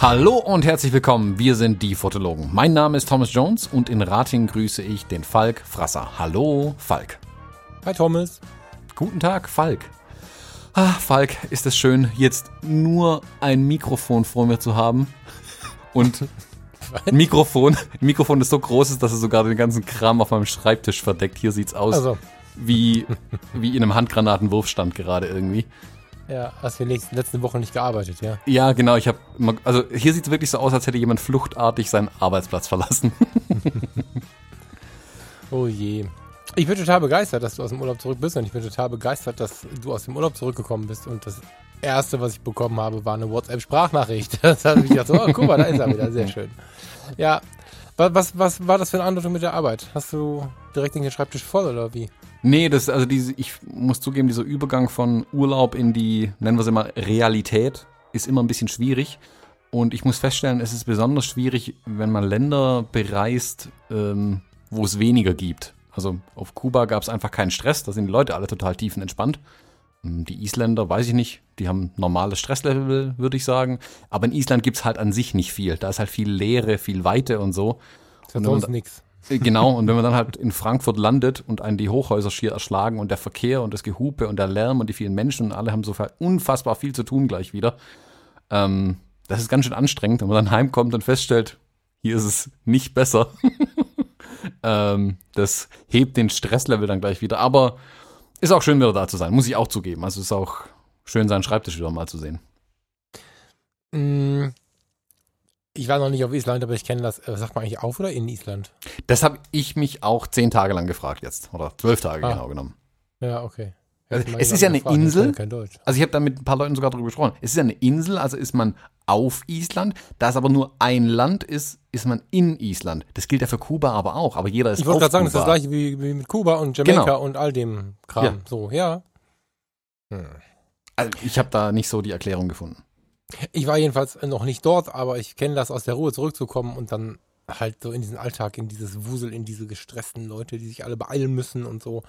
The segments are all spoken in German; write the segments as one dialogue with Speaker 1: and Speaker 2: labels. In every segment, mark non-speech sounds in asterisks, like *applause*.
Speaker 1: Hallo und herzlich willkommen, wir sind die Fotologen. Mein Name ist Thomas Jones und in Rating grüße ich den Falk Frasser. Hallo, Falk.
Speaker 2: Hi Thomas.
Speaker 1: Guten Tag, Falk. Ah, Falk, ist es schön, jetzt nur ein Mikrofon vor mir zu haben. Und ein Mikrofon, ein Mikrofon, das so groß ist, dass es sogar den ganzen Kram auf meinem Schreibtisch verdeckt. Hier sieht's aus
Speaker 2: Also,
Speaker 1: wie, wie in einem Handgranatenwurfstand gerade irgendwie.
Speaker 2: ja, hast du die letzten Wochen nicht gearbeitet, ja?
Speaker 1: Ja, genau, ich habe also hier sieht's wirklich so aus, als hätte jemand fluchtartig seinen Arbeitsplatz verlassen. *laughs*
Speaker 2: Oh je. Ich bin total begeistert, dass du aus dem Urlaub zurück bist und ich bin total begeistert, dass du aus dem Urlaub zurückgekommen bist und das erste, was ich bekommen habe, war eine WhatsApp-Sprachnachricht. Das hat mich gedacht, so, oh, guck mal, da ist er wieder, sehr schön. Ja, was, was, war das für eine Andeutung mit der Arbeit? Hast du direkt den Schreibtisch voll oder wie?
Speaker 1: Nee, das, also diese, ich muss zugeben, dieser Übergang von Urlaub in die, nennen wir es immer, Realität, ist immer ein bisschen schwierig. Und ich muss feststellen, es ist besonders schwierig, wenn man Länder bereist, ähm, wo es weniger gibt. Also auf Kuba gab es einfach keinen Stress, da sind die Leute alle total tiefenentspannt. Hm, Die Isländer, weiß ich nicht, die haben normales Stresslevel, würde ich sagen. Aber in Island gibt's halt an sich nicht viel. Da ist halt viel Leere, viel Weite und so.
Speaker 2: Das
Speaker 1: Und
Speaker 2: sonst nichts.
Speaker 1: Äh, Genau, und wenn man dann halt in Frankfurt landet und einen die Hochhäuser schier erschlagen und der Verkehr und das Gehupe und der Lärm und die vielen Menschen und alle haben so unfassbar viel zu tun gleich wieder. Ähm, das ist ganz schön anstrengend, wenn man dann heimkommt und feststellt, hier ist es nicht besser. *laughs* ähm, das hebt den Stresslevel dann gleich wieder. Aber ist auch schön, wieder da zu sein, muss ich auch zugeben. Also ist auch schön, seinen Schreibtisch wieder mal zu sehen.
Speaker 2: Mm, Ich war noch nicht auf Island, aber ich kenne das. äh, Sagt man eigentlich auf oder in Island?
Speaker 1: Das habe ich mich auch zehn Tage lang gefragt jetzt. Oder zwölf Tage
Speaker 2: Ah.
Speaker 1: genau genommen.
Speaker 2: Ja, okay.
Speaker 1: Also, es ist ja eine
Speaker 2: ich
Speaker 1: Insel.
Speaker 2: kann Kein Deutsch.
Speaker 1: Also ich habe da mit ein paar Leuten sogar drüber gesprochen. Es ist ja eine Insel, also ist man auf Island. Da es aber nur ein Land ist, ist man in Island. Das gilt ja für Kuba aber auch. Aber jeder ist
Speaker 2: Ich wollte gerade sagen, das ist
Speaker 1: Kuba.
Speaker 2: das gleiche wie, wie mit Kuba und Jamaika
Speaker 1: Genau.
Speaker 2: und all dem Kram.
Speaker 1: Ja.
Speaker 2: So, ja. Hm.
Speaker 1: Also ich habe da nicht so die Erklärung gefunden.
Speaker 2: Ich war jedenfalls noch nicht dort, aber ich kenne das aus der Ruhe zurückzukommen und dann halt so in diesen Alltag, in dieses Wusel, in diese gestressten Leute, die sich alle beeilen müssen und so,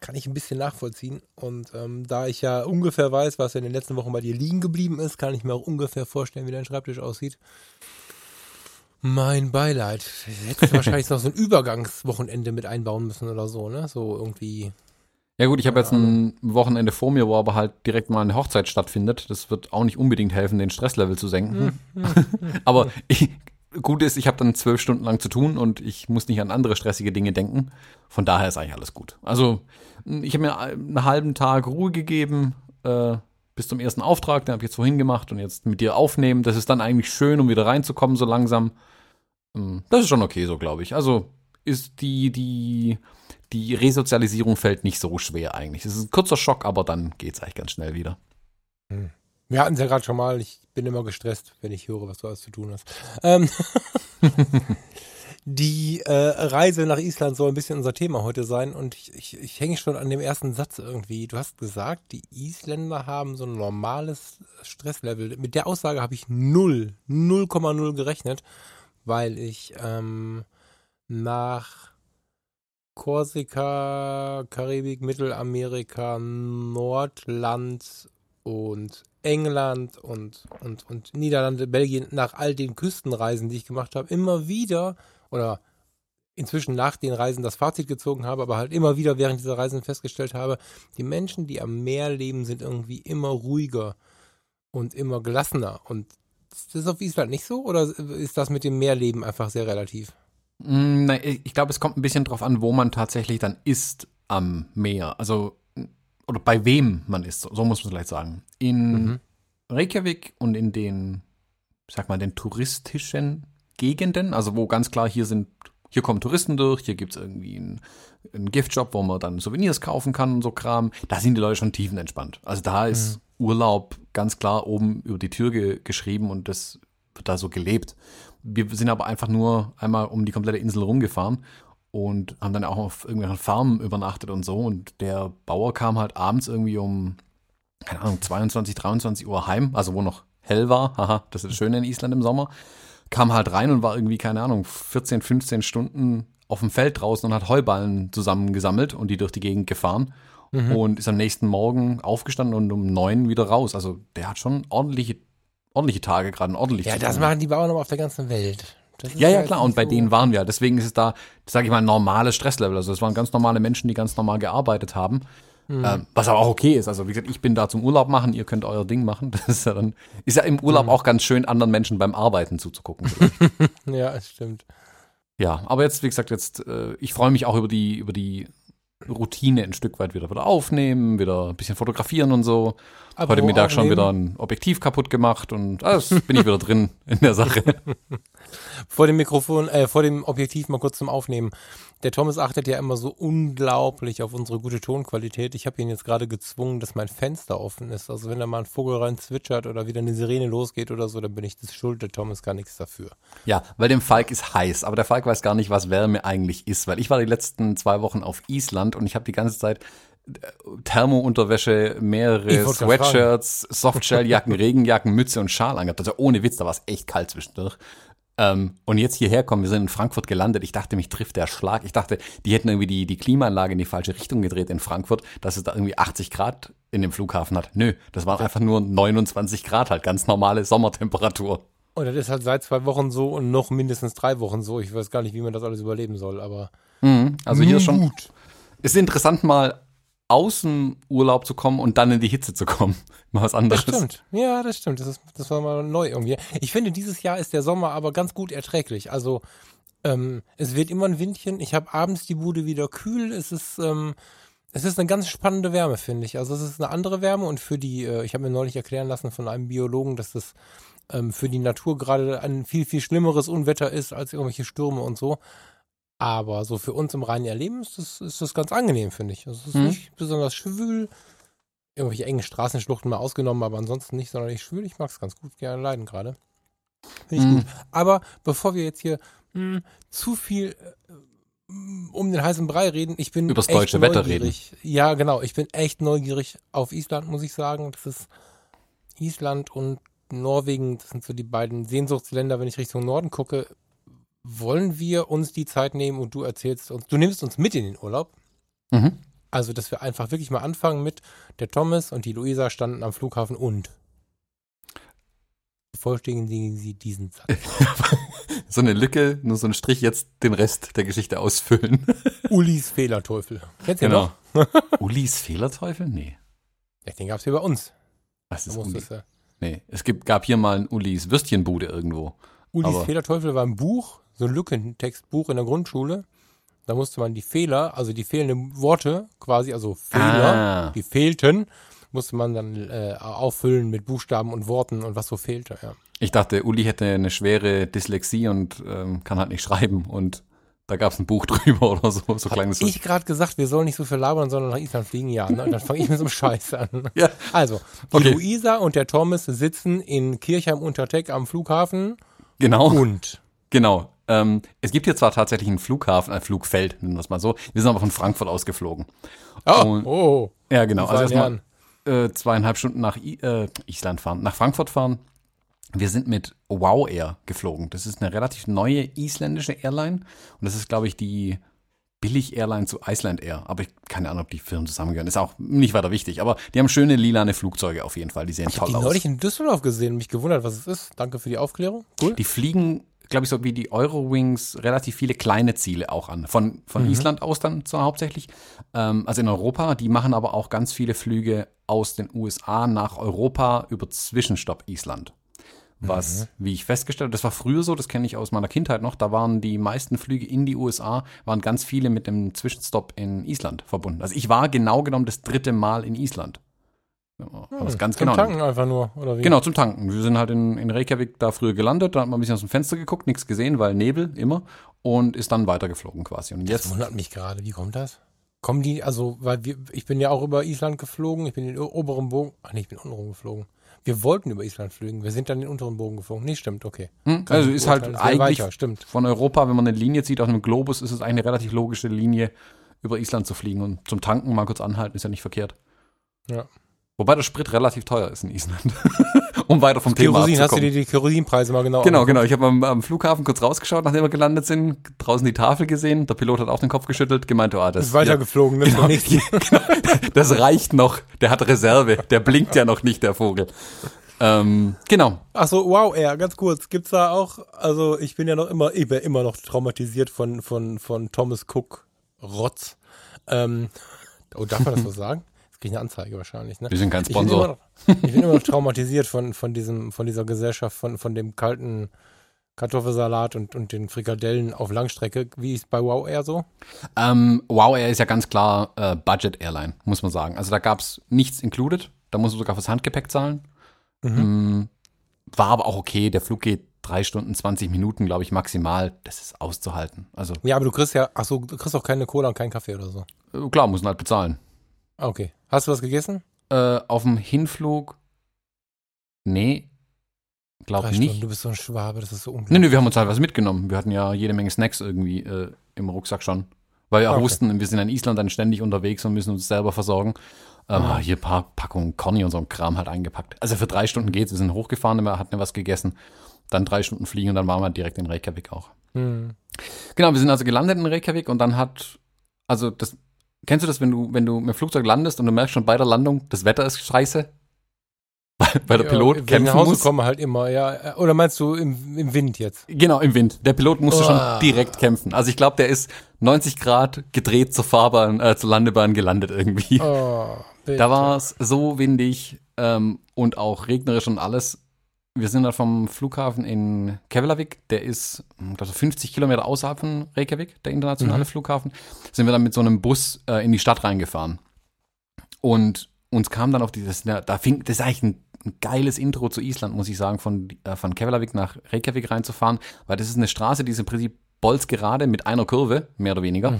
Speaker 2: kann ich ein bisschen nachvollziehen. Und ähm, da ich ja ungefähr weiß, was in den letzten Wochen bei dir liegen geblieben ist, kann ich mir auch ungefähr vorstellen, wie dein Schreibtisch aussieht. Mein Beileid. Hättest du wahrscheinlich *laughs* noch so ein Übergangswochenende mit einbauen müssen oder so, ne? So irgendwie.
Speaker 1: Ja gut, ich habe jetzt ein Wochenende vor mir, wo aber halt direkt mal eine Hochzeit stattfindet. Das wird auch nicht unbedingt helfen, den Stresslevel zu senken. *laughs* aber ich, gut ist, ich habe dann zwölf Stunden lang zu tun und ich muss nicht an andere stressige Dinge denken. Von daher ist eigentlich alles gut. Also ich habe mir einen halben Tag Ruhe gegeben äh, bis zum ersten Auftrag. Den habe ich jetzt vorhin gemacht und jetzt mit dir aufnehmen. Das ist dann eigentlich schön, um wieder reinzukommen so langsam. Das ist schon okay so, glaube ich. Also ist die, die, die Resozialisierung fällt nicht so schwer eigentlich. Es ist ein kurzer Schock, aber dann geht's eigentlich ganz schnell wieder.
Speaker 2: Wir hatten es ja gerade schon mal. Ich bin immer gestresst, wenn ich höre, was du alles zu tun hast. Ähm, *laughs* die äh, Reise nach Island soll ein bisschen unser Thema heute sein und ich, ich, ich hänge schon an dem ersten Satz irgendwie. Du hast gesagt, die Isländer haben so ein normales Stresslevel. Mit der Aussage habe ich null, 0,0 gerechnet, weil ich ähm, nach Korsika, Karibik, Mittelamerika, Nordland und England und, und, und Niederlande, Belgien, nach all den Küstenreisen, die ich gemacht habe, immer wieder oder inzwischen nach den Reisen das Fazit gezogen habe, aber halt immer wieder während dieser Reisen festgestellt habe, die Menschen, die am Meer leben, sind irgendwie immer ruhiger und immer gelassener. Und ist das auf Island nicht so oder ist das mit dem Meerleben einfach sehr relativ?
Speaker 1: Mm, Nein, ich glaube, es kommt ein bisschen drauf an, wo man tatsächlich dann ist am Meer. Also, oder bei wem man ist, so muss man vielleicht sagen. In
Speaker 2: Mhm.
Speaker 1: Reykjavik und in den, sag mal, den touristischen Gegenden, also wo ganz klar hier sind, hier kommen Touristen durch, hier gibt's irgendwie einen, einen Giftshop, wo man dann Souvenirs kaufen kann und so Kram. Da sind die Leute schon tiefenentspannt. Also da ist Urlaub ganz klar oben über die Tür ge geschrieben und das wird da so gelebt. Wir sind aber einfach nur einmal um die komplette Insel rumgefahren und haben dann auch auf irgendwelchen Farmen übernachtet und so. Und der Bauer kam halt abends irgendwie um, keine Ahnung, 22, 23 Uhr heim, also wo noch hell war. *laughs* Haha, das ist das Schöne in Island im Sommer. Kam halt rein und war irgendwie, keine Ahnung, 14, 15 Stunden auf dem Feld draußen und hat Heuballen zusammengesammelt und die durch die Gegend gefahren.
Speaker 2: Mhm.
Speaker 1: Und ist am nächsten Morgen aufgestanden und um neun wieder raus. Also der hat schon ordentliche, ordentliche Tage gerade, ordentlich
Speaker 2: Ja, das machen die Bauern aber auf der ganzen Welt.
Speaker 1: Ja, ja, klar. Und bei
Speaker 2: so-
Speaker 1: denen waren wir. Deswegen ist es da, sage ich mal, ein normales Stresslevel. Also es waren ganz normale Menschen, die ganz normal gearbeitet haben.
Speaker 2: Mhm.
Speaker 1: Ähm, was aber auch okay ist. Also wie gesagt, ich bin da zum Urlaub machen, ihr könnt euer Ding machen. *laughs* Das ist ja dann, ist ja im Urlaub
Speaker 2: Mhm.
Speaker 1: auch ganz schön, anderen Menschen beim Arbeiten zuzugucken. *laughs*
Speaker 2: Ja, stimmt.
Speaker 1: ja, aber jetzt, wie gesagt, jetzt, äh, ich freue mich auch über die, über die Routine ein Stück weit wieder, wieder aufnehmen, wieder ein bisschen fotografieren und so.
Speaker 2: Aber
Speaker 1: Heute Mittag schon wieder ein Objektiv kaputt gemacht und alles bin ich wieder drin in der Sache. *laughs*
Speaker 2: Vor dem Mikrofon, äh, vor dem Objektiv mal kurz zum Aufnehmen. Der Thomas achtet ja immer so unglaublich auf unsere gute Tonqualität. Ich habe ihn jetzt gerade gezwungen, dass mein Fenster offen ist. Also wenn da mal ein Vogel rein zwitschert oder wieder eine Sirene losgeht oder so, dann bin ich das schuld. Der Thomas kann nichts dafür.
Speaker 1: Ja, weil dem Falk ist heiß, aber der Falk weiß gar nicht, was Wärme eigentlich ist, weil ich war die letzten zwei Wochen auf Island und ich habe die ganze Zeit äh, Thermounterwäsche, mehrere Sweatshirts, Softshelljacken, *laughs* Regenjacken, Mütze und Schal angehabt. Also ohne Witz, da war es echt kalt zwischendurch. Ähm, und jetzt hierher kommen, wir sind in Frankfurt gelandet. Ich dachte, mich trifft der Schlag. Ich dachte, die hätten irgendwie die, die Klimaanlage in die falsche Richtung gedreht in Frankfurt, dass es da irgendwie 80 Grad in dem Flughafen hat. Nö, das waren einfach nur 29 Grad, halt ganz normale Sommertemperatur.
Speaker 2: Und das ist halt seit zwei Wochen so und noch mindestens drei Wochen so. Ich weiß gar nicht, wie man das alles überleben soll, aber.
Speaker 1: Mhm, also hier ist schon, ist interessant, mal aus dem Urlaub zu kommen und dann in die Hitze zu kommen. *laughs* Mal was
Speaker 2: Das
Speaker 1: anderes.
Speaker 2: stimmt. Ja, das stimmt. Das, ist, das war mal neu irgendwie. Ich finde, dieses Jahr ist der Sommer aber ganz gut erträglich. Also, ähm, es wird immer ein Windchen. Ich habe abends die Bude wieder kühl. Es ist, ähm, es ist eine ganz spannende Wärme, finde ich. Also, es ist eine andere Wärme und für die, äh, ich habe mir neulich erklären lassen von einem Biologen, dass das ähm, für die Natur gerade ein viel, viel schlimmeres Unwetter ist als irgendwelche Stürme und so. Aber so für uns im reinen Erleben ist das, ist das ganz angenehm, finde ich. Also, es ist
Speaker 1: Mhm.
Speaker 2: nicht besonders schwül irgendwelche engen Straßenschluchten mal ausgenommen, aber ansonsten nicht sonderlich schwül. Ich mag es ganz gut gerne leiden gerade. Finde ich
Speaker 1: Mhm.
Speaker 2: gut. Aber bevor wir jetzt hier mh, zu viel äh, um den heißen Brei reden, ich bin
Speaker 1: Übers deutsche Wetter
Speaker 2: neugierig. Ja, genau. Ich bin echt neugierig auf Island, muss ich sagen. Das ist Island und Norwegen, das sind so die beiden Sehnsuchtsländer, wenn ich Richtung Norden gucke. Wollen wir uns die Zeit nehmen und du erzählst uns, du nimmst uns mit in den Urlaub?
Speaker 1: Mhm.
Speaker 2: Also, dass wir einfach wirklich mal anfangen mit, der Thomas und die Luisa standen am Flughafen und. Vollständigen Sie diesen Satz. *laughs*
Speaker 1: So eine Lücke, nur so ein Strich, jetzt den Rest der Geschichte ausfüllen. *laughs*
Speaker 2: Ulis Fehlerteufel. Kennst du
Speaker 1: genau.
Speaker 2: noch? *laughs*
Speaker 1: Ulis Fehlerteufel? Nee.
Speaker 2: Ja, den gab es hier bei uns.
Speaker 1: Was ist Uli?
Speaker 2: musstest du-
Speaker 1: Nee. Es gibt, gab hier mal ein Ulis Würstchenbude irgendwo.
Speaker 2: Ulis
Speaker 1: Aber-
Speaker 2: Fehlerteufel war ein Buch, so ein Lückentextbuch in der Grundschule. Da musste man die Fehler, also die fehlenden Worte quasi, also Fehler,
Speaker 1: Ah.
Speaker 2: die fehlten, musste man dann äh, auffüllen mit Buchstaben und Worten und was so fehlte. Ja.
Speaker 1: Ich dachte, Uli hätte eine schwere Dyslexie und ähm, kann halt nicht schreiben. Und da gab es ein Buch *laughs* drüber oder so. So klang es.
Speaker 2: Ich gerade gesagt, wir sollen nicht so viel labern, sondern nach Island fliegen, ja. Ne? Und dann fange ich mit so einem Scheiß an. *laughs*
Speaker 1: Ja.
Speaker 2: Also, die
Speaker 1: Okay.
Speaker 2: Luisa und der Thomas sitzen in Kirchheim unter Teck am Flughafen
Speaker 1: Genau.
Speaker 2: und
Speaker 1: Genau. Ähm, es gibt hier zwar tatsächlich einen Flughafen, ein Flugfeld, nennen wir es mal so. Wir sind aber von Frankfurt ausgeflogen.
Speaker 2: oh,
Speaker 1: Und-
Speaker 2: oh,
Speaker 1: Ja, genau.
Speaker 2: Die
Speaker 1: Also erstmal äh, zweieinhalb Stunden nach I äh, Island fahren, nach Frankfurt fahren. Wir sind mit Wow Air geflogen. Das ist eine relativ neue isländische Airline. Und das ist, glaube ich, die Billig-Airline zu Iceland Air. Aber ich keine Ahnung, ob die Firmen zusammengehören. Ist auch nicht weiter wichtig. Aber die haben schöne lilane Flugzeuge auf jeden Fall. Die sehen
Speaker 2: ich habe
Speaker 1: toll
Speaker 2: die
Speaker 1: aus.
Speaker 2: neulich in Düsseldorf gesehen und mich gewundert, was es ist. Danke für die Aufklärung. Cool.
Speaker 1: Die fliegen, glaube ich, so wie die Eurowings relativ viele kleine Ziele auch an. Von, von
Speaker 2: Mhm.
Speaker 1: Island aus dann zwar hauptsächlich. Ähm, also in Europa. Die machen aber auch ganz viele Flüge aus den USA nach Europa über Zwischenstopp Island. Was,
Speaker 2: Mhm.
Speaker 1: wie ich festgestellt habe, das war früher so, das kenne ich aus meiner Kindheit noch, da waren die meisten Flüge in die USA, waren ganz viele mit dem Zwischenstopp in Island verbunden. Also ich war genau genommen das dritte Mal in Island. Ja, das ganz
Speaker 2: Zum
Speaker 1: genau.
Speaker 2: Tanken einfach nur, oder wie?
Speaker 1: Genau, zum Tanken. Wir sind halt in, in Reykjavik da früher gelandet, da hat man ein bisschen aus dem Fenster geguckt, nichts gesehen, weil Nebel immer und ist dann weitergeflogen quasi. Und
Speaker 2: Das
Speaker 1: jetzt,
Speaker 2: wundert mich gerade. Wie kommt das? Kommen die, also, weil wir, ich bin ja auch über Island geflogen, ich bin den oberen Bogen, ach nee, ich bin unten rumgeflogen. Wir wollten über Island fliegen, wir sind dann den unteren Bogen geflogen. Nee, stimmt, okay.
Speaker 1: hm, also ist halt eigentlich
Speaker 2: Weicher, stimmt.
Speaker 1: von Europa, wenn man eine Linie zieht auf einem Globus, ist es eigentlich eine relativ logische Linie, über Island zu fliegen und zum Tanken mal kurz anhalten, ist ja nicht verkehrt.
Speaker 2: Ja.
Speaker 1: Wobei der Sprit relativ teuer ist in Island. *laughs* um weiter vom Thema
Speaker 2: Kerosin, hast du
Speaker 1: abzukommen.
Speaker 2: dir die Kerosinpreise mal genau
Speaker 1: Genau, genau. Ich habe am, am Flughafen kurz rausgeschaut, nachdem wir gelandet sind, draußen die Tafel gesehen. Der Pilot hat auch den Kopf geschüttelt, gemeint, oh, das,
Speaker 2: Ist weitergeflogen, ne?
Speaker 1: Genau, *laughs* genau, das reicht noch. Der hat Reserve. Der blinkt ja noch nicht, der Vogel. Ähm, genau.
Speaker 2: Ach so, wow, Air, ganz kurz. Gibt's da auch, also ich bin ja noch immer, ich bin immer noch traumatisiert von, von, von Thomas Cook Rotz. Ähm, oh, darf man das so *laughs* sagen? Jetzt kriege ich eine Anzeige wahrscheinlich, ne?
Speaker 1: Wir sind kein
Speaker 2: Ich bin, immer
Speaker 1: Sponsor.
Speaker 2: noch, ich bin immer noch traumatisiert von, von diesem, von dieser Gesellschaft, von, von dem kalten Kartoffelsalat und, und den Frikadellen auf Langstrecke. Wie ist bei Wow Air so?
Speaker 1: Ähm, wow, er ist ja ganz klar äh, Budget Airline, muss man sagen. Also da gab's nichts included. Da musst du sogar fürs Handgepäck zahlen. Ähm, war aber auch okay. Der Flug geht drei Stunden, 20 Minuten, glaube ich, maximal. Das ist auszuhalten. Also
Speaker 2: Ja, aber du kriegst ja, ach so, du kriegst auch keine Cola und keinen Kaffee oder so.
Speaker 1: äh, klar, muss man halt bezahlen.
Speaker 2: Ah, Okay. Hast du was gegessen?
Speaker 1: Äh, auf dem Hinflug, nee, glaube
Speaker 2: Drei
Speaker 1: nicht.
Speaker 2: Stunden. Du bist so ein Schwabe, das ist so
Speaker 1: Nee,
Speaker 2: unglaublich.
Speaker 1: nee, wir haben uns halt was mitgenommen. Wir hatten ja jede Menge Snacks irgendwie äh, im Rucksack schon. Weil wir auch
Speaker 2: Ah, okay.
Speaker 1: wussten, wir sind in Island dann ständig unterwegs und müssen uns selber versorgen. Ähm,
Speaker 2: Ah.
Speaker 1: Hier ein paar Packungen Conny und so ein Kram halt eingepackt. Also für drei Stunden geht's. Wir sind hochgefahren, wir hatten ja was gegessen. Dann drei Stunden fliegen und dann waren wir direkt in Reykjavik auch.
Speaker 2: Hm.
Speaker 1: Genau, wir sind also gelandet in Reykjavik und dann hat, also das, kennst du das, wenn du, wenn du mit dem Flugzeug landest und du merkst schon bei der Landung, das Wetter ist scheiße? *laughs* Weil, der
Speaker 2: Ja,
Speaker 1: Pilot
Speaker 2: ich
Speaker 1: kämpfen
Speaker 2: nach Hause
Speaker 1: muss.
Speaker 2: komme halt immer, ja. Oder meinst du im, im Wind jetzt?
Speaker 1: Genau, im Wind. Der Pilot musste
Speaker 2: Oh.
Speaker 1: schon direkt kämpfen. Also ich glaube, der ist 90 Grad gedreht zur Fahrbahn, äh, zur Landebahn gelandet irgendwie.
Speaker 2: Oh.
Speaker 1: Da war es so windig ähm, und auch regnerisch und alles. Wir sind dann vom Flughafen in Keflavik, der ist hm, also 50 Kilometer außerhalb von Reykjavik, der internationale Flughafen, sind wir dann mit so einem Bus äh, in die Stadt reingefahren. Und uns kam dann auf dieses, na, da fing, das ist eigentlich ein, ein geiles Intro zu Island, muss ich sagen, von, äh, von Keflavik nach Reykjavik reinzufahren, weil das ist eine Straße, die ist im Prinzip bolzgerade mit einer Kurve, mehr oder weniger.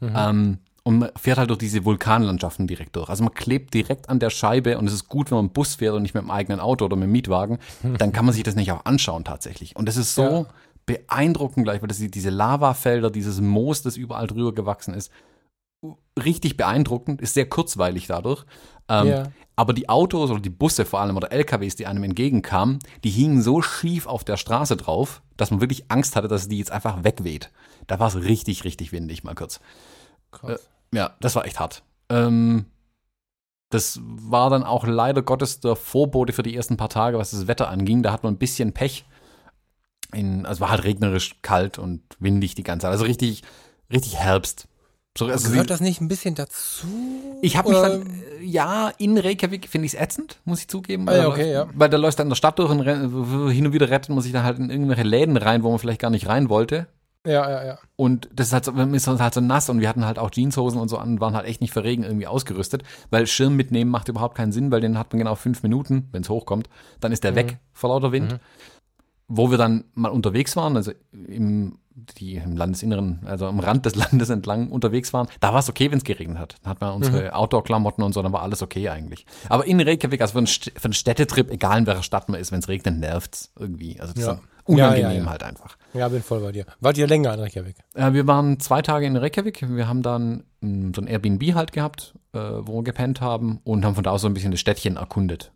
Speaker 1: Ähm, und man fährt halt durch diese Vulkanlandschaften direkt durch. Also man klebt direkt an der Scheibe und es ist gut, wenn man Bus fährt und nicht mit dem eigenen Auto oder mit dem Mietwagen. *laughs* Dann kann man sich das nicht auch anschauen tatsächlich. Und das ist so
Speaker 2: Ja.
Speaker 1: beeindruckend gleich, weil das die- diese Lavafelder, dieses Moos, das überall drüber gewachsen ist, richtig beeindruckend, ist sehr kurzweilig dadurch. Ähm,
Speaker 2: Ja.
Speaker 1: Aber die Autos oder die Busse vor allem oder LKWs, die einem entgegenkamen, die hingen so schief auf der Straße drauf, dass man wirklich Angst hatte, dass die jetzt einfach wegweht. Da war es richtig, richtig windig, mal kurz.
Speaker 2: Krass.
Speaker 1: Ja, das war echt hart. Ähm, das war dann auch leider Gottes der Vorbote für die ersten paar Tage, was das Wetter anging. Da hat man ein bisschen Pech. In, also war halt regnerisch kalt und windig die ganze Zeit. Also richtig, richtig Herbst. So, also
Speaker 2: Gehört das nicht ein bisschen dazu?
Speaker 1: ich habe mich dann, äh, ja, in Reykjavik finde ich es ätzend, muss ich zugeben.
Speaker 2: Ah, ja,
Speaker 1: Da
Speaker 2: okay,
Speaker 1: läuft-
Speaker 2: ja.
Speaker 1: Weil da läuft dann in der Stadt durch und hin und wieder rettet man sich dann halt in irgendwelche Läden rein, wo man vielleicht gar nicht rein wollte.
Speaker 2: Ja, ja, ja.
Speaker 1: Und das ist halt so, ist halt so nass und wir hatten halt auch Jeanshosen und so an, waren halt echt nicht für Regen irgendwie ausgerüstet, weil Schirm mitnehmen macht überhaupt keinen Sinn, weil den hat man genau fünf Minuten, wenn es hochkommt, dann ist der weg vor lauter Wind. Wo wir dann mal unterwegs waren, also im, die im Landesinneren, also am Rand des *laughs* Landes entlang unterwegs waren, da war es okay, wenn es geregnet hat. Dann hatten wir unsere Outdoor-Klamotten und so, dann war alles okay eigentlich. Aber in Reykjavik, also für einen, St- für einen Städtetrip, egal in welcher Stadt man ist, wenn es regnet, nervt's irgendwie. Also das
Speaker 2: Ja.
Speaker 1: dann unangenehm
Speaker 2: Ja, ja, ja.
Speaker 1: halt einfach.
Speaker 2: Ja, bin voll bei dir. Wart ihr länger in Reykjavik?
Speaker 1: Äh, wir waren zwei Tage in Reykjavik. Wir haben dann mh, so ein Airbnb halt gehabt, äh, wo wir gepennt haben und haben von da aus so ein bisschen das Städtchen erkundet.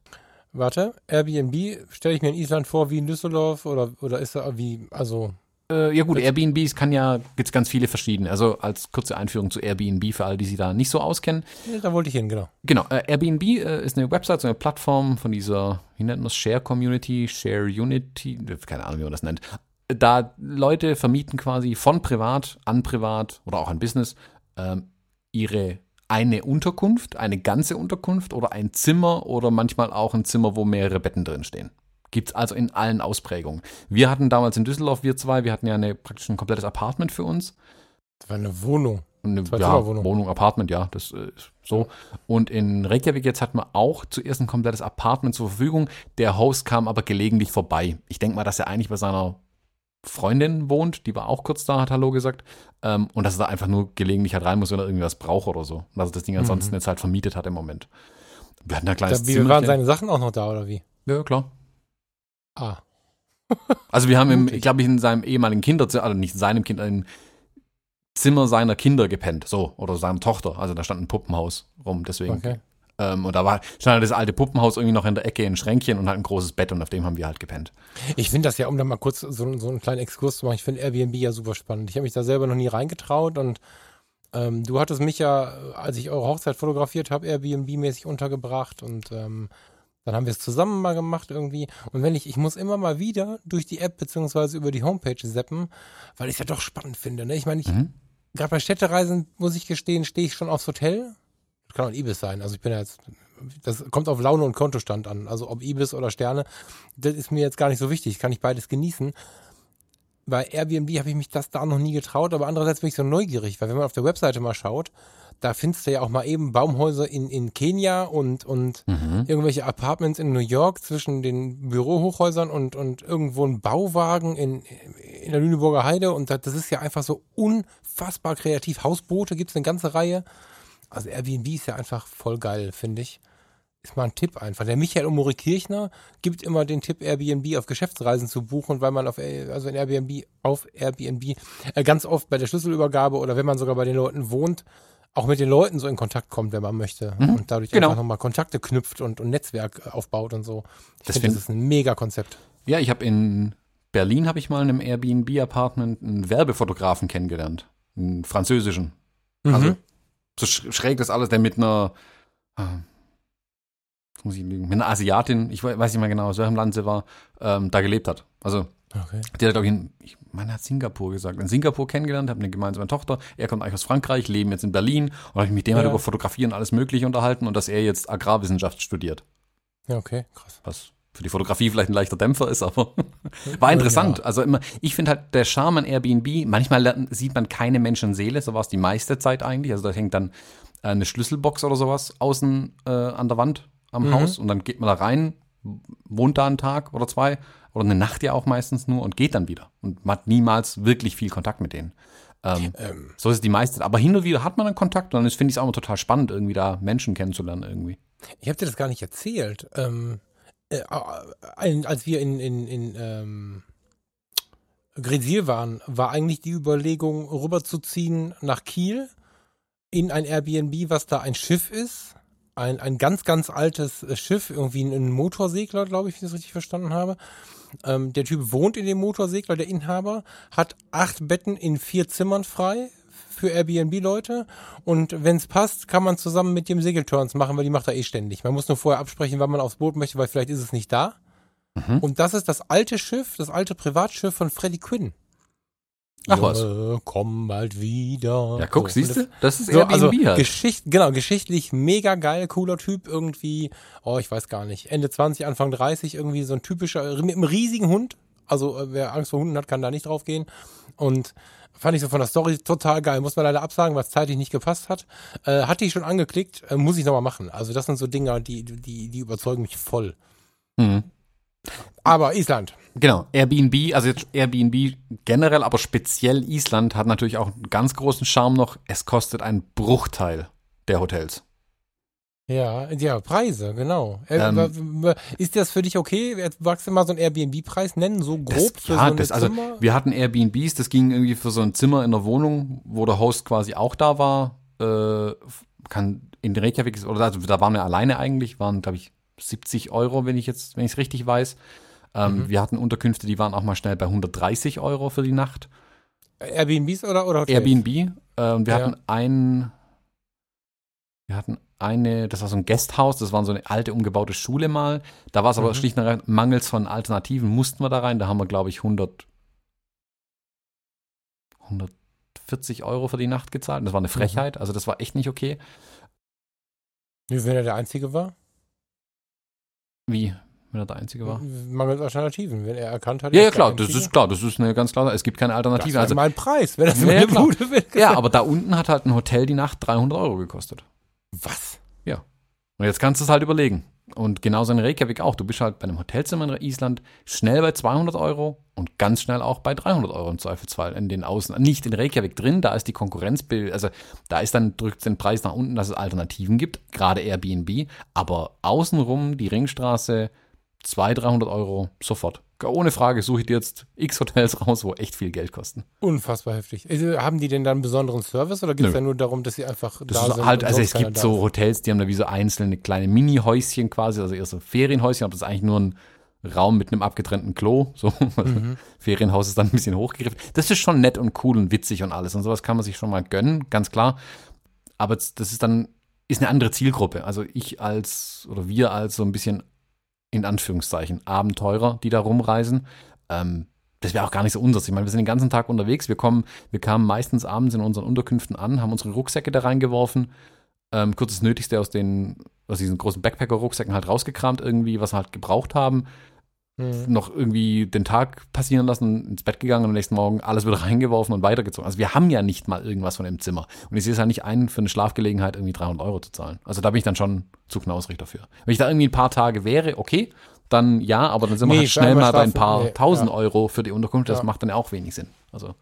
Speaker 2: Warte, Airbnb stelle ich mir in Island vor wie in Düsseldorf oder, oder ist da wie, also,
Speaker 1: Äh, ja gut, Airbnbs kann ja, gibt's ganz viele verschiedene. Also als kurze Einführung zu Airbnb für alle, die sich da nicht so auskennen.
Speaker 2: ja, da wollte ich hin, genau.
Speaker 1: Genau, äh, Airbnb äh, ist eine Website, so eine Plattform von dieser, wie nennt man das, Share Community, Share Unity, keine Ahnung, wie man das nennt. Da Leute vermieten quasi von privat an privat oder auch an Business ähm, ihre eine Unterkunft, eine ganze Unterkunft oder ein Zimmer oder manchmal auch ein Zimmer, wo mehrere Betten drin stehen. Gibt's also in allen Ausprägungen. Wir hatten damals in Düsseldorf, wir zwei, wir hatten ja eine, praktisch ein komplettes Apartment für uns.
Speaker 2: Das war eine Wohnung.
Speaker 1: Eine ja,
Speaker 2: Zimmerwohnung.
Speaker 1: Wohnung, Apartment, ja, das äh, ist so. Und in Reykjavik jetzt hatten wir auch zuerst ein komplettes Apartment zur Verfügung. Der Host kam aber gelegentlich vorbei. Ich denke mal, dass er eigentlich bei seiner Freundin wohnt, die war auch kurz da, hat Hallo gesagt. Ähm, und dass er da einfach nur gelegentlich halt rein muss, wenn er irgendwas braucht oder so. Und dass er das Ding ansonsten jetzt halt vermietet hat im Moment. Wir hatten da kleines
Speaker 2: Da, wie waren seine Sachen auch noch da, oder wie?
Speaker 1: Ja, klar.
Speaker 2: Ah.
Speaker 1: Also wir haben im, ich glaube ich, in seinem ehemaligen Kinderzimmer, also nicht in seinem Kind, im Zimmer seiner Kinder gepennt, so, oder seiner Tochter. Also da stand ein Puppenhaus rum, deswegen.
Speaker 2: Okay.
Speaker 1: Ähm, und da war stand halt das alte Puppenhaus irgendwie noch in der Ecke, ein Schränkchen und halt ein großes Bett und auf dem haben wir halt gepennt.
Speaker 2: Ich finde das ja, um da mal kurz so, so einen kleinen Exkurs zu machen, ich finde Airbnb ja super spannend. Ich habe mich da selber noch nie reingetraut und ähm, du hattest mich ja, als ich eure Hochzeit fotografiert habe, Airbnb-mäßig untergebracht und ähm, dann haben wir es zusammen mal gemacht irgendwie. Und wenn ich, ich muss immer mal wieder durch die App beziehungsweise über die Homepage zappen, weil ich es ja doch spannend finde. Ne? Ich meine, ich, mhm. gerade bei Städtereisen, muss ich gestehen, stehe ich schon aufs Hotel. Das kann auch ein Ibis sein. Also ich bin ja jetzt, das kommt auf Laune und Kontostand an. Also ob Ibis oder Sterne, das ist mir jetzt gar nicht so wichtig. Kann ich beides genießen. Bei Airbnb habe ich mich das da noch nie getraut, aber andererseits bin ich so neugierig, weil wenn man auf der Webseite mal schaut, da findest du ja auch mal eben Baumhäuser in, in Kenia und, und mhm. irgendwelche Apartments in New York zwischen den Bürohochhäusern und, und irgendwo ein Bauwagen in, in der Lüneburger Heide. Und das ist ja einfach so unfassbar kreativ. Hausboote gibt es eine ganze Reihe. Also Airbnb ist ja einfach voll geil, finde ich. Ist mal ein Tipp einfach. Der Michael Omori Kirchner gibt immer den Tipp, Airbnb auf Geschäftsreisen zu buchen, weil man auf, also in Airbnb, auf Airbnb äh, ganz oft bei der Schlüsselübergabe oder wenn man sogar bei den Leuten wohnt, auch mit den Leuten so in Kontakt kommt, wenn man möchte. Mhm, und dadurch genau. einfach nochmal Kontakte knüpft und, und Netzwerk aufbaut und so. Ich finde, das ist ein mega Konzept.
Speaker 1: Ja, ich habe in Berlin habe ich mal in einem Airbnb-Apartment einen Werbefotografen kennengelernt. Einen französischen. Mhm. Also so schräg das alles, der mit einer äh, muss ich lügen, mit einer Asiatin, ich weiß nicht mehr genau, aus welchem Land sie war, ähm, da gelebt hat. Also Okay. Der hat, glaube ich, in, ich meine, hat Singapur gesagt. In Singapur kennengelernt, habe eine gemeinsame Tochter. Er kommt eigentlich aus Frankreich, leben jetzt in Berlin. Und habe ich mit dem halt ja. halt über Fotografie und alles Mögliche unterhalten und dass er jetzt Agrarwissenschaft studiert.
Speaker 2: Ja, okay, krass.
Speaker 1: Was für die Fotografie vielleicht ein leichter Dämpfer ist, aber *laughs* war interessant. Ja. Also immer, ich finde halt der Charme an Airbnb, manchmal sieht man keine Menschenseele, so war es die meiste Zeit eigentlich. Also da hängt dann eine Schlüsselbox oder sowas außen äh, an der Wand am mhm. Haus und dann geht man da rein, wohnt da einen Tag oder zwei oder eine Nacht ja auch meistens nur und geht dann wieder. Und man hat niemals wirklich viel Kontakt mit denen. Ähm, ähm. So ist es die meiste. Aber hin und wieder hat man einen Kontakt und dann finde ich es auch immer total spannend, irgendwie da Menschen kennenzulernen irgendwie.
Speaker 2: Ich habe dir das gar nicht erzählt. Ähm, äh, als wir in, in, in ähm, Gresil waren, war eigentlich die Überlegung, rüberzuziehen nach Kiel in ein Airbnb, was da ein Schiff ist ein, ein ganz, ganz altes Schiff, irgendwie ein Motorsegler, glaube ich, wenn ich das richtig verstanden habe. Ähm, der Typ wohnt in dem Motorsegler, der Inhaber, hat acht Betten in vier Zimmern frei für Airbnb-Leute und wenn es passt, kann man zusammen mit dem Segelturns machen, weil die macht er eh ständig. Man muss nur vorher absprechen, wann man aufs Boot möchte, weil vielleicht ist es nicht da. Mhm. Und das ist das alte Schiff, das alte Privatschiff von Freddie Quinn.
Speaker 1: Ach was.
Speaker 2: komm bald wieder.
Speaker 1: Ja, guck, so, siehst du?
Speaker 2: Das ist Airbnb so, also halt. Geschicht, genau, geschichtlich mega geil, cooler Typ irgendwie. Oh, ich weiß gar nicht. Ende 20, Anfang 30 irgendwie so ein typischer, mit einem riesigen Hund. Also, äh, wer Angst vor Hunden hat, kann da nicht drauf gehen. Und fand ich so von der Story total geil. Muss man leider absagen, was zeitlich nicht gepasst hat. Äh, hatte ich schon angeklickt, äh, muss ich nochmal machen. Also, das sind so Dinge, die, die, die überzeugen mich voll. Mhm. Aber Island.
Speaker 1: Genau, Airbnb, also jetzt Airbnb generell, aber speziell Island hat natürlich auch einen ganz großen Charme noch. Es kostet einen Bruchteil der Hotels.
Speaker 2: Ja, ja, Preise, genau. Äh, ähm, ist das für dich okay? Magst du mal so einen Airbnb-Preis nennen, so grob
Speaker 1: das, für ja, so das, also Zimmer? wir hatten Airbnbs, das ging irgendwie für so ein Zimmer in der Wohnung, wo der Host quasi auch da war. Äh, kann in Reykjavik, oder also da waren wir alleine eigentlich, waren, glaube ich, 70 Euro, wenn ich jetzt, wenn ich es richtig weiß. Ähm, mhm. Wir hatten Unterkünfte, die waren auch mal schnell bei 130 Euro für die Nacht.
Speaker 2: Airbnbs oder, oder
Speaker 1: Hotels? Airbnb. Äh, wir ja. hatten ein, wir hatten eine, das war so ein Guesthouse, das war so eine alte umgebaute Schule mal. Da war es aber mhm. schlicht und ergreifend mangels von Alternativen mussten wir da rein. Da haben wir, glaube ich, 100, 140 Euro für die Nacht gezahlt. Das war eine mhm. Frechheit, mhm. also das war echt nicht okay.
Speaker 2: Wie wenn er der Einzige war?
Speaker 1: Wie? Wenn er der Einzige war?
Speaker 2: Mangels Alternativen, wenn er erkannt hat.
Speaker 1: Ja, ja, klar, das ist klar, das ist eine ganz klare, es gibt keine Alternative. Das
Speaker 2: ist also mein Preis, wenn das
Speaker 1: ja, eine Bude will. Ja, aber da unten hat halt ein Hotel die Nacht 300 Euro gekostet.
Speaker 2: Was?
Speaker 1: Ja. Und jetzt kannst du es halt überlegen. Und genauso in Reykjavik auch. Du bist halt bei einem Hotelzimmer in Island schnell bei 200 Euro und ganz schnell auch bei 300 Euro im Zweifelsfall in den Außen. Nicht in Reykjavik drin, da ist die Konkurrenzbild, also da ist dann, drückt den Preis nach unten, dass es Alternativen gibt, gerade Airbnb. Aber außenrum, die Ringstraße, 200, 300 Euro sofort. Ohne Frage suche ich dir jetzt x Hotels raus, wo echt viel Geld kosten.
Speaker 2: Unfassbar heftig. Also, haben die denn dann einen besonderen Service oder geht es ja nur darum, dass sie einfach
Speaker 1: Das
Speaker 2: da
Speaker 1: ist
Speaker 2: sind?
Speaker 1: halt, also es gibt so? Hotels, die haben da wie so einzelne kleine Mini-Häuschen quasi, also eher so Ferienhäuschen, aber das ist eigentlich nur ein Raum mit einem abgetrennten Klo. So,
Speaker 2: Mhm. *laughs*
Speaker 1: Ferienhaus ist dann ein bisschen hochgegriffen. Das ist schon nett und cool und witzig und alles. Und sowas kann man sich schon mal gönnen, ganz klar. Aber das das ist dann, ist eine andere Zielgruppe. Also ich als, oder wir als so ein bisschen, in Anführungszeichen, Abenteurer, die da rumreisen. Ähm, das wäre auch gar nicht so unseres. Ich meine, wir sind den ganzen Tag unterwegs. Wir kommen, wir kamen meistens abends in unseren Unterkünften an, haben unsere Rucksäcke da reingeworfen, ähm, kurz das Nötigste aus den, aus diesen großen Backpacker-Rucksäcken halt rausgekramt irgendwie, was wir halt gebraucht haben,
Speaker 2: Mhm.
Speaker 1: noch irgendwie den Tag passieren lassen, ins Bett gegangen und am nächsten Morgen alles wieder *laughs* reingeworfen und weitergezogen. Also wir haben ja nicht mal irgendwas von dem Zimmer. Und ich sehe es ja nicht ein, für eine Schlafgelegenheit irgendwie 300 Euro zu zahlen. Also da bin ich dann schon zu knausrig dafür. Wenn ich da irgendwie ein paar Tage wäre, okay, dann ja, aber dann sind wir
Speaker 2: Nee,
Speaker 1: halt
Speaker 2: für
Speaker 1: schnell mal bei ein paar
Speaker 2: nee,
Speaker 1: tausend
Speaker 2: ja.
Speaker 1: Euro für die Unterkunft. Das
Speaker 2: Ja.
Speaker 1: macht dann ja auch wenig Sinn. Also,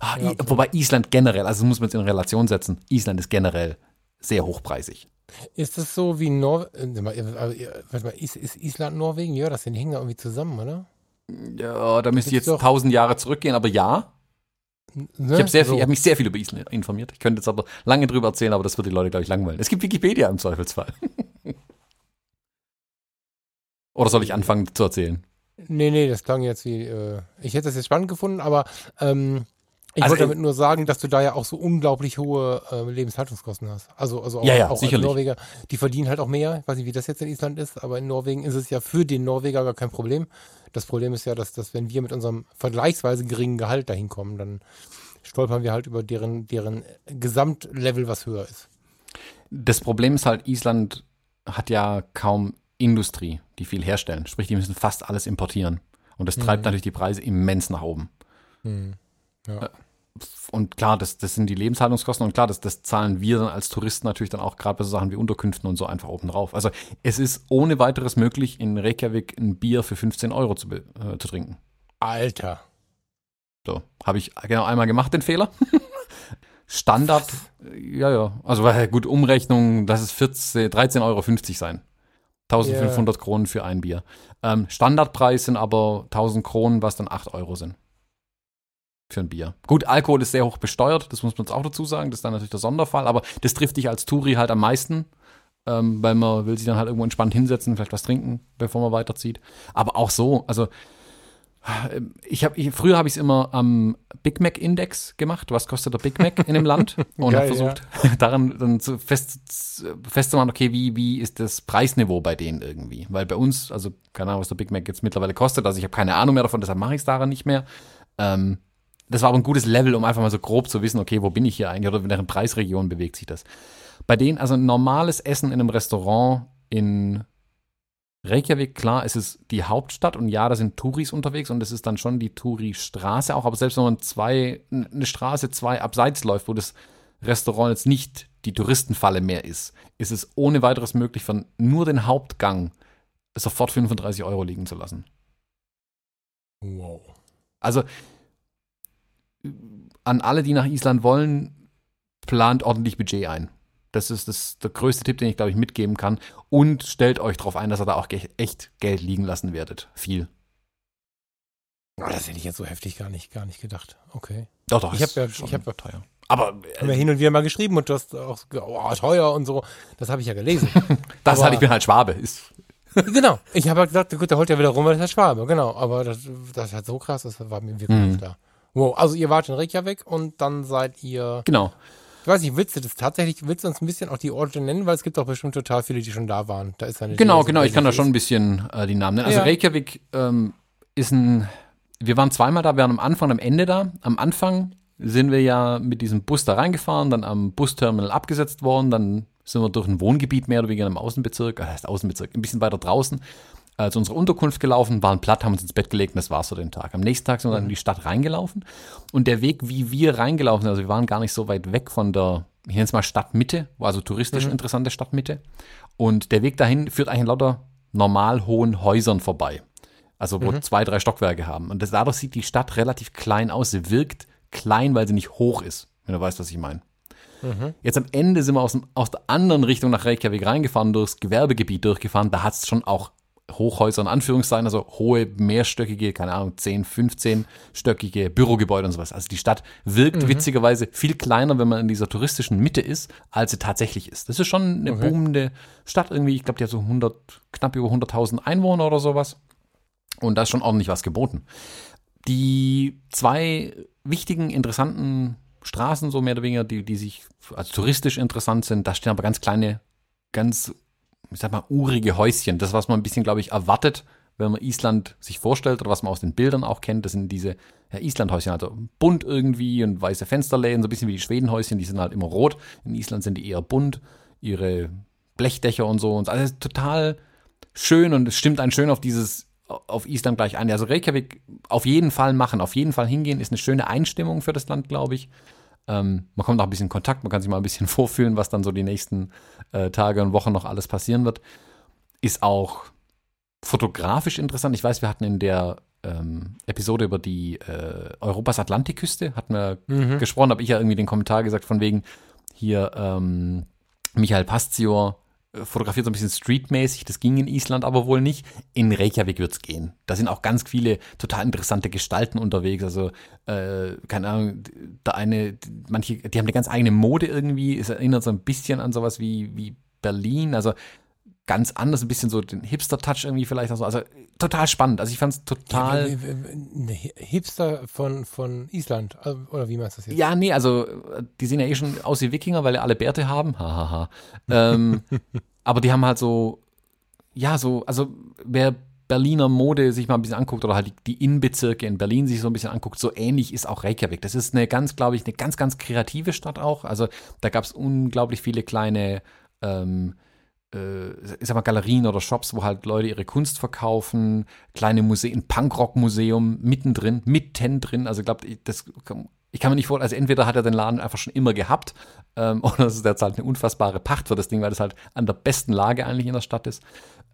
Speaker 1: ah,
Speaker 2: Ja,
Speaker 1: wobei Island generell, also das muss man jetzt in Relation setzen, Island ist generell sehr hochpreisig.
Speaker 2: Ist das so wie Norwegen? Warte mal, ist, ist Island Norwegen? Ja, das da irgendwie zusammen, oder?
Speaker 1: Ja, da müsste ich jetzt tausend Jahre zurückgehen, aber ja.
Speaker 2: Ne?
Speaker 1: Ich habe
Speaker 2: So.
Speaker 1: habe mich sehr viel über Island informiert. Ich könnte jetzt aber lange drüber erzählen, aber das wird die Leute, glaube ich, langweilen. Es gibt Wikipedia im Zweifelsfall. *laughs* Oder soll ich anfangen zu erzählen?
Speaker 2: Nee, nee, das klang jetzt wie, äh, ich hätte das jetzt spannend gefunden, aber ähm, ich
Speaker 1: Also,
Speaker 2: wollte damit nur sagen, dass du da ja auch so unglaublich hohe äh, Lebenshaltungskosten hast. Also, also auch,
Speaker 1: Ja, ja,
Speaker 2: auch
Speaker 1: sicherlich.
Speaker 2: Norweger, die verdienen halt auch mehr. Ich weiß nicht, wie das jetzt in Island ist, aber in Norwegen ist es ja für den Norweger gar kein Problem. Das Problem ist ja, dass, dass wenn wir mit unserem vergleichsweise geringen Gehalt dahin kommen, dann stolpern wir halt über deren, deren Gesamtlevel, was höher ist.
Speaker 1: Das Problem ist halt, Island hat ja kaum Industrie, die viel herstellen. Sprich, die müssen fast alles importieren. Und das treibt
Speaker 2: Mhm.
Speaker 1: natürlich die Preise immens nach oben.
Speaker 2: Hm. Ja.
Speaker 1: Und klar, das, das sind die Lebenshaltungskosten und klar, das, das zahlen wir dann als Touristen natürlich dann auch gerade bei so Sachen wie Unterkünften und so einfach oben drauf. Also es ist ohne weiteres möglich, in Reykjavik ein Bier für 15 Euro zu, äh, zu trinken.
Speaker 2: Alter.
Speaker 1: So, habe ich genau einmal gemacht, den Fehler. *laughs* Standard, äh, ja, ja. Also äh, gut, Umrechnung, das ist 14, 13,50 Euro sein. 1500 Kronen für ein Bier. Ähm, Standardpreis sind aber 1000 Kronen, was dann 8 Euro sind. Für ein Bier. Gut, Alkohol ist sehr hoch besteuert, das muss man jetzt auch dazu sagen, das ist dann natürlich der Sonderfall, aber das trifft dich als Touri halt am meisten, ähm, weil man will sich dann halt irgendwo entspannt hinsetzen, vielleicht was trinken, bevor man weiterzieht. Aber auch so, also ähm, ich habe ich, früher habe ich es immer am Big Mac Index gemacht. Was kostet der Big Mac in dem Land? *laughs* Und habe versucht, *laughs* daran dann zu fest, festzumachen, okay, wie, wie ist das Preisniveau bei denen irgendwie? Weil bei uns, also keine Ahnung, was der Big Mac jetzt mittlerweile kostet, also ich habe keine Ahnung mehr davon, deshalb mache ich es daran nicht mehr. Ähm, das war aber ein gutes Level, um einfach mal so grob zu wissen, okay, wo bin ich hier eigentlich oder in welchen Preisregion bewegt sich das. Bei denen, also ein normales Essen in einem Restaurant in Reykjavik, klar, es ist die Hauptstadt und ja, da sind Touris unterwegs und es ist dann schon die Touri-Straße auch, aber selbst wenn man zwei, eine Straße zwei abseits läuft, wo das Restaurant jetzt nicht die Touristenfalle mehr ist, ist es ohne weiteres möglich, von nur den Hauptgang sofort 35 Euro liegen zu lassen.
Speaker 2: Wow.
Speaker 1: Also an alle, die nach Island wollen, plant ordentlich Budget ein. Das ist das, der größte Tipp, den ich, glaube ich, mitgeben kann. Und stellt euch darauf ein, dass ihr da auch echt Geld liegen lassen werdet. Viel.
Speaker 2: Oh, das hätte ich jetzt so heftig gar nicht, gar nicht gedacht. Okay.
Speaker 1: Doch, doch.
Speaker 2: Ich
Speaker 1: ist
Speaker 2: hab ja- ich hab ja-
Speaker 1: teuer. Aber
Speaker 2: Haben wir
Speaker 1: äh,
Speaker 2: hin und wieder mal geschrieben und du hast auch oh, teuer und so. Das habe ich ja gelesen. *laughs*
Speaker 1: das
Speaker 2: aber-
Speaker 1: halt, ich bin halt Schwabe. Ist,
Speaker 2: genau. Ich habe halt gesagt, gut, der holt ja wieder rum, weil das ist halt Schwabe. Genau. Aber das, das ist halt so krass, das war mir wirklich
Speaker 1: Mhm.
Speaker 2: klar. Wow. Also ihr wart in Reykjavik und dann seid ihr,
Speaker 1: genau.
Speaker 2: ich weiß nicht, willst du das tatsächlich, willst du uns ein bisschen auch die Orte nennen? Weil es gibt auch bestimmt total viele, die schon da waren. Da ist eine
Speaker 1: Genau,
Speaker 2: so
Speaker 1: genau. Ich kann da schon ein bisschen äh, die Namen nennen. Also
Speaker 2: Ja.
Speaker 1: Reykjavik ähm, ist ein. Wir waren zweimal da, wir waren am Anfang und am Ende da. Am Anfang sind wir ja mit diesem Bus da reingefahren, dann am Busterminal abgesetzt worden, dann sind wir durch ein Wohngebiet mehr oder weniger im Außenbezirk, äh, heißt Außenbezirk, ein bisschen weiter draußen, äh, zu unserer Unterkunft gelaufen, waren platt, haben uns ins Bett gelegt und das war's für den Tag. Am nächsten Tag sind wir dann in die Stadt reingelaufen und der Weg, wie wir reingelaufen sind, also wir waren gar nicht so weit weg von der, ich nenne es mal Stadtmitte, also touristisch interessante Stadtmitte und der Weg dahin führt eigentlich lauter normal hohen Häusern vorbei. Also wo zwei, drei Stockwerke haben. Und das, dadurch sieht die Stadt relativ klein aus. Sie wirkt klein, weil sie nicht hoch ist, wenn du weißt, was ich meine. Jetzt am Ende sind wir aus, dem, aus der anderen Richtung nach Reykjavik reingefahren, durchs Gewerbegebiet durchgefahren. Da hat es schon auch Hochhäuser in Anführungszeichen, also hohe, mehrstöckige, keine Ahnung, 10, 15-stöckige Bürogebäude und sowas. Also die Stadt wirkt mhm. witzigerweise viel kleiner, wenn man in dieser touristischen Mitte ist, als sie tatsächlich ist. Das ist schon eine okay. boomende Stadt irgendwie. Ich glaube, die hat so 100, knapp über 100.000 Einwohner oder sowas. Und da ist schon ordentlich was geboten. Die zwei wichtigen, interessanten Straßen, so mehr oder weniger, die, die sich als touristisch interessant sind, da stehen aber ganz kleine, ganz ich sag mal, urige Häuschen. Das, was man ein bisschen, glaube ich, erwartet, wenn man Island sich vorstellt oder was man aus den Bildern auch kennt, das sind diese ja, Islandhäuschen, also bunt irgendwie und weiße Fensterläden, so ein bisschen wie die Schwedenhäuschen, die sind halt immer rot. In Island sind die eher bunt, ihre Blechdächer und so. Und alles total schön und es stimmt einen schön auf dieses, auf Island gleich ein. Also Reykjavik auf jeden Fall machen, auf jeden Fall hingehen, ist eine schöne Einstimmung für das Land, glaube ich. Ähm, man kommt auch ein bisschen in Kontakt, man kann sich mal ein bisschen *laughs* vorfühlen, was dann so die nächsten äh, Tage und Wochen noch alles passieren wird. Ist auch fotografisch interessant. Ich weiß, wir hatten in der ähm, Episode über die äh, Europas Atlantikküste, hatten wir mhm. gesprochen, habe ich ja irgendwie den Kommentar gesagt, von wegen hier ähm, Michael Pastior fotografiert so ein bisschen streetmäßig. Das ging in Island aber wohl nicht. In Reykjavik wird's gehen. Da sind auch ganz viele total interessante Gestalten unterwegs. Also, äh, keine Ahnung, der eine, manche, die haben eine ganz eigene Mode irgendwie. Es erinnert so ein bisschen an sowas wie, wie Berlin. Also, ganz anders, ein bisschen so den Hipster-Touch irgendwie vielleicht. Also, also total spannend. Also ich fand es total. Ja,
Speaker 2: ne, Hipster von, von Island, also, oder wie meinst du das jetzt?
Speaker 1: Ja, nee, also die sehen ja eh schon aus wie Wikinger, weil ja alle Bärte haben. Hahaha. ähm, *laughs* aber die haben halt so, ja, so, also wer Berliner Mode sich mal ein bisschen anguckt oder halt die, die Innenbezirke in Berlin sich so ein bisschen anguckt, so ähnlich ist auch Reykjavik. Das ist eine ganz, glaube ich, eine ganz, ganz kreative Stadt auch. Also da gab es unglaublich viele kleine ähm, äh, ich sag mal, Galerien oder Shops, wo halt Leute ihre Kunst verkaufen, kleine Museen, ein Punkrock-Museum mittendrin, mitten drin. Also ich glaube, das ich kann mir nicht vorstellen, also entweder hat er den Laden einfach schon immer gehabt, ähm, *laughs* oder es ist derzeit eine unfassbare Pacht für das Ding, weil das halt an der besten Lage eigentlich in der Stadt ist.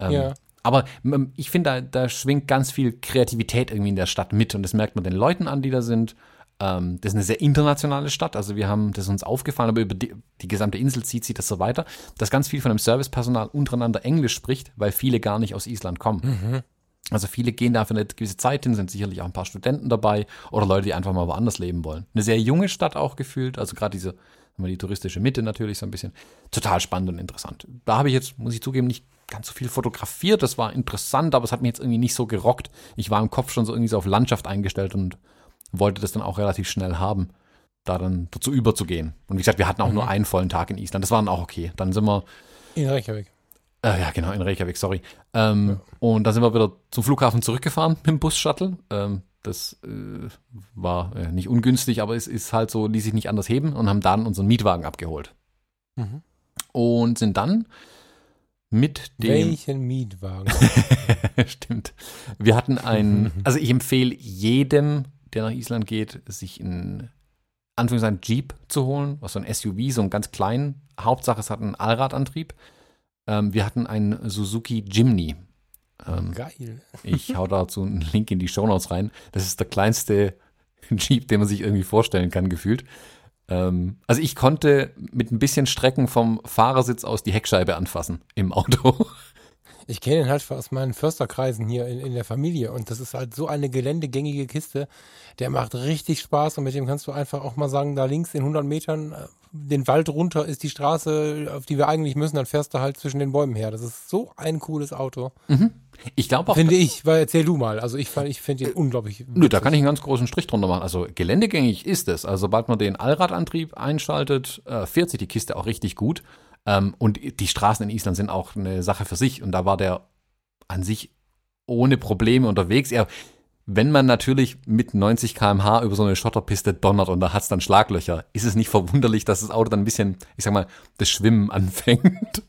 Speaker 1: Ähm, ja. Aber ähm, ich finde, da, da schwingt ganz viel Kreativität irgendwie in der Stadt mit und das merkt man den Leuten an, die da sind. Ähm, das ist eine sehr internationale Stadt. Also wir haben, das ist uns aufgefallen, aber über die, die gesamte Insel zieht sich das so weiter, dass ganz viel von dem Servicepersonal untereinander Englisch spricht, weil viele gar nicht aus Island kommen. Mhm. Also viele gehen da für eine gewisse Zeit hin, sind sicherlich auch ein paar Studenten dabei oder Leute, die einfach mal woanders leben wollen. Eine sehr junge Stadt auch gefühlt, also gerade diese, die touristische Mitte natürlich so ein bisschen. Total spannend und interessant. Da habe ich jetzt, muss ich zugeben, nicht ganz so viel fotografiert. Das war interessant, aber es hat mich jetzt irgendwie nicht so gerockt. Ich war im Kopf schon so irgendwie so auf Landschaft eingestellt und wollte das dann auch relativ schnell haben, da dann dazu überzugehen. Und wie gesagt, wir hatten auch mhm. nur einen vollen Tag in Island. Das war dann auch okay. Dann sind wir.
Speaker 2: In Reykjavik.
Speaker 1: Äh, ja, genau, in Reykjavik, sorry. Ähm, ja. Und dann sind wir wieder zum Flughafen zurückgefahren mit dem Bus-Shuttle. Ähm, das äh, war äh, nicht ungünstig, aber es ist halt so, ließ sich nicht anders heben und haben dann unseren Mietwagen abgeholt. Mhm. Und sind dann mit dem.
Speaker 2: Welchen Mietwagen? *laughs*
Speaker 1: Stimmt. Wir hatten einen, *laughs* also ich empfehle jedem, der nach Island geht, sich in Anführungszeichen Jeep zu holen, was so ein SUV, so ein ganz kleinen. Hauptsache, es hat einen Allradantrieb. Ähm, wir hatten einen Suzuki Jimny.
Speaker 2: Ähm, Geil.
Speaker 1: Ich hau dazu einen Link in die Shownotes rein. Das ist der kleinste *laughs* Jeep, den man sich irgendwie vorstellen kann, gefühlt. Ähm, also ich konnte mit ein bisschen Strecken vom Fahrersitz aus die Heckscheibe anfassen im Auto. *laughs*
Speaker 2: Ich kenne ihn halt aus meinen Försterkreisen hier in, in der Familie und das ist halt so eine geländegängige Kiste. Der macht richtig Spaß und mit dem kannst du einfach auch mal sagen, da links in 100 Metern äh, den Wald runter ist die Straße, auf die wir eigentlich müssen, dann fährst du halt zwischen den Bäumen her. Das ist so ein cooles Auto. Mhm.
Speaker 1: Ich glaube auch.
Speaker 2: Finde ich, weil erzähl du mal. Also ich, ich finde ihn unglaublich.
Speaker 1: Witzig. Nö, da kann ich einen ganz großen Strich drunter machen. Also geländegängig ist es. Also sobald man den Allradantrieb einschaltet, äh, fährt sich die Kiste auch richtig gut. Ähm, und die Straßen in Island sind auch eine Sache für sich. Und da war der an sich ohne Probleme unterwegs. Er wenn man natürlich mit 90 km/h über so eine Schotterpiste donnert und da hat es dann Schlaglöcher, ist es nicht verwunderlich, dass das Auto dann ein bisschen, ich sag mal, das Schwimmen *laughs* anfängt.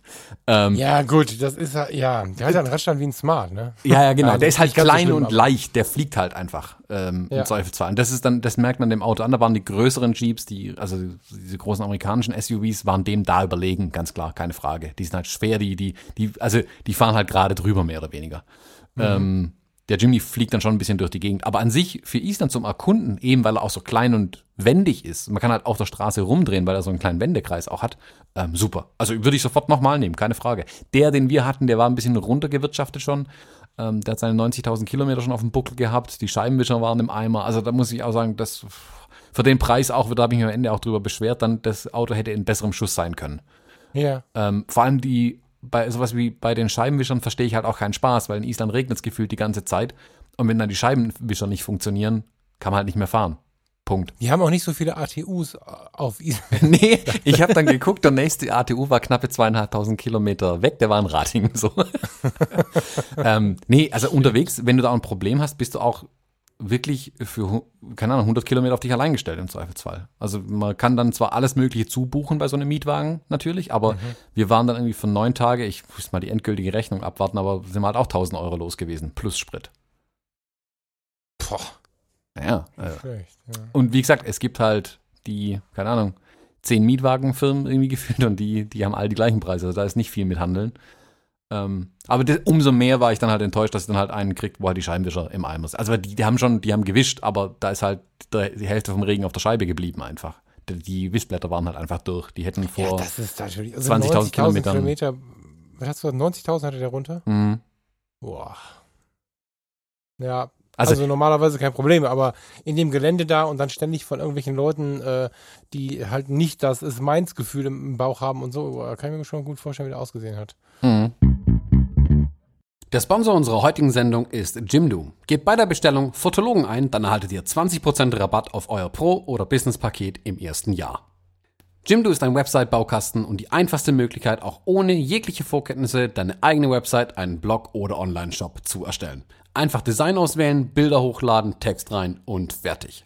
Speaker 2: ähm, ja, gut, das ist ja, der hat ja einen Radstand wie ein Smart, ne?
Speaker 1: Ja, ja, genau. *laughs* Also der ist halt klein so und leicht, der fliegt halt einfach ähm, ja. im Zweifelsfall. Und das ist dann, das merkt man dem Auto an. Da waren die größeren Jeeps, die, also diese großen amerikanischen SUVs, waren dem da überlegen, ganz klar, keine Frage. Die sind halt schwer, die, die, die, also die fahren halt gerade drüber, mehr oder weniger. Mhm. Ähm, der Jimny fliegt dann schon ein bisschen durch die Gegend. Aber an sich für Island zum Erkunden, eben weil er auch so klein und wendig ist, man kann halt auf der Straße rumdrehen, weil er so einen kleinen Wendekreis auch hat, ähm, super. Also würde ich sofort nochmal nehmen, keine Frage. Der, den wir hatten, der war ein bisschen runtergewirtschaftet schon. Ähm, der hat seine 90.000 Kilometer schon auf dem Buckel gehabt. Die Scheibenwischer waren im Eimer. Also da muss ich auch sagen, das für den Preis auch, da habe ich mich am Ende auch drüber beschwert, dann das Auto hätte in besserem Schuss sein können.
Speaker 2: Ja.
Speaker 1: Ähm, vor allem die bei sowas wie bei den Scheibenwischern verstehe ich halt auch keinen Spaß, weil in Island regnet es gefühlt die ganze Zeit. Und wenn dann die Scheibenwischer nicht funktionieren, kann man halt nicht mehr fahren. Punkt.
Speaker 2: Die haben auch nicht so viele ATUs auf Island. *laughs*
Speaker 1: nee, ich habe dann geguckt, der nächste ATU war knappe zweieinhalbtausend Kilometer weg, der war in Ratingen so. *laughs* ähm, nee, also unterwegs, wenn du da ein Problem hast, bist du auch wirklich für, keine Ahnung, 100 Kilometer auf dich allein gestellt im Zweifelsfall. Also man kann dann zwar alles Mögliche zubuchen bei so einem Mietwagen natürlich, aber mhm. wir waren dann irgendwie für neun Tage, ich muss mal die endgültige Rechnung abwarten, aber sind halt auch 1000 Euro los gewesen, plus Sprit. Boah. Ja. Äh. Ja. Und wie gesagt, es gibt halt die, keine Ahnung, zehn Mietwagenfirmen irgendwie *laughs* gefühlt und die, die haben all die gleichen Preise. Also da ist nicht viel mit Handeln. Ähm, aber das, umso mehr war ich dann halt enttäuscht, dass ich dann halt einen kriegt, wo halt die Scheibenwischer im Eimer sind. Also die, die haben schon, die haben gewischt, aber da ist halt die Hälfte vom Regen auf der Scheibe geblieben einfach. Die, die Wischblätter waren halt einfach durch. Die hätten vor ja,
Speaker 2: also 20.000 90 Kilometern. Kilometer, was hast du 90.000 hatte der runter? Mhm. Boah. Ja, also, also, normalerweise kein Problem, aber in dem Gelände da und dann ständig von irgendwelchen Leuten, äh, die halt nicht das ist meins Gefühl im Bauch haben und so, kann ich mir schon gut vorstellen, wie der ausgesehen hat. Mhm.
Speaker 3: Der Sponsor unserer heutigen Sendung ist Jimdo. Gebt bei der Bestellung Fotologen ein, dann erhaltet ihr 20% Rabatt auf euer Pro- oder Business-Paket im ersten Jahr. Jimdo ist ein Website-Baukasten und die einfachste Möglichkeit, auch ohne jegliche Vorkenntnisse deine eigene Website, einen Blog oder Online-Shop zu erstellen. Einfach Design auswählen, Bilder hochladen, Text rein und fertig.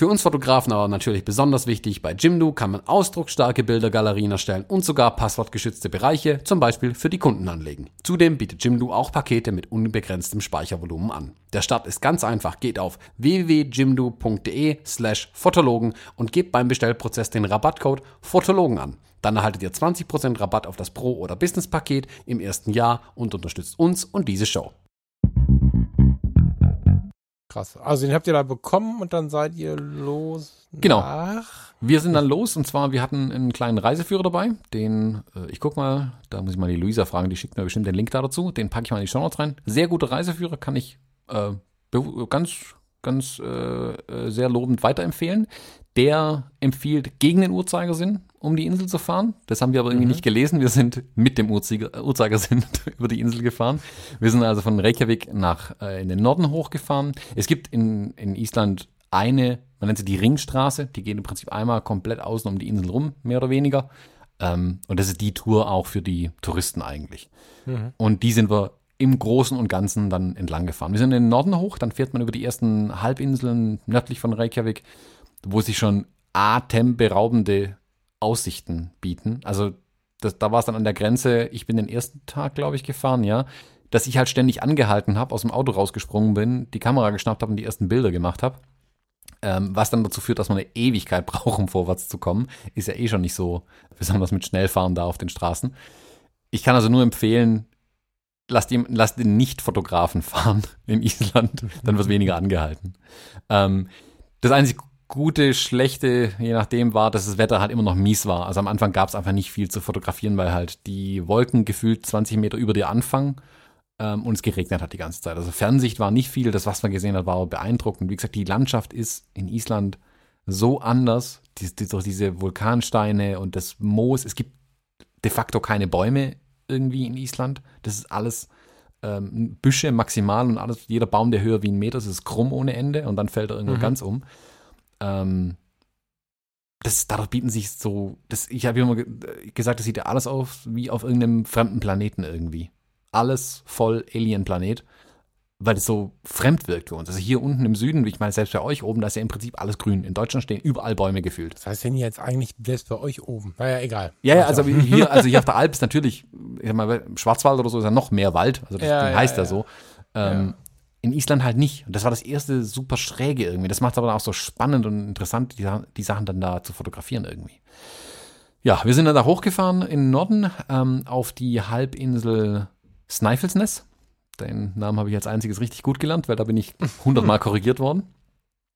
Speaker 3: Für uns Fotografen aber natürlich besonders wichtig, bei Jimdo kann man ausdrucksstarke Bildergalerien erstellen und sogar passwortgeschützte Bereiche, zum Beispiel für die Kunden anlegen. Zudem bietet Jimdo auch Pakete mit unbegrenztem Speichervolumen an. Der Start ist ganz einfach, geht auf www.jimdo.de slash Fotologen und gebt beim Bestellprozess den Rabattcode Fotologen an. Dann erhaltet ihr 20% Rabatt auf das Pro- oder Business-Paket im ersten Jahr und unterstützt uns und diese Show.
Speaker 2: Krass. Also den habt ihr da bekommen und dann seid ihr los.
Speaker 1: Genau. Wir sind dann los und zwar, wir hatten einen kleinen Reiseführer dabei. Den, äh, ich guck mal, da muss ich mal die Luisa fragen, die schickt mir bestimmt den Link da dazu. Den packe ich mal in die Show Notes rein. Sehr guter Reiseführer, kann ich äh, ganz, ganz äh, äh sehr lobend weiterempfehlen. Der empfiehlt gegen den Uhrzeigersinn, um die Insel zu fahren. Das haben wir aber irgendwie mhm. nicht gelesen. Wir sind mit dem Uhrzeigersinn *laughs* über die Insel gefahren. Wir sind also von Reykjavik nach äh, in den Norden hochgefahren. Es gibt in, in Island eine, man nennt sie die Ringstraße, die geht im Prinzip einmal komplett außen um die Insel rum, mehr oder weniger. Ähm, und das ist die Tour auch für die Touristen eigentlich. Mhm. Und die sind wir im Großen und Ganzen dann entlang gefahren. Wir sind in den Norden hoch, dann fährt man über die ersten Halbinseln nördlich von Reykjavik wo sich schon atemberaubende Aussichten bieten. Also das, da war es dann an der Grenze, ich bin den ersten Tag, glaube ich, gefahren, ja, dass ich halt ständig angehalten habe, aus dem Auto rausgesprungen bin, die Kamera geschnappt habe und die ersten Bilder gemacht habe. Ähm, was dann dazu führt, dass man eine Ewigkeit *laughs* braucht, um vorwärts zu kommen. Ist ja eh schon nicht so besonders mit Schnellfahren da auf den Straßen. Ich kann also nur empfehlen, lasst, ihn, lasst den Nicht-Fotografen *laughs* fahren in Island, dann wird weniger angehalten. Ähm, das einzige gute, schlechte, je nachdem war, dass das Wetter halt immer noch mies war. Also am Anfang gab es einfach nicht viel zu fotografieren, weil halt die Wolken gefühlt 20 Meter über dir anfangen ähm, und es geregnet hat die ganze Zeit. Also Fernsicht war nicht viel, das, was man gesehen hat, war beeindruckend. Wie gesagt, die Landschaft ist in Island so anders. Die, die, durch diese Vulkansteine und das Moos. Es gibt de facto keine Bäume irgendwie in Island. Das ist alles ähm, Büsche maximal und alles, jeder Baum, der höher wie ein Meter ist, ist krumm ohne Ende und dann fällt er irgendwo mhm. ganz um ähm, das, darauf bieten sich so, das, ich habe immer gesagt, das sieht ja alles aus wie auf irgendeinem fremden Planeten irgendwie. Alles voll Alien-Planet. weil es so fremd wirkt für uns. Also hier unten im Süden, wie ich meine, selbst bei euch oben, da ist ja im Prinzip alles grün. In Deutschland stehen überall Bäume gefühlt.
Speaker 2: Das heißt, wenn ihr jetzt eigentlich selbst bei euch oben. Naja, egal.
Speaker 1: Ja, ja, also hier, also hier *laughs* auf der Alp ist natürlich, ich sag mal, Schwarzwald oder so ist ja noch mehr Wald. Also das
Speaker 2: Ja, ja,
Speaker 1: heißt ja,
Speaker 2: ja.
Speaker 1: so. Ähm, In Island halt nicht. Und das war das erste super schräge irgendwie. Das macht es aber dann auch so spannend und interessant, die, die Sachen dann da zu fotografieren irgendwie. Ja, wir sind dann da hochgefahren in den Norden ähm, auf die Halbinsel Snæfellsnes. Den Namen habe ich als einziges richtig gut gelernt, weil da bin ich *laughs* hundertmal *laughs* korrigiert worden.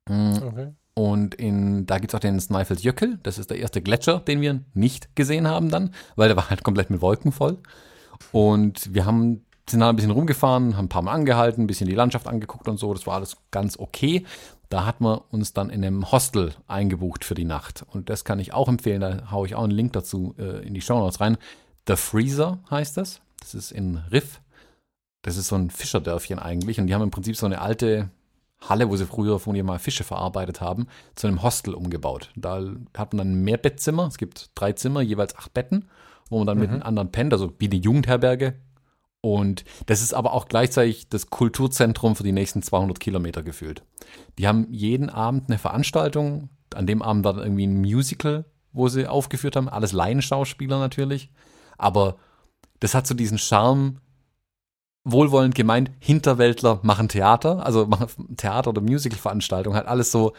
Speaker 1: Mm,
Speaker 2: Okay.
Speaker 1: und in, da gibt es auch den Snæfellsjökull. Das ist der erste Gletscher, den wir nicht gesehen haben dann, weil der war halt komplett mit Wolken voll. Und wir haben, sind da ein bisschen rumgefahren, haben ein paar Mal angehalten, ein bisschen die Landschaft angeguckt und so. Das war alles ganz okay. Da hat man uns dann in einem Hostel eingebucht für die Nacht. Und das kann ich auch empfehlen. Da haue ich auch einen Link dazu äh, in die Show Notes rein. The Freezer heißt das. Das ist in Riff. Das ist so ein Fischerdörfchen eigentlich. Und die haben im Prinzip so eine alte Halle, wo sie früher von ihr mal Fische verarbeitet haben, zu einem Hostel umgebaut. Da hat man dann ein Mehrbettzimmer. Es gibt drei Zimmer, jeweils acht Betten, wo man dann mit den anderen pennt, also wie die Jugendherberge. Und das ist aber auch gleichzeitig das Kulturzentrum für die nächsten 200 Kilometer gefühlt. Die haben jeden Abend eine Veranstaltung. An dem Abend war dann irgendwie ein Musical, wo sie aufgeführt haben. Alles Laienschauspieler natürlich. Aber das hat so diesen Charme, wohlwollend gemeint, Hinterwäldler machen Theater, also machen Theater- oder Musical-Veranstaltungen, halt alles so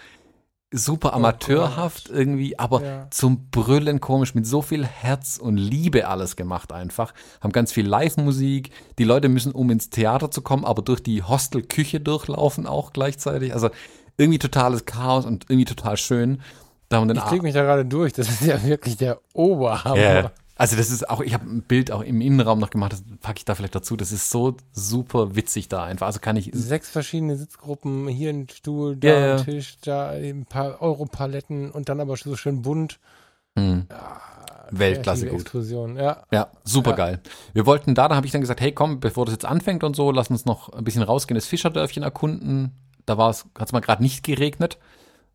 Speaker 1: super amateurhaft irgendwie, aber
Speaker 2: Ja.
Speaker 1: zum Brüllen komisch, mit so viel Herz und Liebe alles gemacht einfach. Haben ganz viel Live-Musik, die Leute müssen, um ins Theater zu kommen, aber durch die Hostelküche durchlaufen auch gleichzeitig. Also irgendwie totales Chaos und irgendwie total schön. Da haben wir den
Speaker 2: Ich klicke mich da gerade durch. Das ist ja wirklich der Oberhammer.
Speaker 1: ja. Also das ist auch, ich habe ein Bild auch im Innenraum noch gemacht, das packe ich da vielleicht dazu. Das ist so super witzig da einfach. Also kann ich.
Speaker 2: Sechs verschiedene Sitzgruppen, hier ein Stuhl, da
Speaker 1: Ja, ja.
Speaker 2: ein Tisch, da ein paar Europaletten und dann aber so schön bunt.
Speaker 1: Hm. Weltklasse
Speaker 2: Kreative
Speaker 1: gut.
Speaker 2: Explosion, ja.
Speaker 1: Ja, super
Speaker 2: Ja.
Speaker 1: geil. Wir wollten da, da habe ich dann gesagt, hey komm, bevor das jetzt anfängt und so, lass uns noch ein bisschen rausgehen, das Fischerdörfchen erkunden. Da war es, hat es mal gerade nicht geregnet.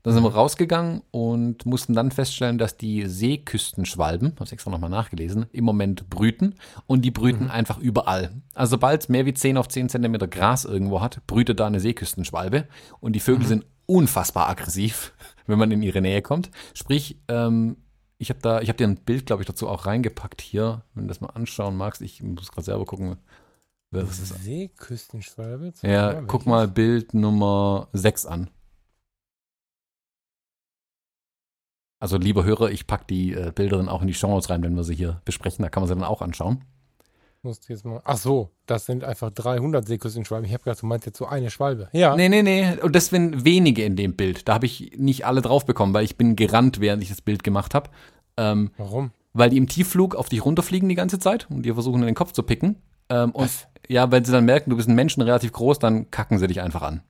Speaker 1: Dann sind wir rausgegangen und mussten dann feststellen, dass die Seeküstenschwalben, habe ich extra nochmal nachgelesen, im Moment brüten und die brüten einfach überall. Also sobald es mehr wie 10 auf 10 Zentimeter Gras irgendwo hat, brütet da eine Seeküstenschwalbe und die Vögel sind unfassbar aggressiv, *laughs* wenn man in ihre Nähe kommt. Sprich, ähm, ich habe da, ich habe dir ein Bild, glaube ich, dazu auch reingepackt hier, wenn du das mal anschauen magst. Ich muss gerade selber gucken. das ist.
Speaker 2: Seeküstenschwalbe.
Speaker 1: Ja, guck mal Bild Nummer 6 an. Also, lieber Hörer, ich packe die äh, Bilder dann auch in die Show Notes rein, wenn wir sie hier besprechen. Da kann man sie dann auch anschauen.
Speaker 2: Musst jetzt mal. Ach so, das sind einfach 300 Seeküstenschwalben. Ich habe gedacht, du meinst jetzt so eine Schwalbe. Ja.
Speaker 1: Nee, nee, nee. Und das sind wenige in dem Bild. Da habe ich nicht alle drauf bekommen, weil ich bin gerannt, während ich das Bild gemacht habe. Ähm,
Speaker 2: Warum?
Speaker 1: weil die im Tiefflug auf dich runterfliegen die ganze Zeit und dir versuchen, in den Kopf zu picken. Ähm, und
Speaker 2: Was?
Speaker 1: ja, wenn sie dann merken, du bist ein Menschen relativ groß, dann kacken sie dich einfach an.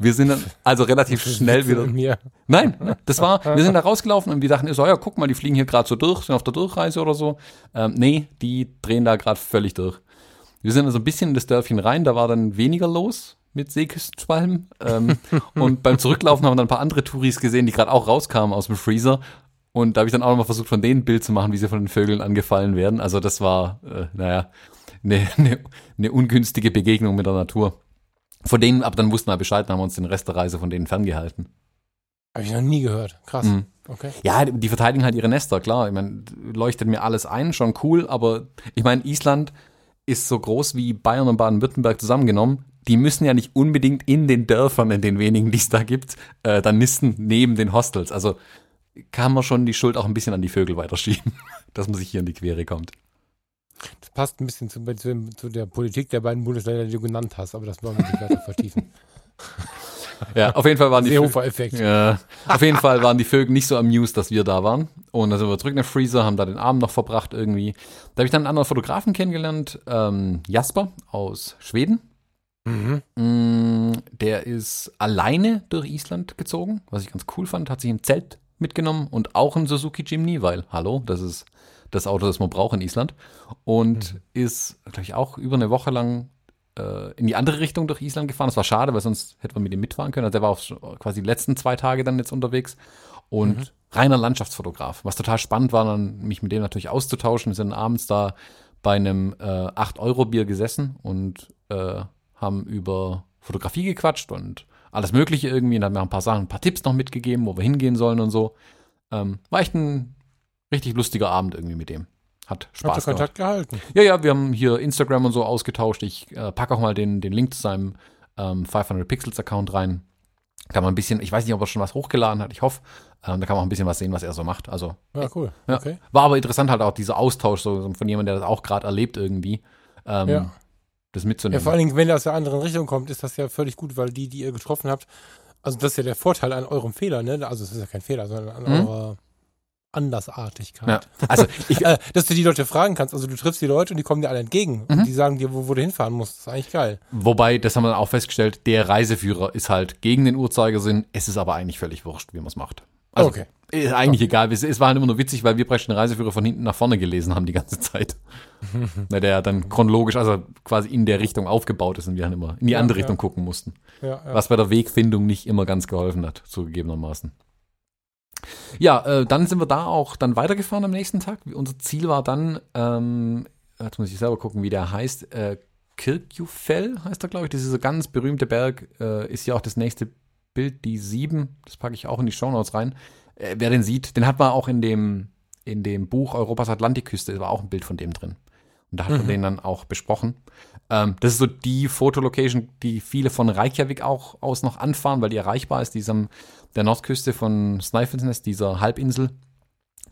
Speaker 1: Wir sind dann *laughs* also relativ schnell wieder.
Speaker 2: Mir.
Speaker 1: Nein, *laughs* das war, wir sind da rausgelaufen und wir dachten, so, ja, guck mal, die fliegen hier gerade so durch, sind auf der Durchreise oder so. Ähm, nee, die drehen da gerade völlig durch. Wir sind also ein bisschen in das Dörfchen rein, da war dann weniger los mit Seeküstenschwalben. Ähm, *laughs* und beim Zurücklaufen haben wir dann ein paar andere Touris gesehen, die gerade auch rauskamen aus dem Freezer. Und da habe ich dann auch nochmal versucht, von denen ein Bild zu machen, wie sie von den Vögeln angefallen werden. Also das war, äh, naja, eine ne, ne ungünstige Begegnung mit der Natur. Von denen, aber dann wussten wir Bescheid, dann haben wir uns den Rest der Reise von denen ferngehalten.
Speaker 2: Habe ich noch nie gehört. Krass.
Speaker 1: Mhm.
Speaker 2: Okay.
Speaker 1: Ja, die verteidigen halt ihre Nester, klar. Ich meine, leuchtet mir alles ein, schon cool, aber ich meine, Island ist so groß wie Bayern und Baden-Württemberg zusammengenommen. Die müssen ja nicht unbedingt in den Dörfern, in den wenigen, die es da gibt, äh, dann nisten neben den Hostels. Also kann man schon die Schuld auch ein bisschen an die Vögel weiterschieben, *laughs* dass man sich hier in die Quere kommt.
Speaker 2: Das passt ein bisschen zu, zu, zu der Politik der beiden Bundesländer, die du genannt hast, aber das wollen wir nicht weiter vertiefen. *laughs*
Speaker 1: Ja, auf jeden Fall waren die Vögel,
Speaker 2: Seehofer-Effekt.
Speaker 1: ja, auf jeden Fall waren die Vögel nicht so amused, dass wir da waren. Und dann sind wir zurück nach Freezer, haben da den Abend noch verbracht irgendwie. Da habe ich dann einen anderen Fotografen kennengelernt, ähm, Jasper aus Schweden.
Speaker 2: Mhm.
Speaker 1: Mm, Der ist alleine durch Island gezogen, was ich ganz cool fand. Hat sich ein Zelt mitgenommen und auch ein Suzuki Jimny, weil, hallo, das ist das Auto, das man braucht in Island. Und ist, glaube ich, auch über eine Woche lang äh, in die andere Richtung durch Island gefahren. Das war schade, weil sonst hätte man mit ihm mitfahren können. Also der war auch quasi die letzten zwei Tage dann jetzt unterwegs. Und reiner Landschaftsfotograf. Was total spannend war, dann mich mit dem natürlich auszutauschen. Wir sind abends da bei einem äh, 8-Euro-Bier gesessen und äh, haben über Fotografie gequatscht und alles Mögliche irgendwie und haben mir ein paar Sachen, ein paar Tipps noch mitgegeben, wo wir hingehen sollen und so. Ähm, war echt ein richtig lustiger Abend irgendwie mit dem. Hat Spaß
Speaker 2: Habt ihr Kontakt gehalten?
Speaker 1: Ja, ja, wir haben hier Instagram und so ausgetauscht. Ich äh, packe auch mal den, den Link zu seinem ähm, 500 Pixels Account rein. Kann man ein bisschen, ich weiß nicht, ob er schon was hochgeladen hat, ich hoffe. Ähm, da kann man auch ein bisschen was sehen, was er so macht. Also
Speaker 2: Ja, cool.
Speaker 1: ja.
Speaker 2: Okay.
Speaker 1: war aber interessant halt auch dieser Austausch so von jemandem, der das auch gerade erlebt irgendwie. Ähm,
Speaker 2: Ja.
Speaker 1: Das
Speaker 2: Ja,
Speaker 1: mitzunehmen.
Speaker 2: vor allen Dingen, wenn das aus der anderen Richtung kommt, ist das ja völlig gut, weil die, die ihr getroffen habt, also das ist ja der Vorteil an eurem Fehler, ne? Also es ist ja kein Fehler, sondern an
Speaker 1: Mhm.
Speaker 2: eurer Andersartigkeit.
Speaker 1: ja. Also ich,
Speaker 2: Äh, dass du die Leute fragen kannst. Also du triffst die Leute und die kommen dir alle entgegen.
Speaker 1: Mhm.
Speaker 2: Und die sagen dir, wo, wo du hinfahren musst. Das ist eigentlich geil.
Speaker 1: Wobei, das haben wir dann auch festgestellt, der Reiseführer ist halt gegen den Uhrzeigersinn. Es ist aber eigentlich völlig wurscht, wie man es macht. Also,
Speaker 2: Okay.
Speaker 1: Ist eigentlich egal. Es, es war halt immer nur witzig, weil wir praktisch den Reiseführer von hinten nach vorne gelesen haben die ganze Zeit. *laughs* Na, der dann chronologisch, also quasi in der Richtung aufgebaut ist und wir dann immer in die
Speaker 2: Ja,
Speaker 1: andere
Speaker 2: ja.
Speaker 1: Richtung gucken mussten. Was bei der Wegfindung nicht immer ganz geholfen hat, zugegebenermaßen. Ja, äh, dann sind wir da auch dann weitergefahren am nächsten Tag. Unser Ziel war dann, ähm, jetzt muss ich selber gucken, wie der heißt, äh, Kirkjufell heißt er, glaube ich. Das ist dieser ganz berühmte Berg, äh, ist ja auch das nächste Bild, die 7. Das packe ich auch in die Shownotes rein. Äh, wer den sieht, den hat man auch in dem, in dem Buch Europas Atlantikküste, da war auch ein Bild von dem drin. Und da hat man den dann auch besprochen. Ähm, das ist so die Fotolocation, die viele von Reykjavik auch aus noch anfahren, weil die erreichbar ist, die ist am der Nordküste von Snæfellsnes, dieser Halbinsel.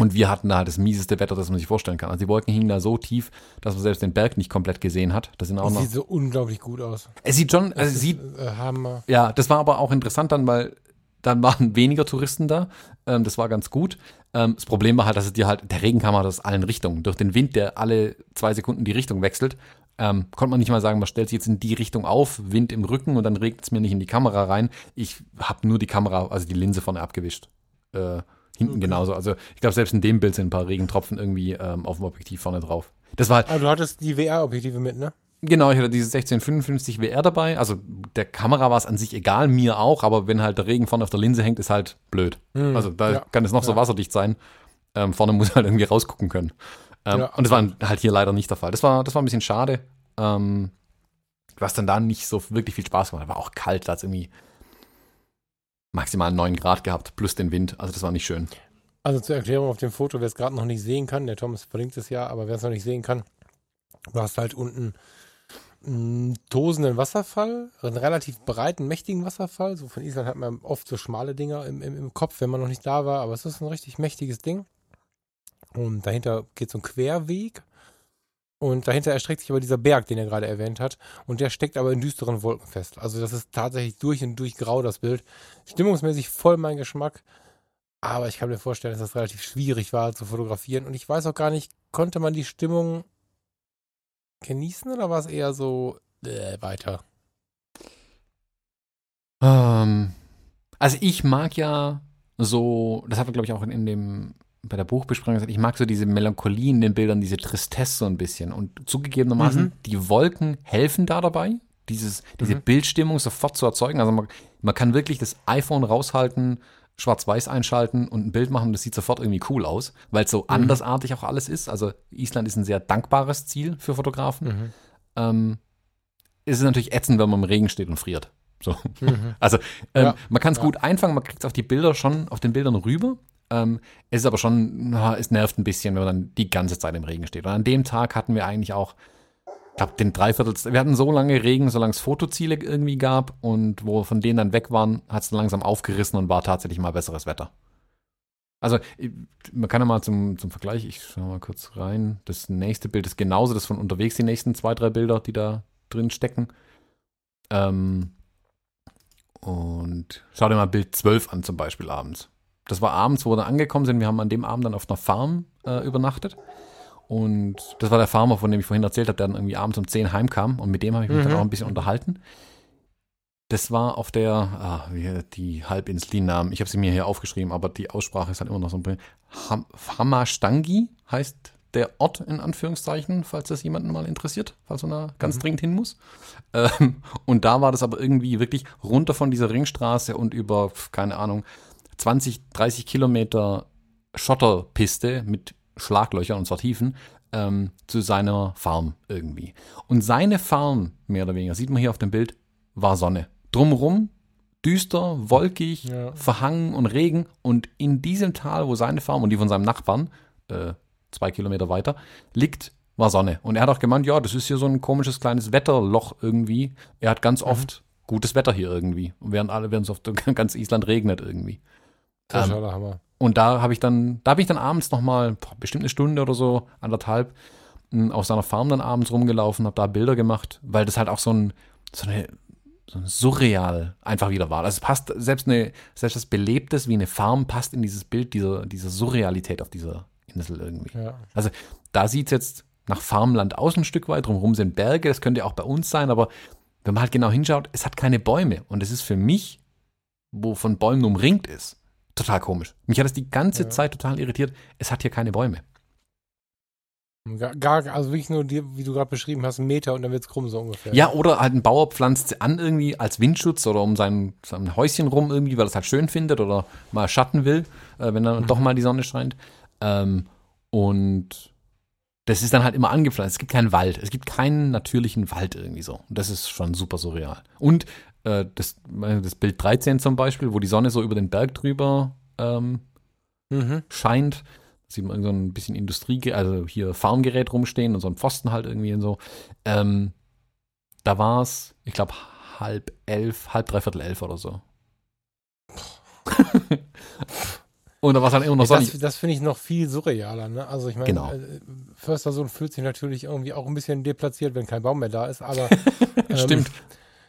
Speaker 1: Und wir hatten da halt das mieseste Wetter, das man sich vorstellen kann. Also die Wolken hingen da so tief, dass man selbst den Berg nicht komplett gesehen hat. Das sind auch
Speaker 2: Das
Speaker 1: noch.
Speaker 2: sieht so unglaublich gut aus.
Speaker 1: Es sieht schon, also es
Speaker 2: ist,
Speaker 1: sieht
Speaker 2: äh, Hammer.
Speaker 1: ja, das war aber auch interessant dann, weil dann waren *laughs* weniger Touristen da. Ähm, das war ganz gut. Ähm, das Problem war halt, dass es dir halt, der Regen kam halt aus allen Richtungen. Durch den Wind, der alle zwei Sekunden die Richtung wechselt, ähm, konnte man nicht mal sagen, man stellt sich jetzt in die Richtung auf, Wind im Rücken und dann regnet es mir nicht in die Kamera rein. Ich habe nur die Kamera, also die Linse vorne abgewischt. Äh, hinten
Speaker 2: Okay.
Speaker 1: genauso. Also ich glaube, selbst in dem Bild sind ein paar Regentropfen irgendwie ähm, auf dem Objektiv vorne drauf. Das war halt,
Speaker 2: Ah, du hattest die VR-Objektive mit, ne?
Speaker 1: Genau, ich hatte diese 1655 WR dabei. Also der Kamera war es an sich egal, mir auch, aber wenn halt der Regen vorne auf der Linse hängt, ist halt blöd.
Speaker 2: Hm,
Speaker 1: Also da
Speaker 2: ja,
Speaker 1: kann es noch so
Speaker 2: ja.
Speaker 1: wasserdicht sein. Ähm, vorne muss halt irgendwie rausgucken können. Ähm,
Speaker 2: Ja,
Speaker 1: und das war halt hier leider nicht der Fall. Das war, das war ein bisschen schade. Ähm, was dann da nicht so wirklich viel Spaß gemacht hat. War auch kalt, da hat irgendwie maximal 9 Grad gehabt, plus den Wind. Also das war nicht schön.
Speaker 2: Also zur Erklärung auf dem Foto, wer es gerade noch nicht sehen kann, der Thomas verlinkt es ja, aber wer es noch nicht sehen kann, du hast halt unten einen tosenden Wasserfall, einen relativ breiten, mächtigen Wasserfall. So von Island hat man oft so schmale Dinger im, im, im Kopf, wenn man noch nicht da war, aber es ist ein richtig mächtiges Ding. Und dahinter geht so ein Querweg. Und dahinter erstreckt sich aber dieser Berg, den er gerade erwähnt hat. Und der steckt aber in düsteren Wolken fest. Also das ist tatsächlich durch und durch grau, das Bild. Stimmungsmäßig voll mein Geschmack. Aber ich kann mir vorstellen, dass das relativ schwierig war zu fotografieren. Und ich weiß auch gar nicht, konnte man die Stimmung genießen oder war es eher so äh, weiter?
Speaker 1: Ähm, also ich mag ja so, das haben wir glaube ich auch in, in dem bei der Buchbesprechung gesagt, ich mag so diese Melancholie in den Bildern, diese Tristesse so ein bisschen. Und zugegebenermaßen,
Speaker 2: Mhm.
Speaker 1: die Wolken helfen da dabei, dieses, diese
Speaker 2: Mhm.
Speaker 1: Bildstimmung sofort zu erzeugen. Also man, man kann wirklich das iPhone raushalten, schwarz-weiß einschalten und ein Bild machen und das sieht sofort irgendwie cool aus, weil es so andersartig auch alles ist. Also Island ist ein sehr dankbares Ziel für Fotografen.
Speaker 2: Mhm.
Speaker 1: Ähm, es ist natürlich ätzend, wenn man im Regen steht und friert. So.
Speaker 2: Mhm. *laughs*
Speaker 1: Also ähm,
Speaker 2: Ja,
Speaker 1: man kann es
Speaker 2: ja.
Speaker 1: gut einfangen, man kriegt es auf die Bilder schon, auf den Bildern rüber. Ähm, es ist aber schon, es nervt ein bisschen, wenn man dann die ganze Zeit im Regen steht. Und an dem Tag hatten wir eigentlich auch, ich glaube, den Dreiviertel, wir hatten so lange Regen, solange es Fotoziele irgendwie gab und wo wir von denen dann weg waren, hat es dann langsam aufgerissen und war tatsächlich mal besseres Wetter. Also, man kann ja mal zum, zum Vergleich, ich schau mal kurz rein. Das nächste Bild ist genauso, das von unterwegs, die nächsten zwei, drei Bilder, die da drin stecken. Ähm, und schau dir mal Bild 12 an, zum Beispiel abends. Das war abends, wo wir dann angekommen sind. Wir haben an dem Abend dann auf einer Farm äh, übernachtet. Und das war der Farmer, von dem ich vorhin erzählt habe, der dann irgendwie abends um 10 heimkam. Und mit dem habe ich mich dann
Speaker 2: Mhm.
Speaker 1: auch ein bisschen unterhalten. Das war auf der, ah, wie, die Halbinsel, die Namen, ich habe sie mir hier aufgeschrieben, aber die Aussprache ist halt immer noch so ein bisschen. Ham, Hamastangi heißt der Ort in Anführungszeichen, falls das jemanden mal interessiert, falls man da ganz
Speaker 2: Mhm.
Speaker 1: dringend hin muss. Ähm, und da war das aber irgendwie wirklich runter von dieser Ringstraße und über, keine Ahnung, 20, 30 Kilometer Schotterpiste mit Schlaglöcher, und zwar Tiefen, ähm, zu seiner Farm irgendwie. Und seine Farm, mehr oder weniger, sieht man hier auf dem Bild, war Sonne. Drumrum düster, wolkig,
Speaker 2: Ja.
Speaker 1: verhangen und Regen. Und in diesem Tal, wo seine Farm und die von seinem Nachbarn, äh, zwei Kilometer weiter, liegt, war Sonne. Und er hat auch gemeint, ja, das ist hier so ein komisches kleines Wetterloch irgendwie. Er hat ganz oft gutes Wetter hier irgendwie. Und während alle, während es auf *laughs* ganz Island regnet irgendwie.
Speaker 2: Das
Speaker 1: Ähm,
Speaker 2: ja der Hammer.
Speaker 1: Und da habe ich dann, da bin ich dann abends nochmal, bestimmt eine Stunde oder so, anderthalb, m, auf seiner Farm dann abends rumgelaufen, habe da Bilder gemacht, weil das halt auch so ein, so eine, so ein surreal einfach wieder war. Also es passt, selbst eine, selbst das Belebtes wie eine Farm passt in dieses Bild dieser, dieser Surrealität auf dieser Insel irgendwie.
Speaker 2: Ja.
Speaker 1: Also da sieht es jetzt nach Farmland aus ein Stück weit, drumherum sind Berge, das könnte auch bei uns sein, aber wenn man halt genau hinschaut, es hat keine Bäume. Und es ist für mich, wo von Bäumen umringt ist, total komisch. Mich hat es die ganze
Speaker 2: Ja.
Speaker 1: Zeit total irritiert, es hat hier keine Bäume.
Speaker 2: Gar, also wirklich nur, die, wie du gerade beschrieben hast, einen Meter und dann wird's krumm so ungefähr.
Speaker 1: Ja, oder halt ein Bauer pflanzt sie an irgendwie als Windschutz oder um sein, sein Häuschen rum irgendwie, weil er es halt schön findet oder mal Schatten will, äh, wenn dann doch mal die Sonne scheint. Ähm, und das ist dann halt immer angepflanzt. Es gibt keinen Wald. Es gibt keinen natürlichen Wald irgendwie so. Und das ist schon super surreal. Und äh, das, äh, das Bild 13 zum Beispiel, wo die Sonne so über den Berg drüber ähm,
Speaker 2: Mhm.
Speaker 1: scheint. Sieht man so ein bisschen Industrie, also hier Farmgerät rumstehen und so ein Pfosten halt irgendwie und so. Ähm, da war es, ich glaube, halb elf, halb dreiviertel elf oder so. *laughs* und da war es dann immer noch sonnig.
Speaker 2: Das, das finde ich noch viel surrealer, ne? Also ich meine,
Speaker 1: Genau.
Speaker 2: äh, Förstersohn fühlt sich natürlich irgendwie auch ein bisschen deplatziert, wenn kein Baum mehr da ist, aber *laughs* ähm,
Speaker 1: Stimmt.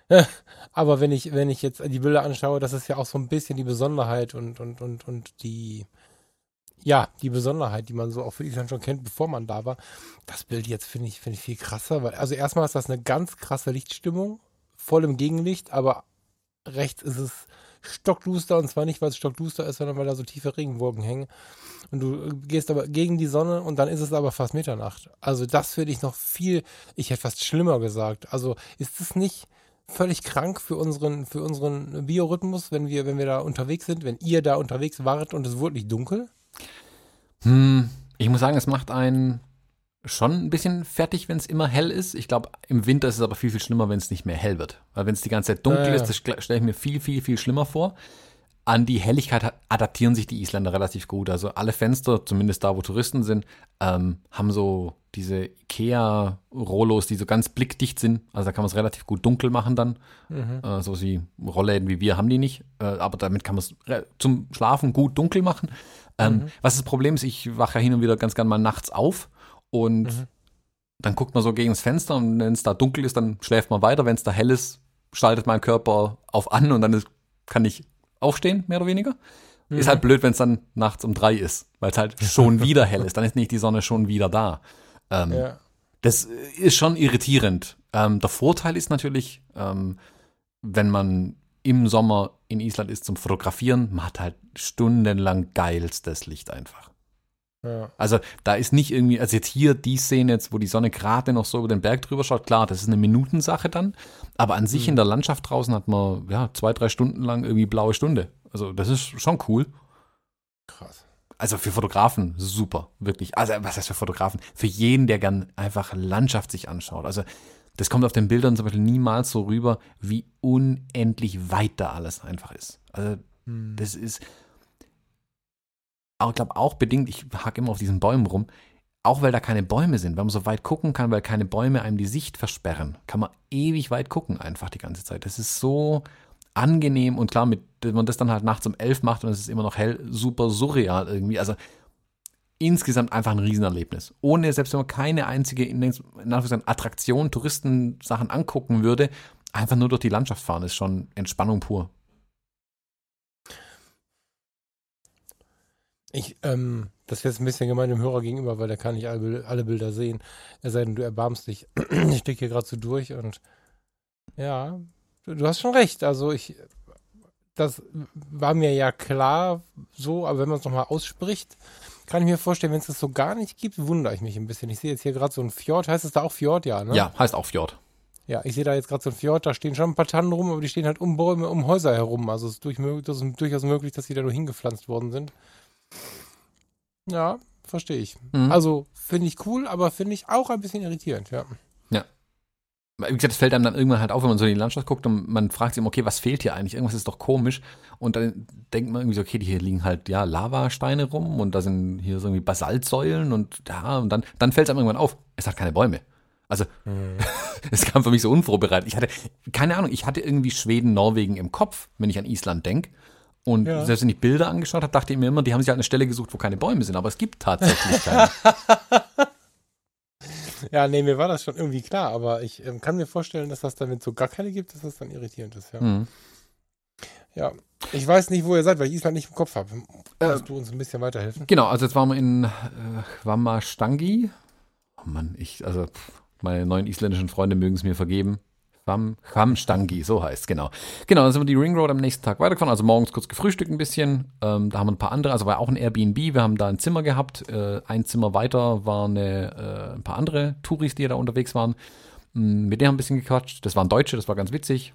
Speaker 1: *laughs*
Speaker 2: Aber wenn ich, wenn ich jetzt die Bilder anschaue, das ist ja auch so ein bisschen die Besonderheit und, und, und, und die, ja, die Besonderheit, die man so auch für Island schon kennt, bevor man da war. Das Bild jetzt finde ich, finde ich viel krasser, weil, also erstmal ist das eine ganz krasse Lichtstimmung, voll im Gegenlicht, aber rechts ist es stockduster und zwar nicht, weil es stockduster ist, sondern weil da so tiefe Regenwolken hängen. Und du äh, gehst aber gegen die Sonne und dann ist es aber fast Mitternacht. Also das finde ich noch viel, ich hätte fast schlimmer gesagt. Also ist es nicht völlig krank für unseren, für unseren Biorhythmus, wenn wir, wenn wir da unterwegs sind, wenn ihr da unterwegs wart und es wurde nicht dunkel?
Speaker 1: Hm, ich muss sagen, es macht einen schon ein bisschen fertig, wenn es immer hell ist. Ich glaube, im Winter ist es aber viel, viel schlimmer, wenn es nicht mehr hell wird. Weil wenn es die ganze Zeit dunkel
Speaker 2: ja.
Speaker 1: ist, das stelle ich mir viel, viel, viel schlimmer vor. An die Helligkeit adaptieren sich die Isländer relativ gut. Also alle Fenster, zumindest da, wo Touristen sind, ähm, haben so diese Ikea-Rollos, die so ganz blickdicht sind. Also da kann man es relativ gut dunkel machen dann. Äh, so wie Rollläden wie wir haben die nicht. Äh, aber damit kann man es zum Schlafen gut dunkel machen. Ähm, Was das Problem ist, ich wache ja hin und wieder ganz gern mal nachts auf und dann guckt man so gegen das Fenster und wenn es da dunkel ist, dann schläft man weiter. Wenn es da hell ist, schaltet mein Körper auf an und dann ist, kann ich aufstehen, mehr oder weniger. Ist halt blöd, wenn es dann nachts um drei ist, weil es halt schon *laughs* wieder hell ist. Dann ist nicht die Sonne schon wieder da. Ähm,
Speaker 2: Ja.
Speaker 1: das ist schon irritierend. Ähm, der Vorteil ist natürlich, ähm, wenn man im Sommer in Island ist zum Fotografieren, man hat halt stundenlang geilstes Licht einfach.
Speaker 2: Ja.
Speaker 1: Also da ist nicht irgendwie, also jetzt hier die Szene jetzt, wo die Sonne gerade noch so über den Berg drüber schaut, klar, das ist eine Minutensache dann, aber an sich in der Landschaft draußen hat man ja zwei, drei Stunden lang irgendwie blaue Stunde. Also das ist schon cool.
Speaker 2: Krass.
Speaker 1: Also für Fotografen super, wirklich. Also was heißt für Fotografen? Für jeden, der gern einfach Landschaft sich anschaut. Also das kommt auf den Bildern zum Beispiel niemals so rüber, wie unendlich weit da alles einfach ist. Also das ist, ich glaube auch bedingt, ich hake immer auf diesen Bäumen rum, auch weil da keine Bäume sind, weil man so weit gucken kann, weil keine Bäume einem die Sicht versperren, kann man ewig weit gucken einfach die ganze Zeit. Das ist so angenehm und klar, mit, man das dann halt nachts um elf macht und es ist immer noch hell, super surreal irgendwie. Also insgesamt einfach ein Riesenerlebnis. Ohne, selbst wenn man keine einzige in Anführungszeichen, Attraktion, Touristensachen angucken würde, einfach nur durch die Landschaft fahren, ist schon Entspannung pur.
Speaker 2: Ich, ähm, das wäre jetzt ein bisschen gemein dem Hörer gegenüber, weil der kann nicht alle, alle Bilder sehen. Es sei denn, du erbarmst dich. *clears throat* ich stecke hier gerade so durch und ja, du, du hast schon recht. Also ich, das war mir ja klar so, aber wenn man es nochmal ausspricht, kann ich mir vorstellen, wenn es das so gar nicht gibt, wundere ich mich ein bisschen. Ich sehe jetzt hier gerade so ein Fjord. Heißt es da auch Fjord? Ja, ne?
Speaker 1: Ja, heißt auch Fjord.
Speaker 2: Ja, ich sehe da jetzt gerade so ein Fjord, da stehen schon ein paar Tannen rum, aber die stehen halt um Bäume, um Häuser herum. Also es ist, durch, das ist durchaus möglich, dass die da nur hingepflanzt worden sind. Ja, verstehe ich.
Speaker 1: Mhm.
Speaker 2: Also finde ich cool, aber finde ich auch ein bisschen irritierend, ja.
Speaker 1: Wie gesagt, es fällt einem dann irgendwann halt auf, wenn man so in die Landschaft guckt und man fragt sich immer, okay, was fehlt hier eigentlich? Irgendwas ist doch komisch. Und dann denkt man irgendwie so, okay, hier liegen halt, ja, Lavasteine rum und da sind hier so irgendwie Basaltsäulen und ja, und dann, dann fällt es einem irgendwann auf, es hat keine Bäume. Also, *laughs* es kam für mich so unvorbereitet. Ich hatte, keine Ahnung, ich hatte irgendwie Schweden, Norwegen im Kopf, wenn ich an Island denke. Und
Speaker 2: Ja.
Speaker 1: selbst wenn ich Bilder angeschaut habe, dachte ich mir immer, die haben sich halt eine Stelle gesucht, wo keine Bäume sind. Aber es gibt tatsächlich keine. *laughs* *laughs*
Speaker 2: Ja, nee, mir war das schon irgendwie klar, aber ich ähm, kann mir vorstellen, dass das dann, wenn es so gar keine gibt, dass das dann irritierend ist, ja.
Speaker 1: Mhm.
Speaker 2: Ja. Ich weiß nicht, wo ihr seid, weil ich Island nicht im Kopf habe.
Speaker 1: Äh,
Speaker 2: Kannst du uns ein bisschen weiterhelfen?
Speaker 1: Genau, also jetzt waren wir in äh, Vamastangi. Oh Mann, ich, also meine neuen isländischen Freunde mögen es mir vergeben. Vam, Vamstangi, so heißt genau. Genau, dann sind wir die Ring Road am nächsten Tag weitergefahren, also morgens kurz gefrühstückt ein bisschen. Ähm, da haben wir ein paar andere, also war auch ein Airbnb, wir haben da ein Zimmer gehabt. Äh, ein Zimmer weiter waren äh, ein paar andere Touris, die da unterwegs waren. Mm, Mit denen haben wir ein bisschen gequatscht. Das waren Deutsche, das war ganz witzig.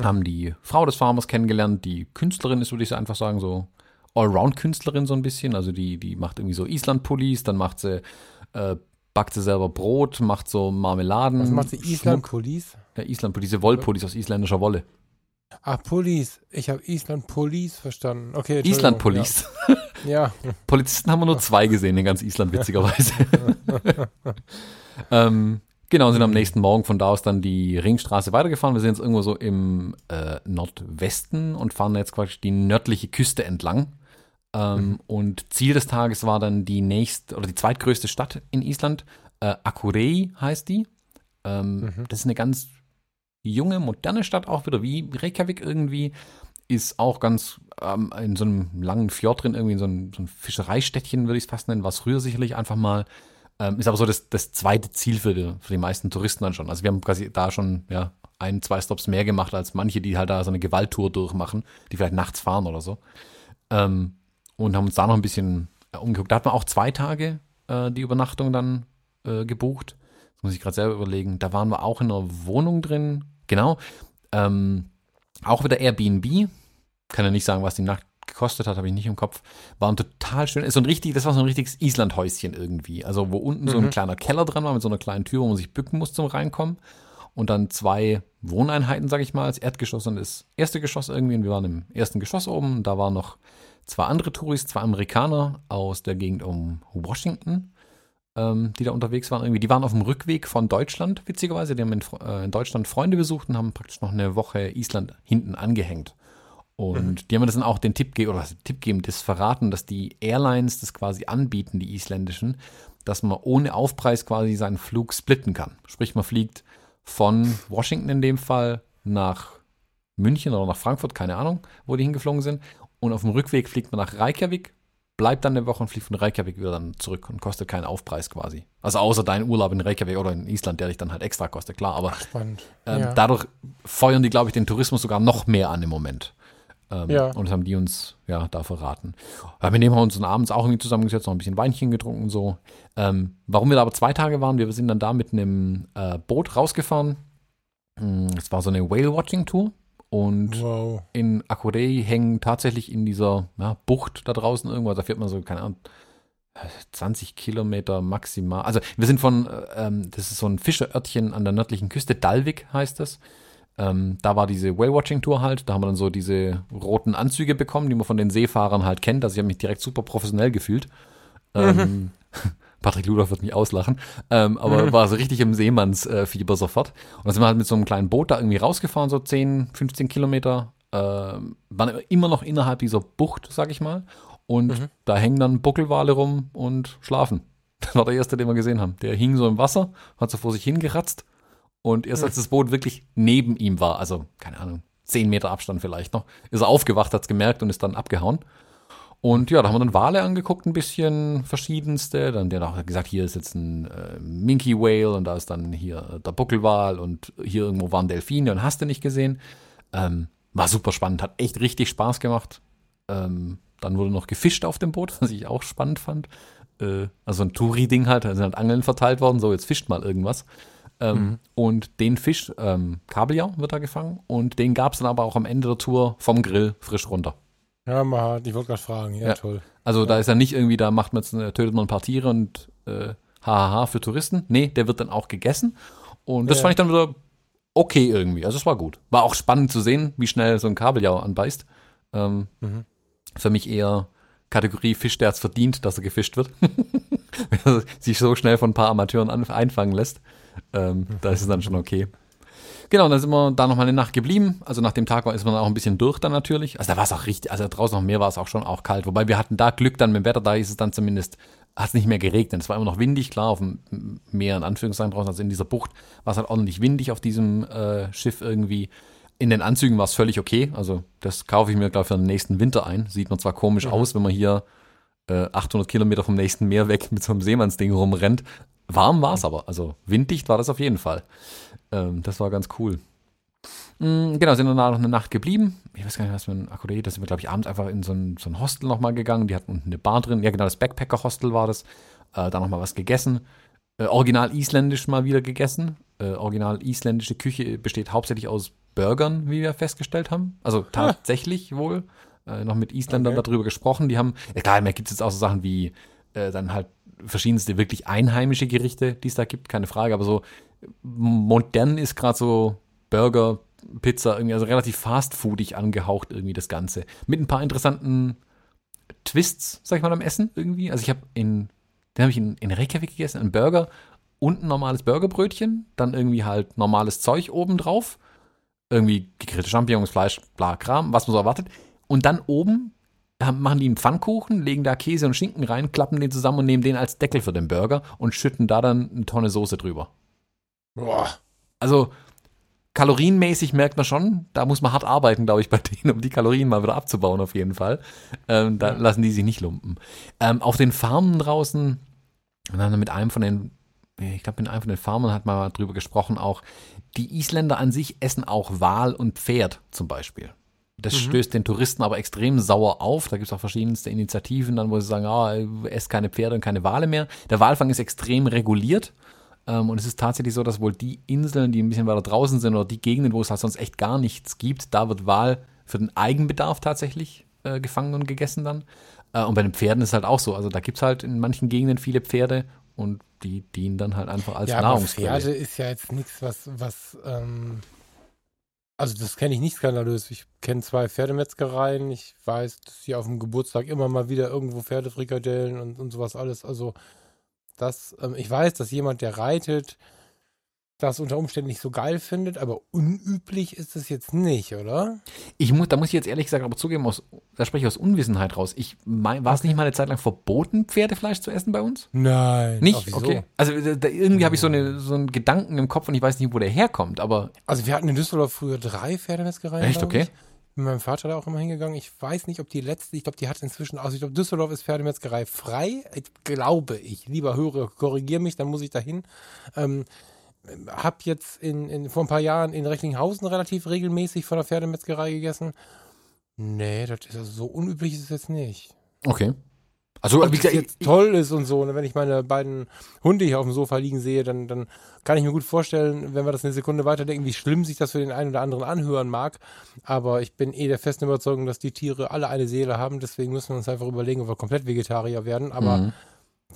Speaker 1: Haben die Frau des Farmers kennengelernt, die Künstlerin ist, würde ich so einfach sagen, so Allround-Künstlerin so ein bisschen. Also die, die macht irgendwie so Island-Pullis, dann macht sie, äh, backt sie selber Brot, macht so Marmeladen.
Speaker 2: Was macht die Island Police?
Speaker 1: Ja, Island, diese Wollpullis aus isländischer Wolle.
Speaker 2: Ah, Police. Ich habe Island Police verstanden. Okay, Entschuldigung.
Speaker 1: Island-Pullis.
Speaker 2: Ja. *laughs*
Speaker 1: Polizisten haben wir nur zwei gesehen in ganz Island, witzigerweise. *laughs* ähm, genau, sind am nächsten Morgen von da aus dann die Ringstraße weitergefahren. Wir sind jetzt irgendwo so im äh, Nordwesten und fahren jetzt quasi die nördliche Küste entlang. Ähm, Und Ziel des Tages war dann die nächste oder die zweitgrößte Stadt in Island. Äh, Akurey heißt die. Ähm, Das ist eine ganz junge, moderne Stadt, auch wieder wie Reykjavik irgendwie. Ist auch ganz ähm, in so einem langen Fjord drin, irgendwie in so einem, so einem Fischereistädtchen, würde ich es fast nennen, war es früher sicherlich einfach mal. Ähm, ist aber so das, das zweite Ziel für die, für die meisten Touristen dann schon. Also wir haben quasi da schon ja, ein, zwei Stops mehr gemacht als manche, die halt da so eine Gewalttour durchmachen, die vielleicht nachts fahren oder so. Ähm, und haben uns da noch ein bisschen äh, umgeguckt. Da hat man auch zwei Tage äh, die Übernachtung dann äh, gebucht. Das muss ich gerade selber überlegen. Da waren wir auch in einer Wohnung drin. Genau. Ähm, auch wieder Airbnb. Kann ja nicht sagen, was die Nacht gekostet hat, habe ich nicht im Kopf. War ein total schön. Ist so ein richtig, das war so ein richtiges Islandhäuschen irgendwie. Also wo unten so ein kleiner Keller dran war mit so einer kleinen Tür, wo man sich bücken muss zum Reinkommen. Und dann zwei Wohneinheiten, sage ich mal, das Erdgeschoss und das erste Geschoss irgendwie. Und wir waren im ersten Geschoss oben. Da waren noch zwei andere Touris, zwei Amerikaner aus der Gegend um Washington, ähm, die da unterwegs waren. Irgendwie, die waren auf dem Rückweg von Deutschland, witzigerweise. Die haben in, äh, in Deutschland Freunde besucht und haben praktisch noch eine Woche Island hinten angehängt. Und die haben mir das dann auch den Tipp gegeben, oder den Tipp gegeben, das verraten, dass die Airlines das quasi anbieten, die isländischen, dass man ohne Aufpreis quasi seinen Flug splitten kann. Sprich, man fliegt von Washington in dem Fall nach München oder nach Frankfurt, keine Ahnung, wo die hingeflogen sind. Und auf dem Rückweg fliegt man nach Reykjavik, bleibt dann eine Woche und fliegt von Reykjavik wieder dann zurück und kostet keinen Aufpreis quasi. Also außer dein Urlaub in Reykjavik oder in Island, der dich dann halt extra kostet, klar. Aber
Speaker 2: Spannend.
Speaker 1: ähm,
Speaker 2: ja.
Speaker 1: dadurch feuern die, glaube ich, den Tourismus sogar noch mehr an im Moment. Ähm,
Speaker 2: Ja.
Speaker 1: Und das haben die uns ja da verraten. Ja, mit dem haben wir uns dann abends auch irgendwie zusammengesetzt, noch ein bisschen Weinchen getrunken und so. Ähm, warum wir da aber zwei Tage waren, wir sind dann da mit einem äh, Boot rausgefahren. Mm, Es war so eine Whale-Watching-Tour. Und
Speaker 2: Wow.
Speaker 1: in Akurey hängen tatsächlich in dieser ja, Bucht da draußen irgendwo, da fährt man so, keine Ahnung, 20 Kilometer maximal. Also wir sind von, äh, ähm, das ist so ein Fischerörtchen an der nördlichen Küste, Dalvik heißt das. Ähm, da war diese Whale-Watching-Tour halt, da haben wir dann so diese roten Anzüge bekommen, die man von den Seefahrern halt kennt. Also ich habe mich direkt super professionell gefühlt. Ähm, *laughs* Patrick Ludolf wird mich auslachen, ähm, aber war so richtig im Seemannsfieber sofort. Und dann sind wir halt mit so einem kleinen Boot da irgendwie rausgefahren, so 10, 15 Kilometer. Ähm, waren immer noch innerhalb dieser Bucht, sag ich mal. Und da hängen dann Buckelwale rum und schlafen. *laughs* Das war der erste, den wir gesehen haben. Der hing so im Wasser, hat so vor sich hingeratzt. Und erst als das Boot wirklich neben ihm war, also keine Ahnung, 10 Meter Abstand vielleicht noch, ist er aufgewacht, hat's gemerkt und ist dann abgehauen. Und ja, da haben wir dann Wale angeguckt, ein bisschen verschiedenste. Dann der hat gesagt, hier ist jetzt ein äh, Minky Whale und da ist dann hier der Buckelwal und hier irgendwo waren Delfine und hast du nicht gesehen. Ähm, war super spannend, hat echt richtig Spaß gemacht. Ähm, dann wurde noch gefischt auf dem Boot, *laughs* was ich auch spannend fand. Äh, also ein Touri-Ding halt, da sind halt Angeln verteilt worden, so jetzt fischt mal irgendwas. Ähm, Und den Fisch, ähm, Kabeljau wird da gefangen und den gab es dann aber auch am Ende der Tour vom Grill frisch runter.
Speaker 2: Ja, mal, ich wollte gerade fragen. Ja,
Speaker 1: Ja.
Speaker 2: toll.
Speaker 1: Also da ist ja nicht irgendwie, da macht man jetzt, äh, tötet man ein paar Tiere und äh, hahaha für Touristen. Nee, der wird dann auch gegessen. Und das
Speaker 2: Ja.
Speaker 1: fand ich dann wieder okay irgendwie. Also es war gut. War auch spannend zu sehen, wie schnell so ein Kabeljau anbeißt. Ähm,
Speaker 2: Mhm.
Speaker 1: Für mich eher Kategorie Fisch, der hat's verdient, dass er gefischt wird. *laughs* Wenn er sich so schnell von ein paar Amateuren an, einfangen lässt. Ähm, da ist es dann schon okay. Genau, dann sind wir da noch mal eine Nacht geblieben. Also nach dem Tag war ist man auch ein bisschen durch dann natürlich. Also da war es auch richtig, also draußen noch mehr war es auch schon auch kalt. Wobei wir hatten da Glück dann mit dem Wetter, da ist es dann zumindest, hat es nicht mehr geregnet. Es war immer noch windig, klar, auf dem Meer in Anführungszeichen draußen, also in dieser Bucht war es halt ordentlich windig auf diesem äh, Schiff irgendwie. In den Anzügen war es völlig okay. Also das kaufe ich mir, glaube ich, für den nächsten Winter ein. Sieht man zwar komisch aus, wenn man hier äh, 800 Kilometer vom nächsten Meer weg mit so einem Seemannsding rumrennt. Warm war es aber. Also winddicht war das auf jeden Fall. Ähm, das war ganz cool. Mm, Genau, sind danach noch eine Nacht geblieben. Ich weiß gar nicht, was für ein Akkordeon. Da sind wir, glaube ich, abends einfach in so ein, so ein Hostel nochmal gegangen. Die hatten unten eine Bar drin. Ja, genau, das Backpacker-Hostel war das. Äh, da nochmal was gegessen. Äh, original isländisch mal wieder gegessen. Äh, original isländische Küche besteht hauptsächlich aus Burgern, wie wir festgestellt haben. Also tatsächlich wohl. Äh, noch mit Isländern
Speaker 2: Okay.
Speaker 1: darüber gesprochen. Die haben, ja klar, mehr gibt es jetzt auch so Sachen wie äh, dann halt verschiedenste wirklich einheimische Gerichte, die es da gibt, keine Frage. Aber so modern ist gerade so Burger, Pizza, irgendwie, also relativ fastfoodig angehaucht irgendwie das Ganze. Mit ein paar interessanten Twists, sag ich mal, am Essen irgendwie. Also ich habe in, den habe ich in, in Reykjavik gegessen, einen Burger und ein normales Burgerbrötchen, dann irgendwie halt normales Zeug oben drauf, irgendwie gegrillte Champignons, Fleisch, bla Kram, was man so erwartet. Und dann oben machen die einen Pfannkuchen, legen da Käse und Schinken rein, klappen den zusammen und nehmen den als Deckel für den Burger und schütten da dann eine Tonne Soße drüber.
Speaker 2: Boah.
Speaker 1: Also kalorienmäßig merkt man schon, da muss man hart arbeiten, glaube ich, bei *laughs* denen, um die Kalorien mal wieder abzubauen, auf jeden Fall. Ähm, da lassen die sich nicht lumpen. Ähm, auf den Farmen draußen, und dann mit einem von den, ich glaube, mit einem von den Farmern hat man mal drüber gesprochen, auch, die Isländer an sich essen auch Wal und Pferd zum Beispiel. Das stößt den Touristen aber extrem sauer auf. Da gibt es auch verschiedenste Initiativen, dann, wo sie sagen, ah, esst keine Pferde und keine Wale mehr. Der Walfang ist extrem reguliert. Ähm, und es ist tatsächlich so, dass wohl die Inseln, die ein bisschen weiter draußen sind oder die Gegenden, wo es halt sonst echt gar nichts gibt, da wird Wal für den Eigenbedarf tatsächlich äh, gefangen und gegessen dann. Äh, und bei den Pferden ist halt auch so. Also da gibt es halt in manchen Gegenden viele Pferde und die dienen dann halt einfach als
Speaker 2: Ja,
Speaker 1: Nahrungsquelle.
Speaker 2: Pferde ist ja jetzt nichts, was, was, ähm, also das kenne ich nicht skandalös. Ich kenne zwei Pferdemetzgereien. Ich weiß, dass sie auf dem Geburtstag immer mal wieder irgendwo Pferdefrikadellen und, und sowas alles. Also das, ähm, ich weiß, dass jemand, der reitet, das unter Umständen nicht so geil findet, aber unüblich ist es jetzt nicht, oder?
Speaker 1: Ich muss, da muss ich jetzt ehrlich gesagt aber zugeben, aus, da spreche ich aus Unwissenheit raus. Ich mein, war es nicht mal eine Zeit lang verboten, Pferdefleisch zu essen bei uns?
Speaker 2: Nein.
Speaker 1: Nicht? Okay. Also da, irgendwie habe ich so, eine, so einen Gedanken im Kopf und ich weiß nicht, wo der herkommt, aber
Speaker 2: Also wir hatten in Düsseldorf früher drei Pferdemetzgereien.
Speaker 1: Echt? Okay.
Speaker 2: Ich. Mit meinem Vater da auch immer hingegangen. Ich weiß nicht, ob die letzte, ich glaube, die hat inzwischen, also ich glaube, Düsseldorf ist Pferdemetzgerei frei. Ich glaube ich. Lieber Hörer, korrigier mich, dann muss ich dahin. Ähm, hab jetzt in, in, vor ein paar Jahren in Recklinghausen relativ regelmäßig von der Pferdemetzgerei gegessen. Nee, das ist also so unüblich ist es jetzt nicht.
Speaker 1: okay. Also,
Speaker 2: Ob
Speaker 1: wie
Speaker 2: das
Speaker 1: gesagt,
Speaker 2: jetzt toll ist und so, ne? wenn ich meine beiden Hunde hier auf dem Sofa liegen sehe, dann, dann kann ich mir gut vorstellen, wenn wir das eine Sekunde weiterdenken, wie schlimm sich das für den einen oder anderen anhören mag. Aber ich bin eh der festen Überzeugung, dass die Tiere alle eine Seele haben. Deswegen müssen wir uns einfach überlegen, ob wir komplett Vegetarier werden. Aber
Speaker 1: Mhm.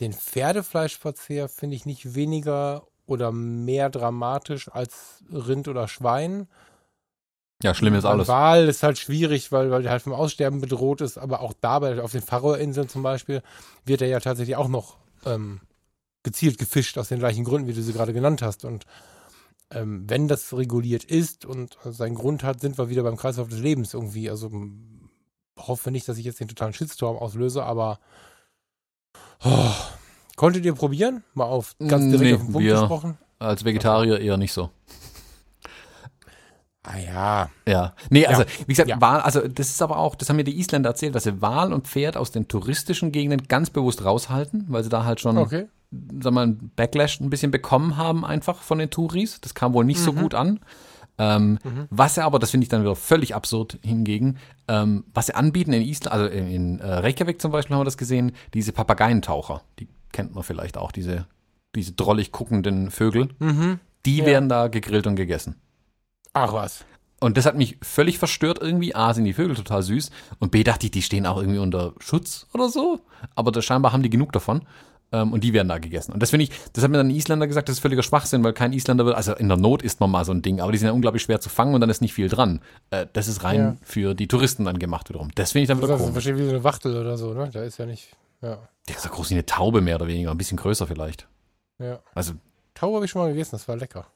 Speaker 2: den Pferdefleischverzehr finde ich nicht weniger oder mehr dramatisch als Rind oder Schwein.
Speaker 1: Ja, schlimm ist alles.
Speaker 2: Wal ist halt schwierig, weil, weil der halt vom Aussterben bedroht ist, aber auch dabei, auf den Faroe-Inseln zum Beispiel, wird er ja tatsächlich auch noch ähm, gezielt gefischt, aus den gleichen Gründen, wie du sie gerade genannt hast. Und ähm, wenn das reguliert ist und seinen Grund hat, sind wir wieder beim Kreislauf des Lebens irgendwie. Also hoffe nicht, dass ich jetzt den totalen Shitstorm auslöse, aber oh, konntet ihr probieren? Mal auf ganz direkt
Speaker 1: Nee,
Speaker 2: auf den Punkt
Speaker 1: wir-
Speaker 2: gesprochen.
Speaker 1: Als Vegetarier eher nicht so.
Speaker 2: Ah ja.
Speaker 1: Ja. Nee, also, wie gesagt,
Speaker 2: Ja.
Speaker 1: Wal, also das ist aber auch, das haben mir die Isländer erzählt, dass sie Wal und Pferd aus den touristischen Gegenden ganz bewusst raushalten, weil sie da halt schon,
Speaker 2: Okay.
Speaker 1: sag mal, einen Backlash ein bisschen bekommen haben einfach von den Touris. Das kam wohl nicht so gut an. Ähm, Was sie aber, das finde ich dann wieder völlig absurd hingegen, ähm, was sie anbieten in Island, also in, in äh, Reykjavik zum Beispiel haben wir das gesehen, diese Papageientaucher, die kennt man vielleicht auch, diese, diese drollig guckenden Vögel,
Speaker 2: Mhm.
Speaker 1: die
Speaker 2: Ja.
Speaker 1: werden da gegrillt und gegessen.
Speaker 2: Ach was.
Speaker 1: Und das hat mich völlig verstört irgendwie. A, sind die Vögel total süß. Und B, dachte ich, die stehen auch irgendwie unter Schutz oder so. Aber das, scheinbar haben die genug davon. Ähm, und die werden da gegessen. Und das finde ich, das hat mir dann ein Isländer gesagt, das ist völliger Schwachsinn, weil kein Isländer will, also in der Not isst man mal so ein Ding, aber die sind ja unglaublich schwer zu fangen und dann ist nicht viel dran. Äh, das ist rein
Speaker 2: Ja.
Speaker 1: für die Touristen dann gemacht wiederum. Das finde ich dann
Speaker 2: Das
Speaker 1: wieder
Speaker 2: ist
Speaker 1: komisch.
Speaker 2: wahrscheinlich wie so eine Wachtel oder so, ne? Da ist ja nicht. Ja.
Speaker 1: Der ist ja groß wie eine Taube mehr oder weniger, ein bisschen größer vielleicht.
Speaker 2: ja.
Speaker 1: Also,
Speaker 2: Taube habe ich schon mal gegessen, das war lecker.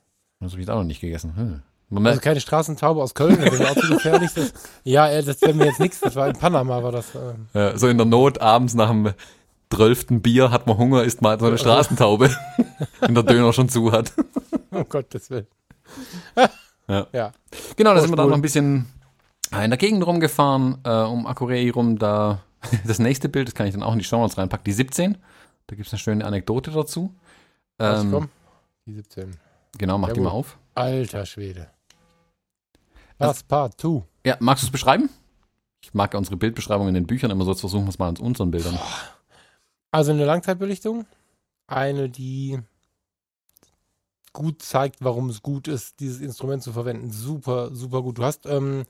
Speaker 1: das habe ich auch noch nicht gegessen. Hm.
Speaker 2: Also
Speaker 1: Moment,
Speaker 2: keine Straßentaube aus Köln, das wäre auch zu gefährlich. Das, ja, äh, das wäre mir jetzt nichts. Das war in Panama, war das. Ähm,
Speaker 1: äh, so in der Not abends nach dem zwölften Bier hat man Hunger, isst mal so eine *laughs* Straßentaube, *laughs* wenn der Döner schon zu hat.
Speaker 2: um Gottes Willen.
Speaker 1: Ja. *laughs*
Speaker 2: Ja.
Speaker 1: Genau, da sind wir dann noch ein bisschen äh, in der Gegend rumgefahren, äh, um Akurei rum. Da das nächste Bild, das kann ich dann auch in die Show Notes reinpacken, die 17. Da gibt es eine schöne Anekdote dazu. Ähm,
Speaker 2: komm? Die 17.
Speaker 1: genau, mach die
Speaker 2: Jawohl.
Speaker 1: mal auf.
Speaker 2: Alter Schwede. Was partout.
Speaker 1: Ja, magst du es beschreiben? Ich mag ja unsere Bildbeschreibung in den Büchern immer so, jetzt versuchen wir es mal an unseren Bildern.
Speaker 2: Also eine Langzeitbelichtung. Eine, die gut zeigt, warum es gut ist, dieses Instrument zu verwenden. Super, super gut. Du hast ähm,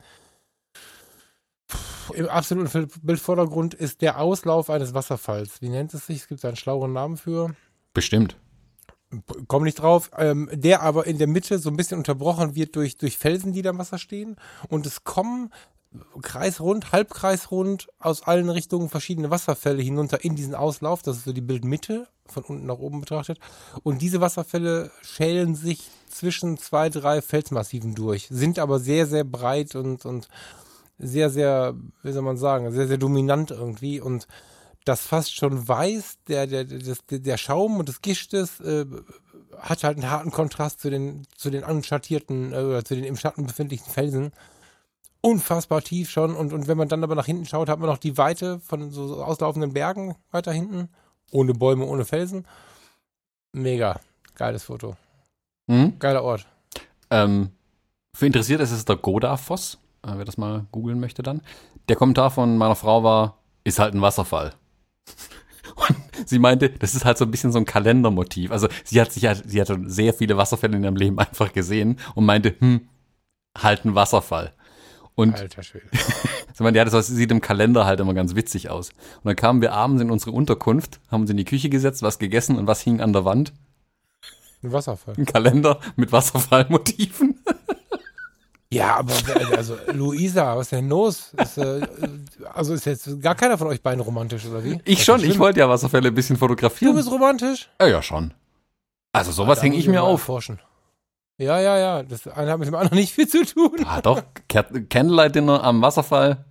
Speaker 2: im absoluten Bildvordergrund ist der Auslauf eines Wasserfalls. Wie nennt es sich? Es gibt da einen schlaueren Namen für.
Speaker 1: Bestimmt.
Speaker 2: Komm nicht drauf. Ähm, der aber in der Mitte so ein bisschen unterbrochen wird durch, durch Felsen, die da im Wasser stehen. Und es kommen kreisrund, halbkreisrund aus allen Richtungen verschiedene Wasserfälle hinunter in diesen Auslauf. Das ist so die Bildmitte, von unten nach oben betrachtet. Und diese Wasserfälle schälen sich zwischen zwei, drei Felsmassiven durch, sind aber sehr, sehr breit und, und sehr, sehr, wie soll man sagen, sehr, sehr dominant irgendwie. Und das fast schon weiß, der, der, das, der Schaum und das Gischtes äh, hat halt einen harten Kontrast zu den, zu den anschattierten äh, oder zu den im Schatten befindlichen Felsen. Unfassbar tief schon. Und, und wenn man dann aber nach hinten schaut, hat man noch die Weite von so, so auslaufenden Bergen weiter hinten. Ohne Bäume, ohne Felsen. Mega. Geiles Foto.
Speaker 1: Mhm.
Speaker 2: Geiler Ort.
Speaker 1: Ähm, für interessiert ist es der Goda-Foss, äh, wer das mal googeln möchte dann. Der Kommentar von meiner Frau war, ist halt ein Wasserfall. Und sie meinte, das ist halt so ein bisschen so ein Kalendermotiv. Also sie hat sich halt, sie hat schon sehr viele Wasserfälle in ihrem Leben einfach gesehen und meinte, hm, halt ein Wasserfall. Und
Speaker 2: Alter Schwede. *laughs*
Speaker 1: sie meinte, ja, das sieht im Kalender halt immer ganz witzig aus. Und dann kamen wir abends in unsere Unterkunft, haben uns in die Küche gesetzt, was gegessen und was hing an der Wand?
Speaker 2: Ein Wasserfall.
Speaker 1: Ein Kalender mit Wasserfallmotiven. *laughs*
Speaker 2: Ja, aber also *laughs* Luisa, was ist denn los? Ist, äh, also ist jetzt gar keiner von euch beiden romantisch, oder wie?
Speaker 1: Ich
Speaker 2: Das
Speaker 1: schon, ich wollte ja Wasserfälle ein bisschen
Speaker 2: Du
Speaker 1: fotografieren.
Speaker 2: bist romantisch?
Speaker 1: Ja, ja, schon. Also sowas hänge ich mir auf.
Speaker 2: Erforschen. Ja, ja, ja. Das eine hat mit dem anderen nicht viel zu tun.
Speaker 1: Ah, doch, Candlelight Dinner am Wasserfall.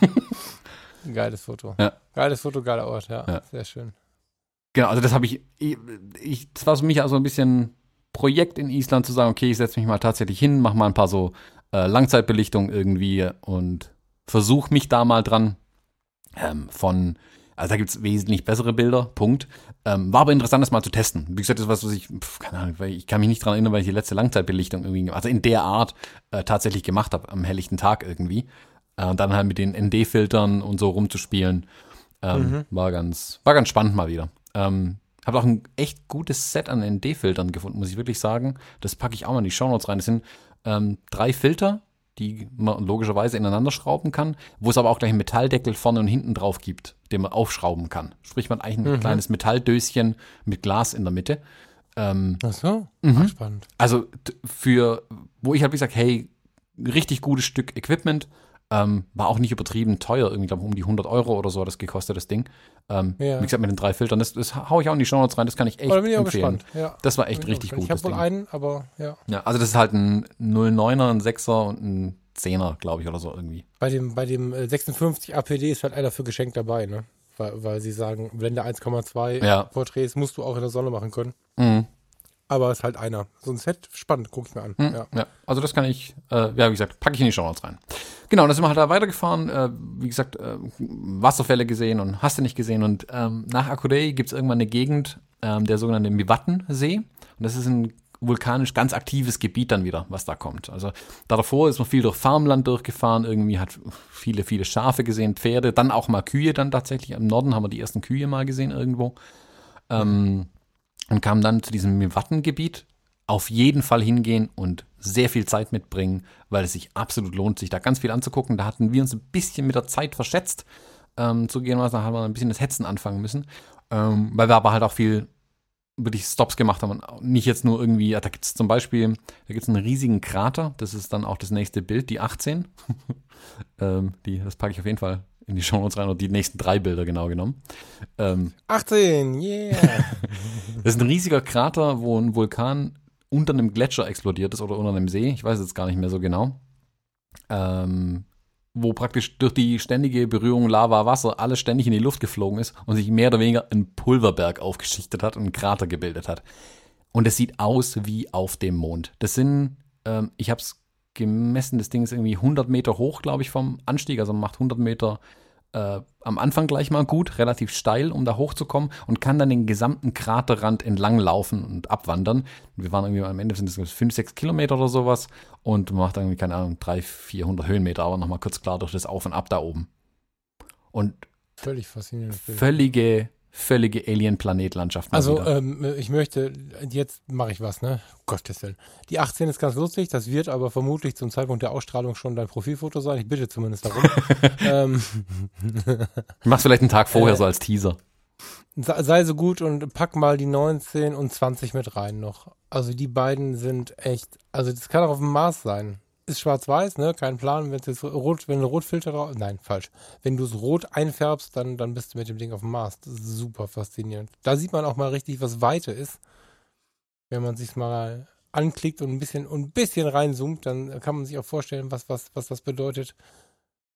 Speaker 1: *laughs*
Speaker 2: Geiles Foto.
Speaker 1: Ja.
Speaker 2: Geiles Foto, geiler Ort, ja.
Speaker 1: Ja.
Speaker 2: Sehr schön.
Speaker 1: Genau, also das habe ich, ich, ich, das war für mich also ein bisschen Projekt in Island zu sagen, okay, ich setze mich mal tatsächlich hin, mache mal ein paar so äh, Langzeitbelichtungen irgendwie und versuche mich da mal dran ähm, von, also da gibt es wesentlich bessere Bilder, Punkt. Ähm, war aber interessant, das mal zu testen. Wie gesagt, das ist was, was ich, pf, keine Ahnung, weil ich kann mich nicht dran erinnern, weil ich die letzte Langzeitbelichtung irgendwie, also in der Art äh, tatsächlich gemacht habe, am helllichten Tag irgendwie. Äh, und dann halt mit den ND-Filtern und so rumzuspielen. Ähm,
Speaker 2: Mhm.
Speaker 1: War ganz, war ganz spannend mal wieder. Ähm, habe auch ein echt gutes Set an ND-Filtern gefunden, muss ich wirklich sagen. Das packe ich auch mal in die Shownotes rein. Das sind ähm, drei Filter, die man logischerweise ineinander schrauben kann, wo es aber auch gleich einen Metalldeckel vorne und hinten drauf gibt, den man aufschrauben kann. Sprich, man hat eigentlich ein
Speaker 2: Mhm.
Speaker 1: kleines Metalldöschen mit Glas in der Mitte. Ähm,
Speaker 2: Ach so.
Speaker 1: Mhm.
Speaker 2: Ach, spannend.
Speaker 1: also für, wo ich halt wie gesagt, hey, richtig gutes Stück Equipment, ähm, war auch nicht übertrieben teuer, irgendwie glaube um die 100 Euro oder so hat das gekostet, das Ding. Ähm,
Speaker 2: Ja.
Speaker 1: Wie gesagt, mit den drei Filtern, das, das hau ich auch in die Shownotes rein, das kann ich echt
Speaker 2: Oh,
Speaker 1: empfehlen.
Speaker 2: gespannt. Ja.
Speaker 1: Das war echt richtig
Speaker 2: gespannt.
Speaker 1: gut,
Speaker 2: Ich habe wohl einen, aber ja.
Speaker 1: Ja, also das ist halt ein 09er, ein 6er und ein 10er, glaube ich, oder so irgendwie.
Speaker 2: Bei dem, bei dem äh, 56 APD ist halt einer für geschenkt dabei, ne? Weil, weil sie sagen, Blende 1,2
Speaker 1: Ja.
Speaker 2: Porträts musst du auch in der Sonne machen können.
Speaker 1: Mhm.
Speaker 2: Aber ist halt einer. So ein Set, spannend, guck ich mir an.
Speaker 1: Mhm.
Speaker 2: Ja.
Speaker 1: Ja. also das kann ich, äh, ja, wie gesagt, packe ich in die Shownotes rein. Genau, dann sind wir halt da weitergefahren, äh, wie gesagt, äh, Wasserfälle gesehen und hast du nicht gesehen. Und ähm, nach Akurei gibt es irgendwann eine Gegend, ähm, der sogenannte Miwatten-See. Und das ist ein vulkanisch ganz aktives Gebiet dann wieder, was da kommt. Also da davor ist man viel durch Farmland durchgefahren, irgendwie hat viele, viele Schafe gesehen, Pferde, dann auch mal Kühe dann tatsächlich. Im Norden haben wir die ersten Kühe mal gesehen irgendwo. Ähm, und kam dann zu diesem Miwatten-Gebiet. auf jeden Fall hingehen und sehr viel Zeit mitbringen, weil es sich absolut lohnt, sich da ganz viel anzugucken. Da hatten wir uns ein bisschen mit der Zeit verschätzt. Ähm, zugegebenermaßen haben wir ein bisschen das Hetzen anfangen müssen, ähm, weil wir aber halt auch viel wirklich Stops gemacht haben. Und nicht jetzt nur irgendwie, da gibt es zum Beispiel, da gibt es einen riesigen Krater, das ist dann auch das nächste Bild, die 18. *laughs* ähm, die, das packe ich auf jeden Fall in die Show Notes rein, oder die nächsten drei Bilder genau genommen. Ähm,
Speaker 2: 18, yeah. *laughs*
Speaker 1: das ist ein riesiger Krater, wo ein Vulkan unter einem Gletscher explodiert ist oder unter einem See. Ich weiß jetzt gar nicht mehr so genau. Ähm, wo praktisch durch die ständige Berührung Lava-Wasser alles ständig in die Luft geflogen ist und sich mehr oder weniger ein Pulverberg aufgeschichtet hat und einen Krater gebildet hat. Und es sieht aus wie auf dem Mond. Das sind, ähm, ich habe es gemessen, das Ding ist irgendwie 100 Meter hoch, glaube ich, vom Anstieg. Also man macht 100 Meter äh, am Anfang gleich mal gut, relativ steil, um da hochzukommen und kann dann den gesamten Kraterrand entlang laufen und abwandern. Wir waren irgendwie am Ende sind es 5, 6 Kilometer oder sowas und man macht irgendwie, keine Ahnung, 300, 400 Höhenmeter, aber nochmal kurz klar durch das Auf und Ab da oben. Und
Speaker 2: Völlig faszinierend.
Speaker 1: völlige völlige Alien-Planetlandschaft.
Speaker 2: Also, ähm, ich möchte, jetzt mache ich was, ne? Um Gottes Willen. Die 18 ist ganz lustig, das wird aber vermutlich zum Zeitpunkt der Ausstrahlung schon dein Profilfoto sein. Ich bitte zumindest darum. *laughs* ähm,
Speaker 1: ich mach's vielleicht einen Tag vorher
Speaker 2: äh,
Speaker 1: so als Teaser.
Speaker 2: sei sei so gut und pack mal die 19 und 20 mit rein noch. Also die beiden sind echt, also das kann auch auf dem Mars sein. Ist schwarz-weiß, ne? Kein Plan. Wenn es rot, wenn ein Rotfilter drauf, nein, falsch. Wenn du es rot einfärbst, dann, dann bist du mit dem Ding auf dem Mars. Das ist super faszinierend. Da sieht man auch mal richtig, was Weite ist. Wenn man sich mal anklickt und ein bisschen, und ein bisschen reinzoomt, dann kann man sich auch vorstellen, was, was, was das bedeutet,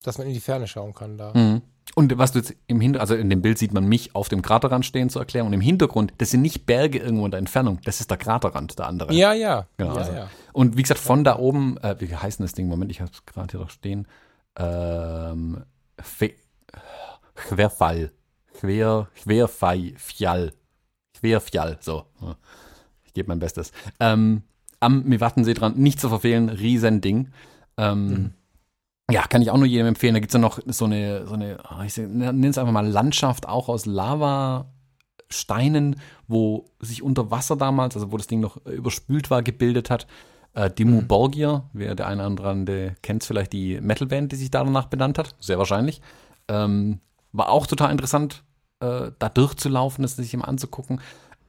Speaker 2: dass man in die Ferne schauen kann da.
Speaker 1: Mhm. Und was du jetzt im Hintergrund, also in dem Bild sieht man mich auf dem Kraterrand stehen zur Erklärung. Und im Hintergrund, das sind nicht Berge irgendwo in der Entfernung, das ist der Kraterrand, der andere.
Speaker 2: Ja, ja.
Speaker 1: Genau,
Speaker 2: ja,
Speaker 1: also.
Speaker 2: ja.
Speaker 1: Und wie gesagt, von da oben, äh, wie heißt denn das Ding? Moment, ich habe es gerade hier doch stehen. Ähm, Fe Querfall. Quer, Querfall. Fjall. Querfjall. So. Ich gebe mein Bestes. Ähm, am Miwattensee dran, nicht zu verfehlen, riesen Ding. Ähm,
Speaker 2: Mhm.
Speaker 1: Ja, kann ich auch nur jedem empfehlen. Da gibt es ja noch so eine, so eine, ah, ich nenne es einfach mal Landschaft, auch aus Lavasteinen, wo sich unter Wasser damals, also wo das Ding noch äh, überspült war, gebildet hat. Äh, Dimmu
Speaker 2: Mhm.
Speaker 1: Borgir, wer der eine oder andere kennt vielleicht die Metalband, die sich da danach benannt hat, sehr wahrscheinlich. Ähm, war auch total interessant, äh, da durchzulaufen, das sich immer anzugucken.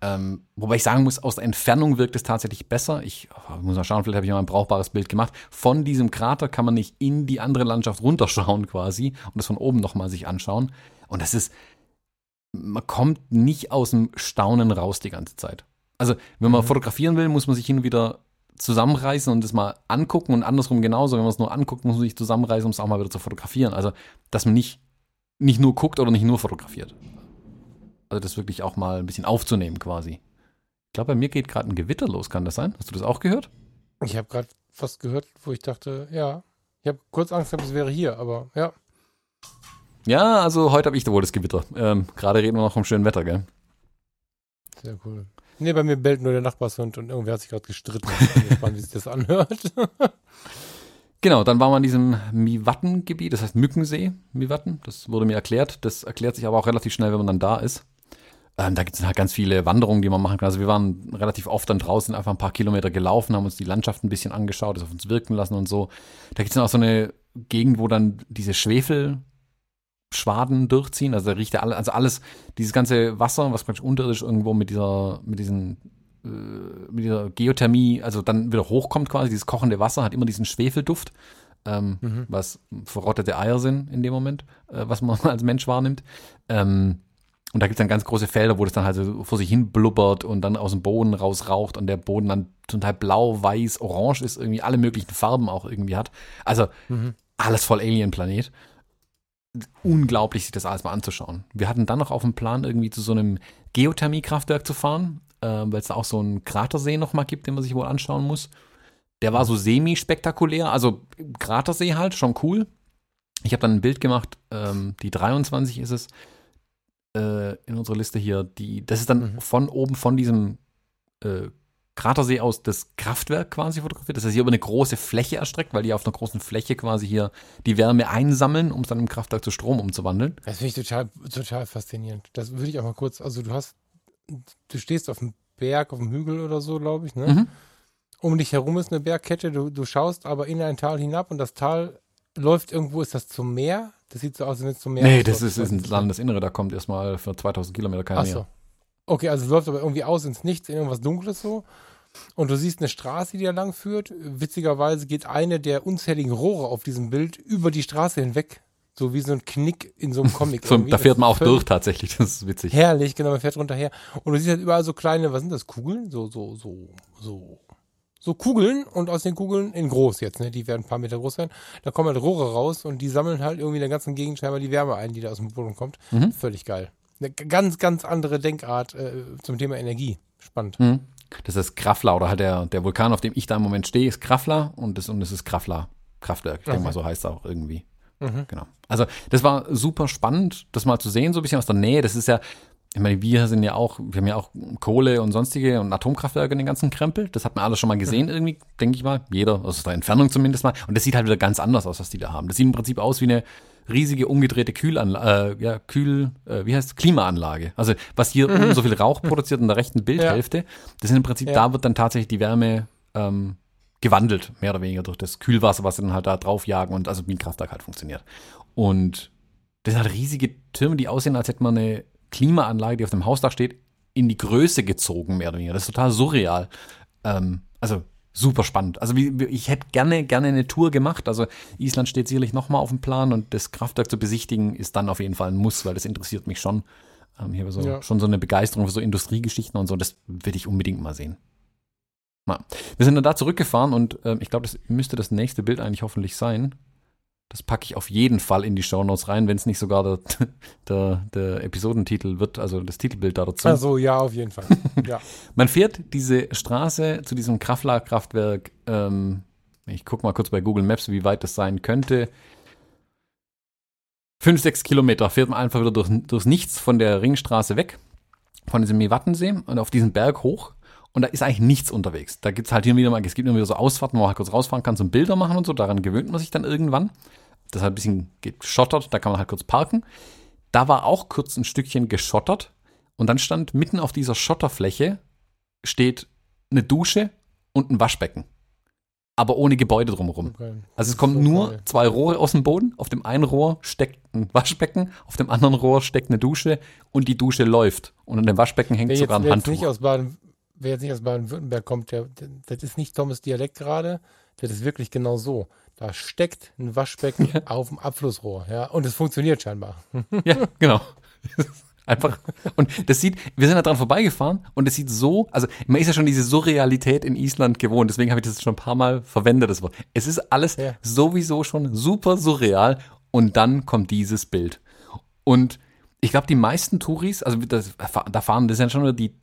Speaker 1: Ähm, wobei ich sagen muss, aus der Entfernung wirkt es tatsächlich besser. Ich oh, muss mal schauen, vielleicht habe ich mal ein brauchbares Bild gemacht. Von diesem Krater kann man nicht in die andere Landschaft runterschauen quasi und das von oben nochmal sich anschauen. Und das ist, man kommt nicht aus dem Staunen raus die ganze Zeit. Also, wenn man
Speaker 2: Mhm.
Speaker 1: fotografieren will, muss man sich hin und wieder zusammenreißen und das mal angucken und andersrum genauso. Wenn man es nur anguckt, muss man sich zusammenreißen, um es auch mal wieder zu fotografieren. Also, dass man nicht, nicht nur guckt oder nicht nur fotografiert. Also, das wirklich auch mal ein bisschen aufzunehmen quasi. Ich glaube, bei mir geht gerade ein Gewitter los, kann das sein? Hast du das auch gehört?
Speaker 2: Ich habe gerade was gehört, wo ich dachte, ja. Ich habe kurz Angst gehabt, es wäre hier, aber ja.
Speaker 1: Ja, also heute habe ich da wohl das Gewitter. Ähm, gerade reden wir noch vom schönen Wetter, gell?
Speaker 2: Sehr cool. Nee, bei mir bellt nur der Nachbarshund und irgendwer hat sich gerade gestritten. Ich bin gespannt, wie sich das anhört. *laughs*
Speaker 1: Genau, dann waren wir in diesem Miwatten-Gebiet, das heißt Mückensee, Miwatten. Das wurde mir erklärt. Das erklärt sich aber auch relativ schnell, wenn man dann da ist. Ähm, da gibt es halt ganz viele Wanderungen, die man machen kann. Also wir waren relativ oft dann draußen, einfach ein paar Kilometer gelaufen, haben uns die Landschaft ein bisschen angeschaut, das auf uns wirken lassen und so. Da gibt es dann auch so eine Gegend, wo dann diese Schwefelschwaden durchziehen. Also da riecht ja alle, also alles, dieses ganze Wasser, was praktisch unterirdisch irgendwo mit dieser, mit diesen äh, mit dieser Geothermie, also dann wieder hochkommt quasi, dieses kochende Wasser hat immer diesen Schwefelduft, ähm,
Speaker 2: Mhm.
Speaker 1: was verrottete Eier sind in dem Moment, äh, was man *laughs* als Mensch wahrnimmt. Ähm, und da gibt es dann ganz große Felder, wo das dann halt so vor sich hin blubbert und dann aus dem Boden rausraucht und der Boden dann zum Teil blau, weiß, orange ist, irgendwie alle möglichen Farben auch irgendwie hat. Also
Speaker 2: Mhm.
Speaker 1: alles voll Alien-Planet. Unglaublich, sich das alles mal anzuschauen. Wir hatten dann noch auf dem Plan, irgendwie zu so einem Geothermiekraftwerk zu fahren, äh, weil es da auch so einen Kratersee noch mal gibt, den man sich wohl anschauen muss. Der war so semi-spektakulär, also Kratersee halt, schon cool. Ich habe dann ein Bild gemacht, ähm, die 23 ist es, äh, in unserer Liste hier. Die, das ist dann
Speaker 2: Mhm.
Speaker 1: von oben, von diesem äh, Kratersee aus das Kraftwerk quasi fotografiert. Das heißt, hier über eine große Fläche erstreckt, weil die auf einer großen Fläche quasi hier die Wärme einsammeln, um es dann im Kraftwerk zu Strom umzuwandeln.
Speaker 2: Das finde ich total, total faszinierend. Das würde ich auch mal kurz, also du hast, du stehst auf dem Berg, auf dem Hügel oder so, glaube ich, ne?
Speaker 1: Mhm.
Speaker 2: um dich herum ist eine Bergkette, du, du schaust aber in ein Tal hinab und das Tal läuft irgendwo, ist das zum Meer? Das sieht so aus, als wenn es zum Meer
Speaker 1: Nee, das ist, ist ein Landesinnere, da kommt erstmal für 2000 Kilometer keiner
Speaker 2: Ach so.
Speaker 1: mehr.
Speaker 2: Okay, also es läuft aber irgendwie aus ins Nichts, in irgendwas Dunkles so. Und du siehst eine Straße, die da lang führt. Witzigerweise geht eine der unzähligen Rohre auf diesem Bild über die Straße hinweg. So wie so ein Knick in so einem *laughs* Comic.
Speaker 1: So, da fährt man auch durch tatsächlich, das ist witzig.
Speaker 2: Herrlich, genau, man fährt runterher. Und du siehst halt überall so kleine, was sind das, Kugeln? So, so, so, so. So Kugeln und aus den Kugeln in groß jetzt, ne? Die werden ein paar Meter groß sein. Da kommen halt Rohre raus und die sammeln halt irgendwie in der ganzen Gegend scheinbar die Wärme ein, die da aus dem Boden kommt.
Speaker 1: Mhm.
Speaker 2: Völlig geil. Eine ganz, ganz andere Denkart äh, zum Thema Energie. Spannend.
Speaker 1: Mhm. Das ist Krafla oder halt der, der Vulkan, auf dem ich da im Moment stehe, ist Krafla und das, und das ist Krafla Kraftwerk. Ich denke
Speaker 2: Okay.
Speaker 1: mal, so heißt es auch irgendwie.
Speaker 2: Mhm.
Speaker 1: Genau. Also das war super spannend, das mal zu sehen, so ein bisschen aus der Nähe. Das ist ja, ich meine, wir sind ja auch, wir haben ja auch Kohle und sonstige und Atomkraftwerke und den ganzen Krempel. Das hat man alles schon mal gesehen irgendwie, denke ich mal. Jeder, aus der Entfernung zumindest mal. Und das sieht halt wieder ganz anders aus, was die da haben. Das sieht im Prinzip aus wie eine riesige umgedrehte Kühlanlage, äh, ja, Kühl, äh, wie heißt es? Klimaanlage. Also was hier oben so viel Rauch produziert in der rechten Bildhälfte, das sind im Prinzip,
Speaker 2: Ja.
Speaker 1: da wird dann tatsächlich die Wärme ähm, gewandelt, mehr oder weniger durch das Kühlwasser, was sie dann halt da draufjagen und also wie ein Kraftwerk halt funktioniert. Und das sind halt riesige Türme, die aussehen, als hätte man eine Klimaanlage, die auf dem Hausdach steht, in die Größe gezogen, mehr oder weniger. Das ist total surreal. Ähm, also super spannend. Also wie, ich hätte gerne, gerne eine Tour gemacht. Also Island steht sicherlich nochmal auf dem Plan und das Kraftwerk zu besichtigen ist dann auf jeden Fall ein Muss, weil das interessiert mich schon. Ähm, ich habe so,
Speaker 2: Ja.
Speaker 1: schon so eine Begeisterung für so Industriegeschichten und so. Das will ich unbedingt mal sehen. Na, wir sind dann da zurückgefahren und ähm, ich glaube, das müsste das nächste Bild eigentlich hoffentlich sein. Das packe ich auf jeden Fall in die Shownotes rein, wenn es nicht sogar der, *laughs* der, der Episodentitel wird, also das Titelbild da dazu.
Speaker 2: Also ja, auf jeden Fall. *laughs* ja.
Speaker 1: Man fährt diese Straße zu diesem Krafla-Kraftwerk. Ähm, ich gucke mal kurz bei Google Maps, wie weit das sein könnte. Fünf, sechs Kilometer fährt man einfach wieder durch, durchs Nichts von der Ringstraße weg, von diesem Mewattensee und auf diesen Berg hoch. Und da ist eigentlich nichts unterwegs. Da gibt es halt hier und wieder mal, es gibt immer wieder so Ausfahrten, wo man halt kurz rausfahren kann zum Bilder machen und so. Daran gewöhnt man sich dann irgendwann. Das ist halt ein bisschen geschottert, da kann man halt kurz parken. Da war auch kurz ein Stückchen geschottert. Und dann stand mitten auf dieser Schotterfläche steht eine Dusche und ein Waschbecken. Aber ohne Gebäude drumherum.
Speaker 2: Okay.
Speaker 1: Also es kommen
Speaker 2: So
Speaker 1: nur
Speaker 2: geil.
Speaker 1: zwei Rohre aus dem Boden. Auf dem einen Rohr steckt ein Waschbecken, auf dem anderen Rohr steckt eine Dusche und die Dusche läuft. Und an dem Waschbecken hängt
Speaker 2: Wer jetzt,
Speaker 1: sogar ein
Speaker 2: wer jetzt
Speaker 1: Handtuch.
Speaker 2: nicht aus Baden, wer jetzt nicht aus Baden-Württemberg kommt, der, der, das ist nicht Thomas Dialekt gerade, das ist wirklich genau so. Da steckt ein Waschbecken auf dem Abflussrohr, ja, und es funktioniert scheinbar. *laughs*
Speaker 1: Ja, genau. *laughs* Einfach. Und das sieht, wir sind da dran vorbeigefahren und es sieht so, also man ist ja schon diese Surrealität in Island gewohnt, deswegen habe ich das schon ein paar Mal verwendet, das Wort. Es ist alles
Speaker 2: Ja.
Speaker 1: sowieso schon super surreal und dann kommt dieses Bild. Und ich glaube, die meisten Touris, also das, da fahren, das sind schon wieder die,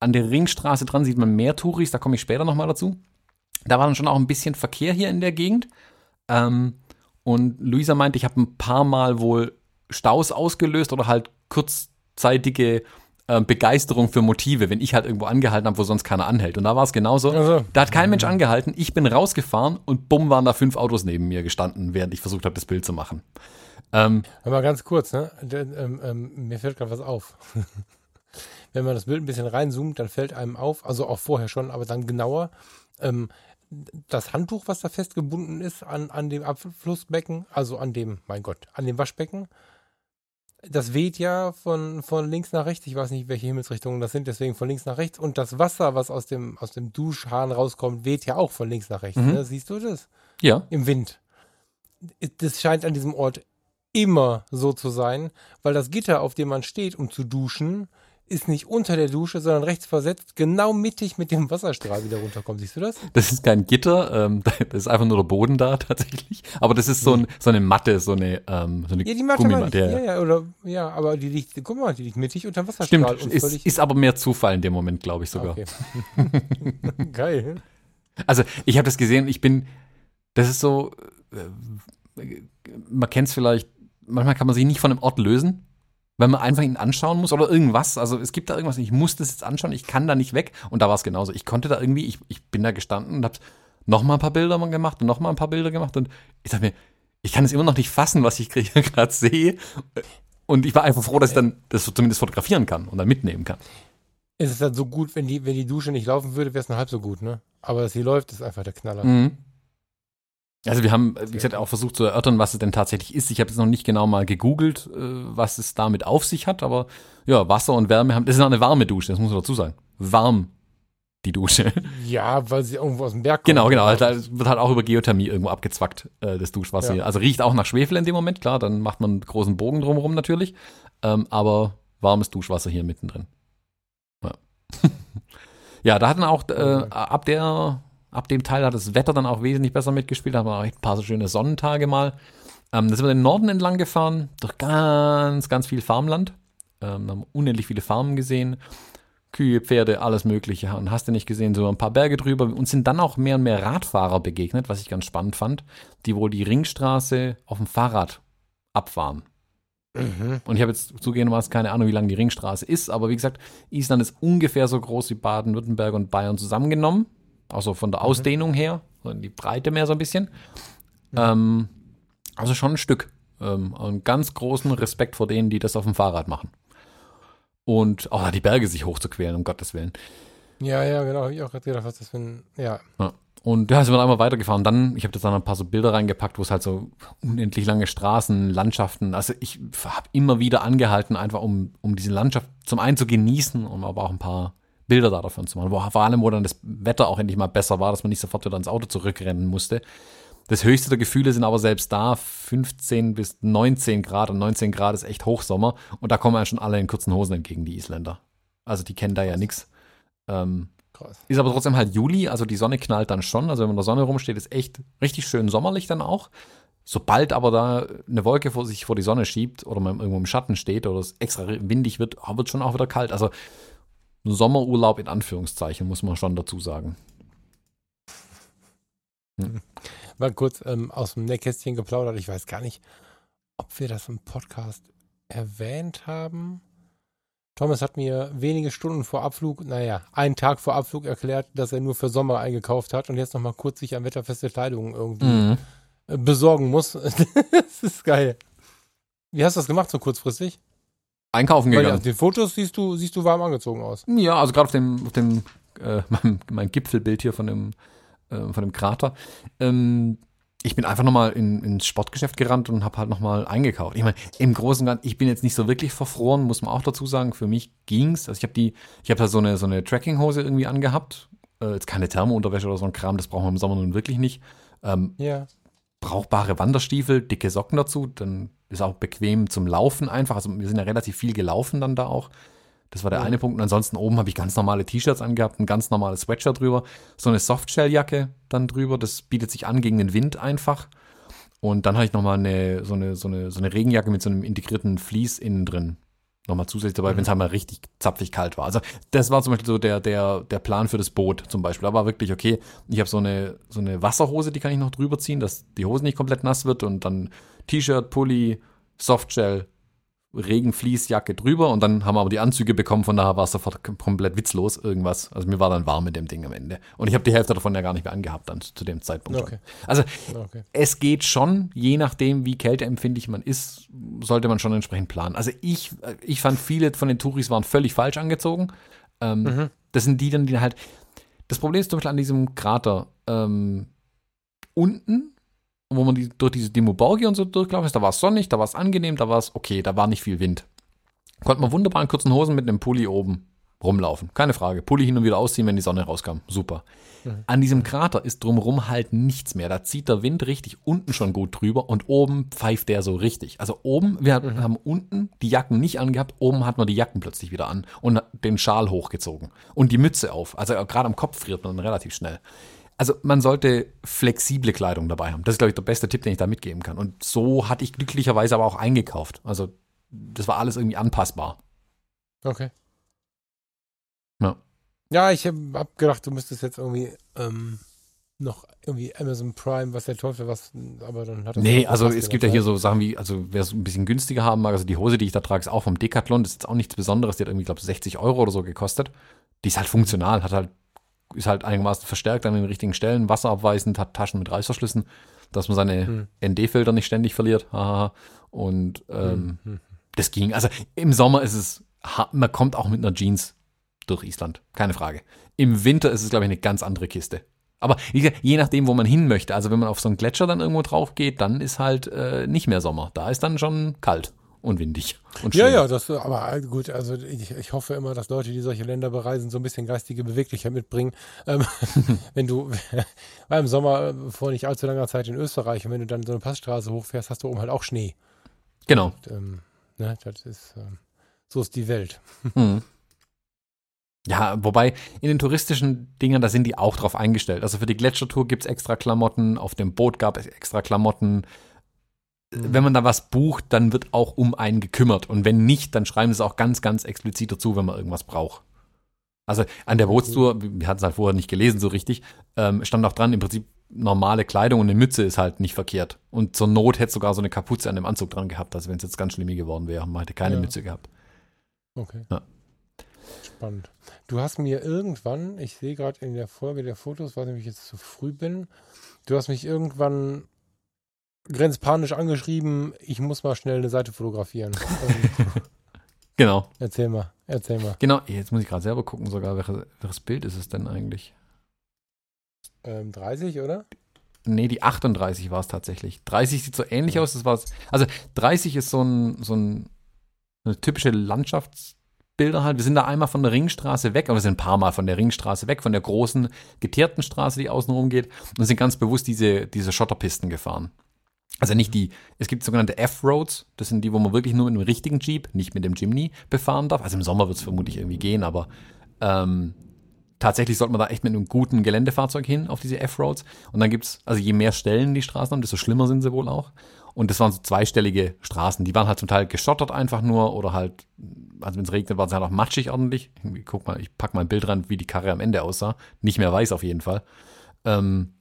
Speaker 1: an der Ringstraße dran sieht man mehr Touris, da komme ich später nochmal dazu. Da war dann schon auch ein bisschen Verkehr hier in der Gegend. Ähm, und Luisa meinte, ich habe ein paar Mal wohl Staus ausgelöst oder halt kurzzeitige äh, Begeisterung für Motive, wenn ich halt irgendwo angehalten habe, wo sonst keiner anhält. Und da war es genauso.
Speaker 2: Also.
Speaker 1: Da hat kein Mensch angehalten. Ich bin rausgefahren und bumm waren da fünf Autos neben mir gestanden, während ich versucht habe, das Bild zu machen. Ähm,
Speaker 2: Aber ganz kurz, ne? Ähm, ähm, mir fällt gerade was auf. Wenn man das Bild ein bisschen reinzoomt, dann fällt einem auf, also auch vorher schon, aber dann genauer, ähm, das Handtuch, was da festgebunden ist an, an dem Abflussbecken, also an dem, mein Gott, an dem Waschbecken, das weht ja von, von links nach rechts. Ich weiß nicht, welche Himmelsrichtungen das sind, deswegen von links nach rechts. Und das Wasser, was aus dem, aus dem Duschhahn rauskommt, weht ja auch von links nach rechts.
Speaker 1: Mhm.
Speaker 2: Ne? Siehst du das?
Speaker 1: ja,
Speaker 2: im Wind. Das scheint an diesem Ort immer so zu sein, weil das Gitter, auf dem man steht, um zu duschen, ist nicht unter der Dusche, sondern rechts versetzt, genau mittig mit dem Wasserstrahl wieder runterkommt. Siehst du das?
Speaker 1: das ist kein Gitter, ähm, *laughs* das ist einfach nur der Boden da tatsächlich. Aber das ist so, ein, so eine Matte, so eine, ähm, so eine
Speaker 2: Ja, die Matte ich.
Speaker 1: Gummimatte.
Speaker 2: Ja,
Speaker 1: Ja,
Speaker 2: oder, ja, aber die liegt, guck mal, die liegt mittig unter dem Wasserstrahl.
Speaker 1: Stimmt, ist, ist aber mehr Zufall in dem Moment, glaube ich sogar.
Speaker 2: Okay. *laughs* Geil.
Speaker 1: Also ich habe das gesehen, ich bin, das ist so, äh, man kennt es vielleicht, manchmal kann man sich nicht von einem Ort lösen, wenn man einfach ihn anschauen muss oder irgendwas. Also es gibt da irgendwas, ich muss das jetzt anschauen, ich kann da nicht weg. Und da war es genauso. Ich konnte da irgendwie, ich, ich bin da gestanden und habe noch mal ein paar Bilder gemacht und noch mal ein paar Bilder gemacht und ich dachte mir, ich kann es immer noch nicht fassen, was ich gerade *laughs* sehe. Und ich war einfach froh, dass ich dann das zumindest fotografieren kann und dann mitnehmen kann.
Speaker 2: Es ist halt so gut, wenn die, wenn die Dusche nicht laufen würde, wäre es nur halb so gut, ne? Aber dass sie läuft, ist einfach der Knaller.
Speaker 1: Mhm. Also wir haben, wie gesagt, auch versucht zu erörtern, was es denn tatsächlich ist. Ich habe jetzt noch nicht genau mal gegoogelt, äh, was es damit auf sich hat, aber ja, Wasser und Wärme haben. Das ist auch eine warme Dusche, das muss man dazu sagen. Warm die Dusche. *laughs*
Speaker 2: Ja, weil sie irgendwo aus dem Berg kommt.
Speaker 1: Genau, genau. Also, da wird halt auch über Geothermie irgendwo abgezwackt, äh, das Duschwasser
Speaker 2: Ja.
Speaker 1: hier. Also riecht auch nach Schwefel in dem Moment, klar, dann macht man einen großen Bogen drumherum natürlich. Ähm, aber warmes Duschwasser hier mittendrin. Ja, *laughs* ja da hatten auch äh, ab der, ab dem Teil hat das Wetter dann auch wesentlich besser mitgespielt, da haben wir auch ein paar so schöne Sonnentage mal. Ähm, da sind wir den Norden entlang gefahren, durch ganz, ganz viel Farmland. Ähm, haben unendlich viele Farmen gesehen. Kühe, Pferde, alles Mögliche. Und hast du nicht gesehen, so ein paar Berge drüber. Und sind dann auch mehr und mehr Radfahrer begegnet, was ich ganz spannend fand, die wohl die Ringstraße auf dem Fahrrad abfahren.
Speaker 2: Mhm.
Speaker 1: Und ich habe jetzt zugegebenermaßen keine Ahnung, wie lang die Ringstraße ist, aber wie gesagt, Island ist ungefähr so groß wie Baden-Württemberg und Bayern zusammengenommen. Also von der Ausdehnung her, so in die Breite mehr so ein bisschen. Ähm, also schon ein Stück. Ähm, und ganz großen Respekt vor denen, die das auf dem Fahrrad machen. Und auch die Berge sich hochzuquälen, um Gottes Willen.
Speaker 2: Ja, ja, genau. Habe ich auch gerade gedacht, was das für ein. Ja.
Speaker 1: Ja. Und ja, sind wir dann einmal weitergefahren. Dann, ich habe da dann ein paar so Bilder reingepackt, wo es halt so unendlich lange Straßen, Landschaften. Also ich habe immer wieder angehalten, einfach um, um diese Landschaft zum einen zu genießen, um aber auch ein paar Bilder da davon zu machen. Wo, vor allem, wo dann das Wetter auch endlich mal besser war, dass man nicht sofort wieder ins Auto zurückrennen musste. Das höchste der Gefühle sind aber selbst da 15 bis 19 Grad und 19 Grad ist echt Hochsommer und da kommen ja schon alle in kurzen Hosen entgegen, die Isländer. Also die kennen da ja nichts. Ähm, ist aber trotzdem halt Juli, also die Sonne knallt dann schon. Also wenn man in der Sonne rumsteht, ist echt richtig schön sommerlich dann auch. Sobald aber da eine Wolke vor sich vor die Sonne schiebt oder man irgendwo im Schatten steht oder es extra windig wird, wird schon auch wieder kalt. Also Sommerurlaub in Anführungszeichen, muss man schon dazu sagen.
Speaker 2: Mal kurz ähm, aus dem Nähkästchen geplaudert. Ich weiß gar nicht, ob wir das im Podcast erwähnt haben. Thomas hat mir wenige Stunden vor Abflug, naja, einen Tag vor Abflug erklärt, dass er nur für Sommer eingekauft hat und jetzt nochmal kurz sich an wetterfeste Kleidung irgendwie
Speaker 1: Mhm.
Speaker 2: äh, besorgen muss. *laughs* das ist geil. Wie hast du das gemacht so kurzfristig?
Speaker 1: Einkaufen
Speaker 2: Weil
Speaker 1: gegangen.
Speaker 2: auf den Fotos siehst du, siehst du warm angezogen aus.
Speaker 1: Ja, also gerade auf dem, auf dem äh, *laughs* mein, mein Gipfelbild hier von dem, äh, von dem Krater. Ähm, ich bin einfach nochmal in, ins Sportgeschäft gerannt und habe halt nochmal eingekauft. Ich meine, im Großen und Ganzen, ich bin jetzt nicht so wirklich verfroren, muss man auch dazu sagen. Für mich ging's. Also ich habe die, ich habe da so eine, so eine Trackinghose irgendwie angehabt. Äh, jetzt keine Thermounterwäsche oder so ein Kram, das brauchen wir im Sommer nun wirklich nicht. Ähm,
Speaker 2: Ja.
Speaker 1: brauchbare Wanderstiefel, dicke Socken dazu, dann ist auch bequem zum Laufen einfach. Also wir sind ja relativ viel gelaufen dann da auch. Das war der
Speaker 2: Ja.
Speaker 1: eine Punkt. Und ansonsten oben habe ich ganz normale T-Shirts angehabt, ein ganz normales Sweatshirt drüber, so eine Softshelljacke dann drüber. Das bietet sich an gegen den Wind einfach. Und dann hatte ich nochmal eine, so, eine, so, eine, so eine Regenjacke mit so einem integrierten Vlies innen drin. Nochmal zusätzlich dabei, wenn es halt mal richtig zapfig kalt war. Also das war zum Beispiel so der, der, der Plan für das Boot zum Beispiel. Da war wirklich, okay, ich habe so eine, so eine Wasserhose, die kann ich noch drüber ziehen, dass die Hose nicht komplett nass wird und dann T-Shirt, Pulli, Softshell, Regenfließjacke drüber und dann haben wir aber die Anzüge bekommen, von daher war es sofort kom- komplett witzlos irgendwas. Also mir war dann warm mit dem Ding am Ende. Und ich habe die Hälfte davon ja gar nicht mehr angehabt dann zu dem Zeitpunkt
Speaker 2: Okay.
Speaker 1: Also
Speaker 2: Okay.
Speaker 1: es geht schon, je nachdem, wie kälteempfindlich man ist, sollte man schon entsprechend planen. Also ich, ich fand, viele von den Touris waren völlig falsch angezogen. Ähm,
Speaker 2: Mhm.
Speaker 1: Das sind die dann, die halt. Das Problem ist zum Beispiel an diesem Krater ähm, unten, wo man die, durch diese Dimo Borgi und so durchlaufen ist, da war es sonnig, da war es angenehm, da war es okay, da war nicht viel Wind. Konnte man wunderbar in kurzen Hosen mit einem Pulli oben rumlaufen. Keine Frage. Pulli hin und wieder ausziehen, wenn die Sonne rauskam. Super.
Speaker 2: Mhm.
Speaker 1: An diesem Krater ist drumherum halt nichts mehr. Da zieht der Wind richtig unten schon gut drüber und oben pfeift der so richtig. Also oben, wir hat- haben unten die Jacken nicht angehabt, oben hat man die Jacken plötzlich wieder an und den Schal hochgezogen und die Mütze auf. Also gerade am Kopf friert man relativ schnell. Also man sollte flexible Kleidung dabei haben. Das ist, glaube ich, der beste Tipp, den ich da mitgeben kann. Und so hatte ich glücklicherweise aber auch eingekauft. Also das war alles irgendwie anpassbar.
Speaker 2: Okay.
Speaker 1: Ja.
Speaker 2: Ja, ich habe hab gedacht, du müsstest jetzt irgendwie ähm, noch irgendwie Amazon Prime, was der Teufel, was, aber dann hat das
Speaker 1: Nee, also es gibt ja hier
Speaker 2: Zeit.
Speaker 1: so Sachen wie, also wer es ein bisschen günstiger haben mag, also die Hose, die ich da trage, ist auch vom Decathlon. Das ist jetzt auch nichts Besonderes. Die hat irgendwie, glaube ich, 60 Euro oder so gekostet. Die ist halt funktional, hat halt, ist halt einigermaßen verstärkt an den richtigen Stellen, wasserabweisend, hat Taschen mit Reißverschlüssen, dass man seine
Speaker 2: Hm.
Speaker 1: ND-Filter nicht ständig verliert. Und ähm,
Speaker 2: Hm, hm.
Speaker 1: das ging. Also im Sommer ist es, man kommt auch mit einer Jeans durch Island. Keine Frage. Im Winter ist es, glaube ich, eine ganz andere Kiste. Aber gesagt, je nachdem, wo man hin möchte. Also wenn man auf so einen Gletscher dann irgendwo drauf geht, dann ist halt äh, nicht mehr Sommer. Da ist dann schon kalt und windig. Und
Speaker 2: Ja, ja, das, aber gut, also ich, ich hoffe immer, dass Leute, die solche Länder bereisen, so ein bisschen geistige Beweglichkeit mitbringen. Ähm, *laughs* wenn du, *laughs* war im Sommer äh, vor nicht allzu langer Zeit in Österreich und wenn du dann so eine Passstraße hochfährst, hast du oben halt auch Schnee.
Speaker 1: Genau.
Speaker 2: Und, ähm, ne, das ist, ähm, so ist die Welt.
Speaker 1: Mhm. *laughs* Ja, wobei in den touristischen Dingern, da sind die auch drauf eingestellt. Also für die Gletschertour gibt's extra Klamotten, auf dem Boot gab es extra Klamotten. Wenn man da was bucht, dann wird auch um einen gekümmert. Und wenn nicht, dann schreiben sie es auch ganz, ganz explizit dazu, wenn man irgendwas braucht. Also an der Bootstour, wir hatten es halt vorher nicht gelesen so richtig, ähm, stand auch dran, im Prinzip normale Kleidung und eine Mütze ist halt nicht verkehrt. Und zur Not hätte sogar so eine Kapuze an dem Anzug dran gehabt, also wenn es jetzt ganz schlimm geworden wäre, man hätte keine
Speaker 2: Ja.
Speaker 1: Mütze gehabt.
Speaker 2: Okay.
Speaker 1: Ja.
Speaker 2: Spannend. Du hast mir irgendwann, ich sehe gerade in der Folge der Fotos, weiß nicht, ob ich jetzt zu früh bin, du hast mich irgendwann grenzpanisch angeschrieben, ich muss mal schnell eine Seite fotografieren. *laughs*
Speaker 1: Genau.
Speaker 2: erzähl mal, erzähl mal.
Speaker 1: Genau, jetzt muss ich gerade selber gucken, sogar, welches, welches Bild ist es denn eigentlich?
Speaker 2: Ähm, 30, oder?
Speaker 1: Nee, die 38 war es tatsächlich. 30 sieht so ähnlich aus, das war's. Also 30 ist so ein, so ein eine typische Landschaftsbilder halt. Wir sind da einmal von der Ringstraße weg, aber wir sind ein paar Mal von der Ringstraße weg, von der großen geteerten Straße, die außen rum geht, und sind ganz bewusst diese, diese Schotterpisten gefahren. Also nicht die, es gibt sogenannte F-Roads, das sind die, wo man wirklich nur mit einem richtigen Jeep, nicht mit dem Jimny, befahren darf. Also im Sommer wird es vermutlich irgendwie gehen, aber ähm, tatsächlich sollte man da echt mit einem guten Geländefahrzeug hin auf diese F-Roads. Und dann gibt's, also je mehr Stellen die Straßen haben, desto schlimmer sind sie wohl auch. Und das waren so zweistellige Straßen. Die waren halt zum Teil geschottert einfach nur oder halt, also wenn es regnet, waren sie halt auch matschig ordentlich. Irgendwie, Guck mal, ich pack mal ein Bild rein, wie die Karre am Ende aussah. Nicht mehr weiß auf jeden Fall. Ähm,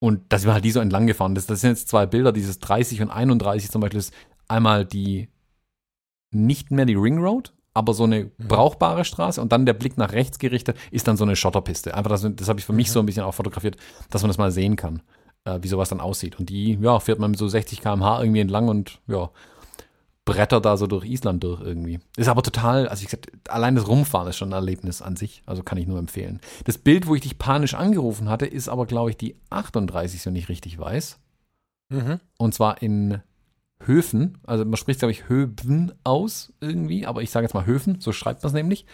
Speaker 1: und da sind wir halt die so entlang gefahren. Das, das sind jetzt zwei Bilder, dieses 30 und 31 zum Beispiel ist einmal die, nicht mehr die Ring Road, aber so eine brauchbare Straße und dann der Blick nach rechts gerichtet ist dann so eine Schotterpiste. Einfach, das, das habe ich für mich so ein bisschen auch fotografiert, dass man das mal sehen kann, äh, wie sowas dann aussieht. Und die, ja, fährt man mit so 60 km/h irgendwie entlang und ja, brettert da so durch Island durch irgendwie. Ist aber total, also ich gesagt, allein das Rumfahren ist schon ein Erlebnis an sich, also kann ich nur empfehlen. Das Bild, wo ich dich panisch angerufen hatte, ist aber, glaube ich, die 38, wenn ich richtig weiß.
Speaker 2: Mhm.
Speaker 1: Und zwar in Höfen. Also man spricht, glaube ich, Höben aus irgendwie, aber ich sage jetzt mal Höfen, so schreibt man es nämlich.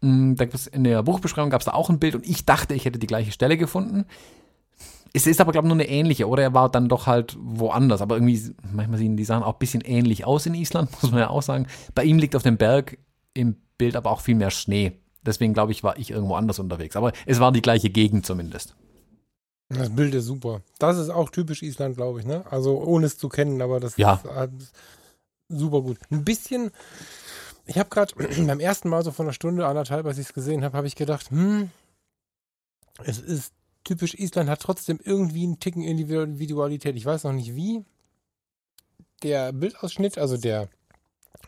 Speaker 1: Mm, Da gibt's in der Buchbeschreibung gab es da auch ein Bild und ich dachte, ich hätte die gleiche Stelle gefunden. Es ist aber, glaube ich, nur eine ähnliche, oder er war dann doch halt woanders. Aber irgendwie, manchmal sehen die Sachen auch ein bisschen ähnlich aus in Island, *laughs* muss man ja auch sagen. Bei ihm liegt auf dem Berg im Bild aber auch viel mehr Schnee. Deswegen, glaube ich, war ich irgendwo anders unterwegs. Aber es war die gleiche Gegend zumindest.
Speaker 2: Das Bild ist super. Das ist auch typisch Island, glaube ich, ne? Also ohne es zu kennen, aber das
Speaker 1: Ja.
Speaker 2: ist äh, super gut. Ein bisschen, ich habe gerade *clears throat* beim ersten Mal so von einer Stunde, anderthalb, als ich es gesehen habe, habe ich gedacht, hm, es ist typisch Island, hat trotzdem irgendwie einen Ticken Individualität. Ich weiß noch nicht wie. Der Bildausschnitt, also der,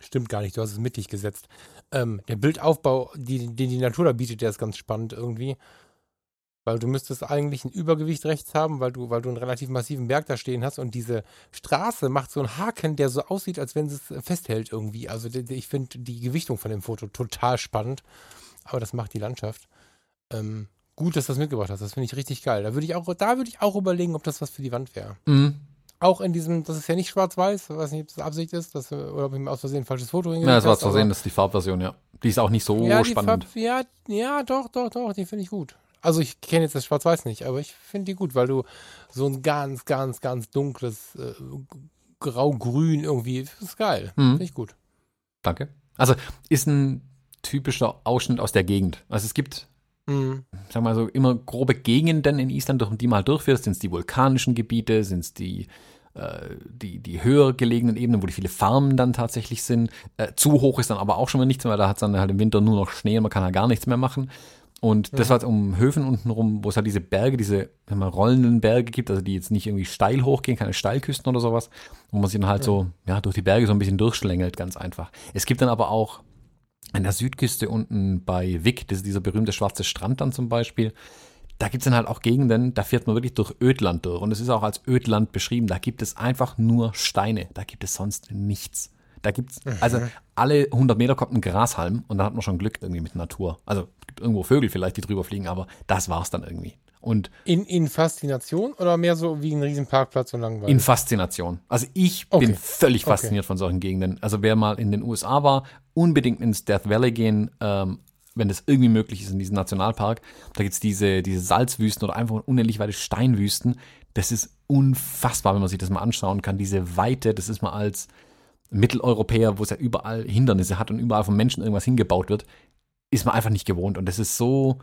Speaker 2: stimmt gar nicht, du hast es mittig gesetzt. Ähm, der Bildaufbau, den die Natur da bietet, der ist ganz spannend irgendwie. Weil du müsstest eigentlich ein Übergewicht rechts haben, weil du, weil du einen relativ massiven Berg da stehen hast und diese Straße macht so einen Haken, der so aussieht, als wenn es festhält irgendwie. Also ich finde die Gewichtung von dem Foto total spannend, aber das macht die Landschaft. Ähm, gut, dass du das mitgebracht hast, das finde ich richtig geil. Da würde ich auch, da würde ich auch überlegen, ob das was für die Wand wäre.
Speaker 1: Mhm.
Speaker 2: Auch in diesem, das ist ja nicht schwarz-weiß, weiß nicht, ob das Absicht ist, dass, oder ob ich mir aus Versehen ein falsches Foto
Speaker 1: Ja,
Speaker 2: hingelegt
Speaker 1: das war
Speaker 2: hast,
Speaker 1: zu sehen,
Speaker 2: aber-
Speaker 1: das ist die Farbversion, ja. Die ist auch nicht so
Speaker 2: ja,
Speaker 1: spannend.
Speaker 2: Farb, ja, ja, doch, doch, doch, die finde ich gut. Also ich kenne jetzt das Schwarz-Weiß nicht, aber ich finde die gut, weil du so ein ganz, ganz, ganz dunkles äh, Grau-Grün irgendwie, das ist geil.
Speaker 1: Mhm.
Speaker 2: Finde ich gut.
Speaker 1: Danke. Also ist ein typischer Ausschnitt aus der Gegend. Also es gibt,
Speaker 2: Mhm.
Speaker 1: sagen wir mal so, immer grobe Gegenden in Island, durch die man halt durchfährt. Sind es die vulkanischen Gebiete, sind es die, äh, die, die höher gelegenen Ebenen, wo die viele Farmen dann tatsächlich sind. Äh, zu hoch ist dann aber auch schon mal nichts mehr, weil da hat es dann halt im Winter nur noch Schnee und man kann halt gar nichts mehr machen. Und das war jetzt um Höfen unten rum, wo es halt diese Berge, diese mal, rollenden Berge gibt, also die jetzt nicht irgendwie steil hochgehen, keine Steilküsten oder sowas, wo man sich dann halt so, ja, durch die Berge so ein bisschen durchschlängelt, ganz einfach. Es gibt dann aber auch an der Südküste unten bei Wick, das ist dieser berühmte schwarze Strand dann zum Beispiel, da gibt es dann halt auch Gegenden, da fährt man wirklich durch Ödland durch. Und es ist auch als Ödland beschrieben. Da gibt es einfach nur Steine. Da gibt es sonst nichts. Da gibt's, also alle 100 Meter kommt ein Grashalm und dann hat man schon Glück irgendwie mit Natur. Also gibt irgendwo Vögel vielleicht, die drüber fliegen, aber das war's dann irgendwie. Und
Speaker 2: In, in Faszination oder mehr so wie ein Riesenparkplatz und langweilig?
Speaker 1: in Faszination. Also ich
Speaker 2: Okay.
Speaker 1: bin völlig
Speaker 2: Okay.
Speaker 1: fasziniert von solchen Gegenden. Also wer mal in den USA war, unbedingt ins Death Valley gehen, ähm, wenn das irgendwie möglich ist in diesen Nationalpark. Da gibt's diese, diese Salzwüsten oder einfach unendlich weite Steinwüsten. Das ist unfassbar, wenn man sich das mal anschauen kann. Diese Weite, das ist mal als Mitteleuropäer, wo es ja überall Hindernisse hat und überall von Menschen irgendwas hingebaut wird, ist man einfach nicht gewohnt. Und das ist so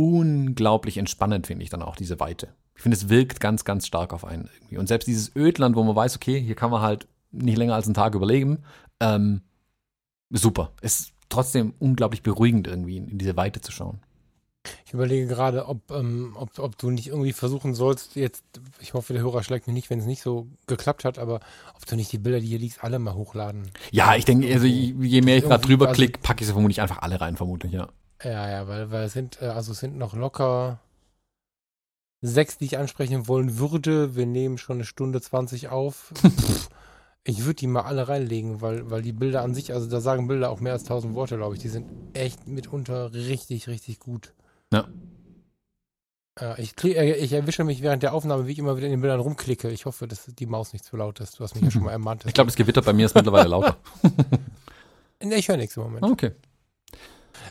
Speaker 1: unglaublich entspannend, finde ich dann auch, diese Weite. Ich finde, es wirkt ganz, ganz stark auf einen irgendwie. Und selbst dieses Ödland, wo man weiß, okay, hier kann man halt nicht länger als einen Tag überleben, ähm, super. Ist trotzdem unglaublich beruhigend irgendwie, in, diese Weite zu schauen.
Speaker 2: Ich überlege gerade, ob, ähm, ob, ob du nicht irgendwie versuchen sollst, jetzt, ich hoffe, der Hörer schlägt mich nicht, wenn es nicht so geklappt hat, aber ob du nicht die Bilder, die hier liegst, alle mal hochladen.
Speaker 1: Ja, ich denke, also je mehr ich gerade drüber klicke, packe ich sie vermutlich einfach alle rein, vermutlich, ja.
Speaker 2: Ja, ja, weil, weil es sind, äh, also es sind noch locker sechs, die ich ansprechen wollen würde. Wir nehmen schon eine Stunde 20 auf. *laughs* Ich würde die mal alle reinlegen, weil, weil die Bilder an sich, also da sagen Bilder auch mehr als 1000 Worte, glaube ich. Die sind echt mitunter richtig, richtig gut.
Speaker 1: Ja.
Speaker 2: Ja, ich, äh, ich erwische mich während der Aufnahme, wie ich immer wieder in den Bildern rumklicke. Ich hoffe, dass die Maus nicht zu laut ist. Du hast mich ja schon mal ermahnt.
Speaker 1: Ich glaube, das Gewitter bei mir ist mittlerweile lauter. *laughs*
Speaker 2: Ich höre nichts im Moment.
Speaker 1: Okay.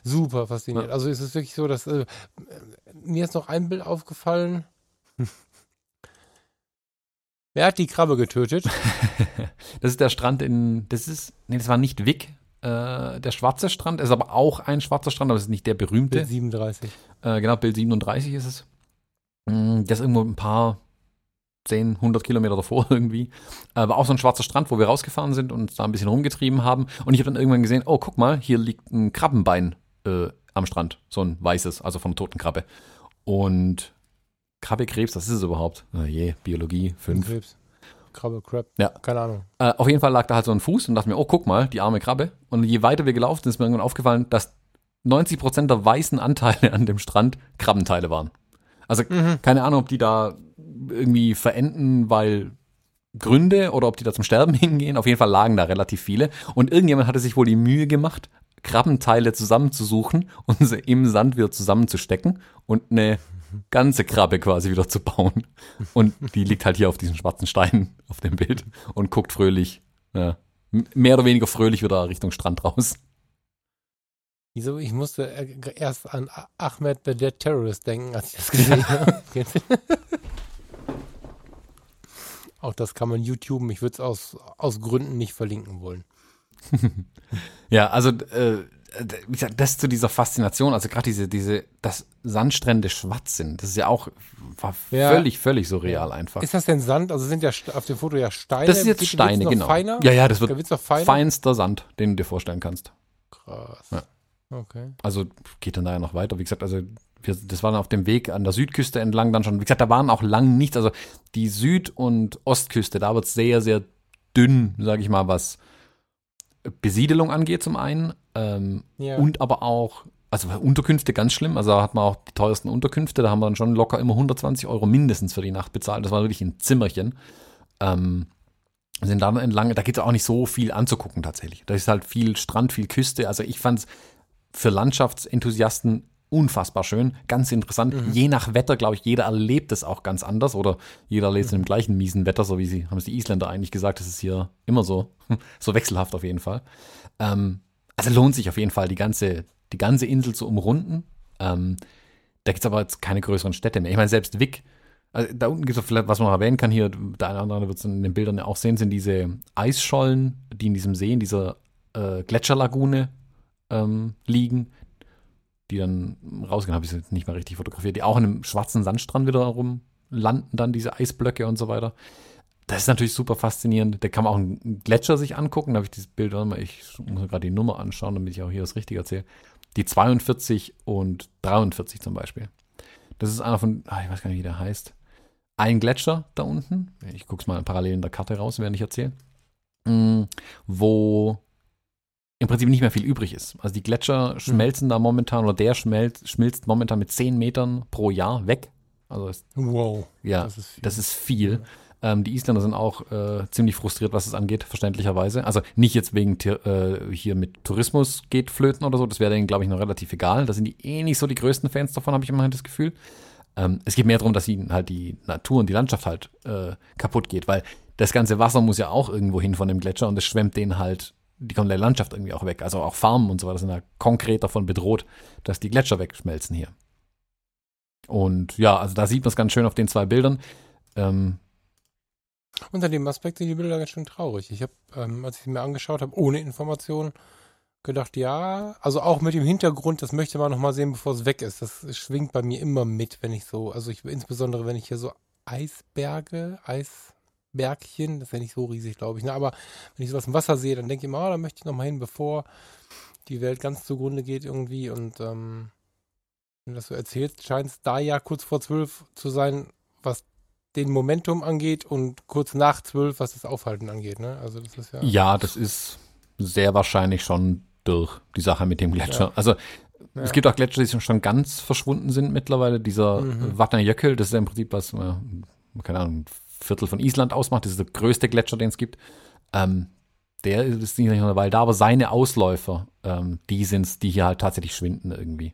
Speaker 2: Super fasziniert.
Speaker 1: Ja.
Speaker 2: Also es ist wirklich so, dass äh, mir ist noch ein Bild aufgefallen. *laughs* Wer hat die Krabbe getötet? *laughs*
Speaker 1: Das ist der Strand in, das ist, nee, das war nicht Wick, äh, der schwarze Strand, ist aber auch ein schwarzer Strand, aber es ist nicht der berühmte.
Speaker 2: Bild 37.
Speaker 1: Äh, genau, Bild 37 ist es. Mm, Das ist irgendwo ein paar 10, 100 Kilometer davor *laughs* irgendwie. Äh, war auch so ein schwarzer Strand, wo wir rausgefahren sind und uns da ein bisschen rumgetrieben haben. Und ich habe dann irgendwann gesehen, oh, guck mal, hier liegt ein Krabbenbein äh, am Strand. So ein weißes, also von einer toten Krabbe. Und Krabbe, Krebs, was ist es überhaupt? Oh je, Biologie, 5.
Speaker 2: Krebs. Krabbe, Crab.
Speaker 1: Ja.
Speaker 2: Keine Ahnung.
Speaker 1: Äh, auf jeden Fall lag da halt so ein Fuß und dachte mir, oh, guck mal, die arme Krabbe. Und je weiter wir gelaufen sind, ist mir irgendwann aufgefallen, dass 90% der weißen Anteile an dem Strand Krabbenteile waren. Also keine Ahnung, ob die da irgendwie verenden, weil Gründe oder ob die da zum Sterben *laughs* hingehen. Auf jeden Fall lagen da relativ viele. Und irgendjemand hatte sich wohl die Mühe gemacht, Krabbenteile zusammenzusuchen und sie im Sand wieder zusammenzustecken und eine ganze Krabbe quasi wieder zu bauen. Und die liegt halt hier auf diesen schwarzen Steinen auf dem Bild und guckt fröhlich, ja, mehr oder weniger fröhlich wieder Richtung Strand raus.
Speaker 2: Wieso? Ich musste äh, erst an Ahmed the Dead Terrorist denken, als ich das gesehen *laughs* habe. Auch das kann man YouTuben. Ich würde es aus, aus Gründen nicht verlinken wollen. *laughs*
Speaker 1: Ja, also äh, wie gesagt, das zu dieser Faszination, also gerade diese, diese, dass Sandstrände schwarz sind, das ist ja auch war
Speaker 2: Ja.
Speaker 1: völlig, völlig surreal einfach.
Speaker 2: Ist das denn Sand? Also sind ja auf dem Foto ja Steine.
Speaker 1: Das ist jetzt
Speaker 2: Wird-
Speaker 1: Steine, genau.
Speaker 2: Feiner?
Speaker 1: Ja, ja, das
Speaker 2: Da
Speaker 1: wird feinster Sand, den du dir vorstellen kannst.
Speaker 2: Krass.
Speaker 1: Ja.
Speaker 2: Okay.
Speaker 1: Also geht dann da ja noch weiter. Wie gesagt, also wir, das war dann auf dem Weg an der Südküste entlang dann schon. Wie gesagt, da waren auch lang nichts. Also die Süd- und Ostküste, da wird es sehr, sehr dünn, sage ich mal, was Besiedelung angeht zum einen. Ähm,
Speaker 2: Ja.
Speaker 1: Und aber auch, also Unterkünfte ganz schlimm. Also da hat man auch die teuersten Unterkünfte. Da haben wir dann schon locker immer 120 Euro mindestens für die Nacht bezahlt. Das war wirklich ein Zimmerchen. Ähm, sind dann entlang, da geht es auch nicht so viel anzugucken tatsächlich. Da ist halt viel Strand, viel Küste. Also ich fand es für Landschaftsenthusiasten unfassbar schön, ganz interessant. Je nach Wetter, glaube ich, jeder erlebt es auch ganz anders oder jeder erlebt es in dem gleichen miesen Wetter, so wie sie, haben es die Isländer eigentlich gesagt, das ist hier immer so, *laughs* so wechselhaft auf jeden Fall. Ähm, also lohnt sich auf jeden Fall, die ganze, die ganze Insel zu umrunden. Ähm, da gibt es aber jetzt keine größeren Städte mehr. Ich meine, selbst Wick, also da unten gibt es vielleicht, was man noch erwähnen kann, hier, der eine oder andere wird es in den Bildern ja auch sehen, sind diese Eisschollen, die in diesem See, in dieser äh, Gletscherlagune ähm, liegen, die dann rausgehen, habe ich jetzt nicht mal richtig fotografiert, die auch in einem schwarzen Sandstrand wiederum landen, dann diese Eisblöcke und so weiter. Das ist natürlich super faszinierend. Da kann man auch einen Gletscher sich angucken. Da habe ich dieses Bild, warte ich muss mir gerade die Nummer anschauen, damit ich auch hier das Richtige erzähle. Die 42 und 43 zum Beispiel. Das ist einer von, ah, ich weiß gar nicht, wie der heißt. Ein Gletscher da unten. Ich gucke es mal parallel in der Karte raus, während ich erzähle. Mm, Wo im Prinzip nicht mehr viel übrig ist. Also die Gletscher schmelzen da momentan, oder der schmelzt, schmilzt momentan mit 10 Metern pro Jahr weg. Also ist,
Speaker 2: Wow.
Speaker 1: ja,
Speaker 2: Das ist viel.
Speaker 1: das ist viel. Ähm, die Isländer sind auch äh, ziemlich frustriert, was es angeht, verständlicherweise. Also nicht jetzt wegen äh, hier mit Tourismus geht flöten oder so, das wäre denen, glaube ich, noch relativ egal. Da sind die eh nicht so die größten Fans davon, habe ich immerhin das Gefühl. Ähm, es geht mehr darum, dass ihnen halt die Natur und die Landschaft halt äh, kaputt geht, weil das ganze Wasser muss ja auch irgendwo hin von dem Gletscher und es schwemmt denen halt die komplette Landschaft irgendwie auch weg. Also auch Farmen und so weiter sind da konkret davon bedroht, dass die Gletscher wegschmelzen hier. Und ja, also da sieht man es ganz schön auf den zwei Bildern. Ähm,
Speaker 2: Unter dem Aspekt sind die Bilder ganz schön traurig. Ich habe, ähm, als ich sie mir angeschaut habe, ohne Informationen, gedacht, ja, also auch mit dem Hintergrund, das möchte man nochmal sehen, bevor es weg ist. Das schwingt bei mir immer mit, wenn ich so, also ich, insbesondere wenn ich hier so Eisberge, Eisbergchen, das ist ja nicht so riesig, glaube ich, ne? aber wenn ich sowas im Wasser sehe, dann denke ich immer, oh, da möchte ich nochmal hin, bevor die Welt ganz zugrunde geht irgendwie und ähm, wenn du das so erzählst, scheint es da ja kurz vor zwölf zu sein, was den Momentum angeht und kurz nach zwölf, was das Aufhalten angeht, ne? Also das ist ja.
Speaker 1: Ja, das ist sehr wahrscheinlich schon durch die Sache mit dem Gletscher. Ja. Also ja. es gibt auch Gletscher, die schon ganz verschwunden sind mittlerweile. Dieser mhm. Vatnajökull, das ist ja im Prinzip was, äh, keine Ahnung, Viertel von Island ausmacht. Das ist der größte Gletscher, den es gibt. Ähm, der ist nicht noch eine Weile da, aber seine Ausläufer, ähm, die sind es, die hier halt tatsächlich schwinden irgendwie.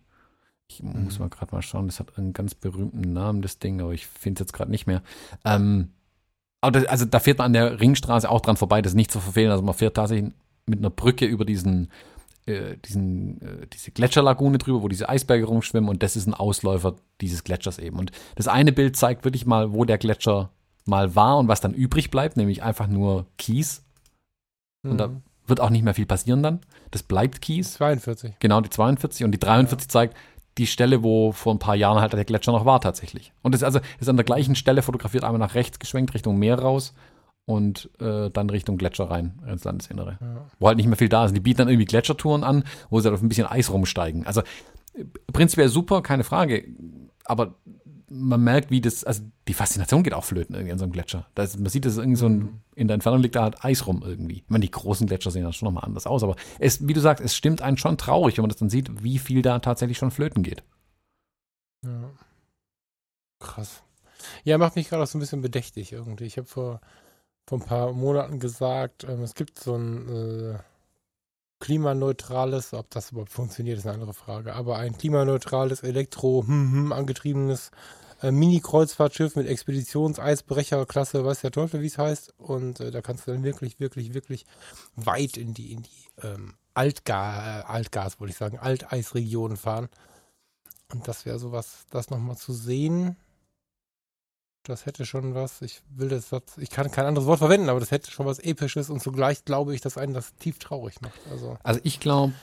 Speaker 1: Ich muss mhm. mal gerade mal schauen, das hat einen ganz berühmten Namen, das Ding, aber ich finde es jetzt gerade nicht mehr. Ähm, aber das, also da fährt man an der Ringstraße auch dran vorbei, das ist nicht zu verfehlen. Also man fährt tatsächlich mit einer Brücke über diesen, äh, diesen, äh, diese Gletscherlagune drüber, wo diese Eisberge rumschwimmen und das ist ein Ausläufer dieses Gletschers eben. Und das eine Bild zeigt wirklich mal, wo der Gletscher mal war und was dann übrig bleibt, nämlich einfach nur Kies. Mhm. Und da mhm. wird auch nicht mehr viel passieren dann. Das bleibt Kies.
Speaker 2: 42.
Speaker 1: Genau, die 42. Und die 43 ja. zeigt, die Stelle, wo vor ein paar Jahren halt der Gletscher noch war tatsächlich. Und das ist also ist an der gleichen Stelle fotografiert, einmal nach rechts geschwenkt Richtung Meer raus und äh, dann Richtung Gletscher rein ins Landesinnere. Ja. Wo halt nicht mehr viel da ist. Die bieten dann irgendwie Gletschertouren an, wo sie halt auf ein bisschen Eis rumsteigen. Also prinzipiell super, keine Frage. Aber man merkt, wie das, also die Faszination geht auch flöten irgendwie an so einem Gletscher. Das, man sieht, dass irgendwie so ein, mhm. in der Entfernung liegt da halt Eis rum irgendwie. Ich meine, die großen Gletscher sehen dann schon nochmal anders aus, aber es, wie du sagst, es stimmt einen schon traurig, wenn man das dann sieht, wie viel da tatsächlich schon flöten geht.
Speaker 2: Ja. Krass. Ja, macht mich gerade auch so ein bisschen bedächtig irgendwie. Ich habe vor, vor ein paar Monaten gesagt, ähm, es gibt so ein äh, klimaneutrales, ob das überhaupt funktioniert, ist eine andere Frage, aber ein klimaneutrales, elektro hm, hm, angetriebenes äh, Mini-Kreuzfahrtschiff mit Expeditions-Eisbrecherklasse, weiß der Teufel, wie es heißt. Und äh, da kannst du dann wirklich, wirklich, wirklich weit in die, in die ähm, Altga Altgas, wollte ich sagen, Alteisregionen fahren. Und das wäre sowas, das nochmal zu sehen. Das hätte schon was, ich will das, ich kann kein anderes Wort verwenden, aber das hätte schon was Episches und zugleich glaube ich, dass einen das tief traurig macht. Also,
Speaker 1: also ich glaube,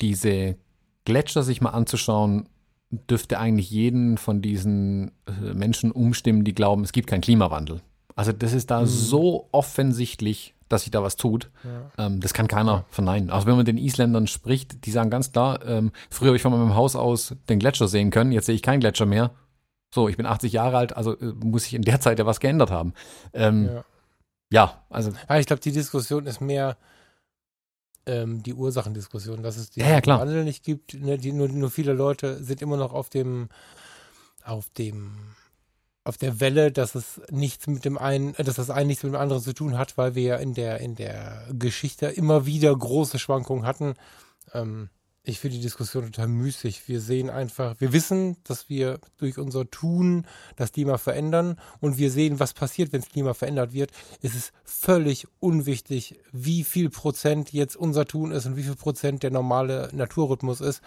Speaker 1: diese Gletscher sich mal anzuschauen, dürfte eigentlich jeden von diesen äh, Menschen umstimmen, die glauben, es gibt keinen Klimawandel. Also das ist da mhm. so offensichtlich, dass sich da was tut. Ja. Ähm, das kann keiner verneinen. Auch wenn man den Isländern spricht, die sagen ganz klar, ähm, früher habe ich von meinem Haus aus den Gletscher sehen können, jetzt sehe ich keinen Gletscher mehr. So, ich bin 80 Jahre alt, also äh, muss ich in der Zeit ja was geändert haben. Ähm, ja. ja. also.
Speaker 2: Ja, ich glaube, die Diskussion ist mehr, ähm, die Ursachendiskussion, dass es
Speaker 1: den ja, ja,
Speaker 2: Wandel nicht gibt. Ne, die, nur, nur viele Leute sind immer noch auf dem, auf dem, auf der Welle, dass es nichts mit dem einen, dass das eine nichts mit dem anderen zu tun hat, weil wir ja in der, in der Geschichte immer wieder große Schwankungen hatten. Ähm, ich finde die Diskussion total müßig. Wir sehen einfach, wir wissen, dass wir durch unser Tun das Klima verändern und wir sehen, was passiert, wenn das Klima verändert wird. Es ist völlig unwichtig, wie viel Prozent jetzt unser Tun ist und wie viel Prozent der normale Naturrhythmus ist.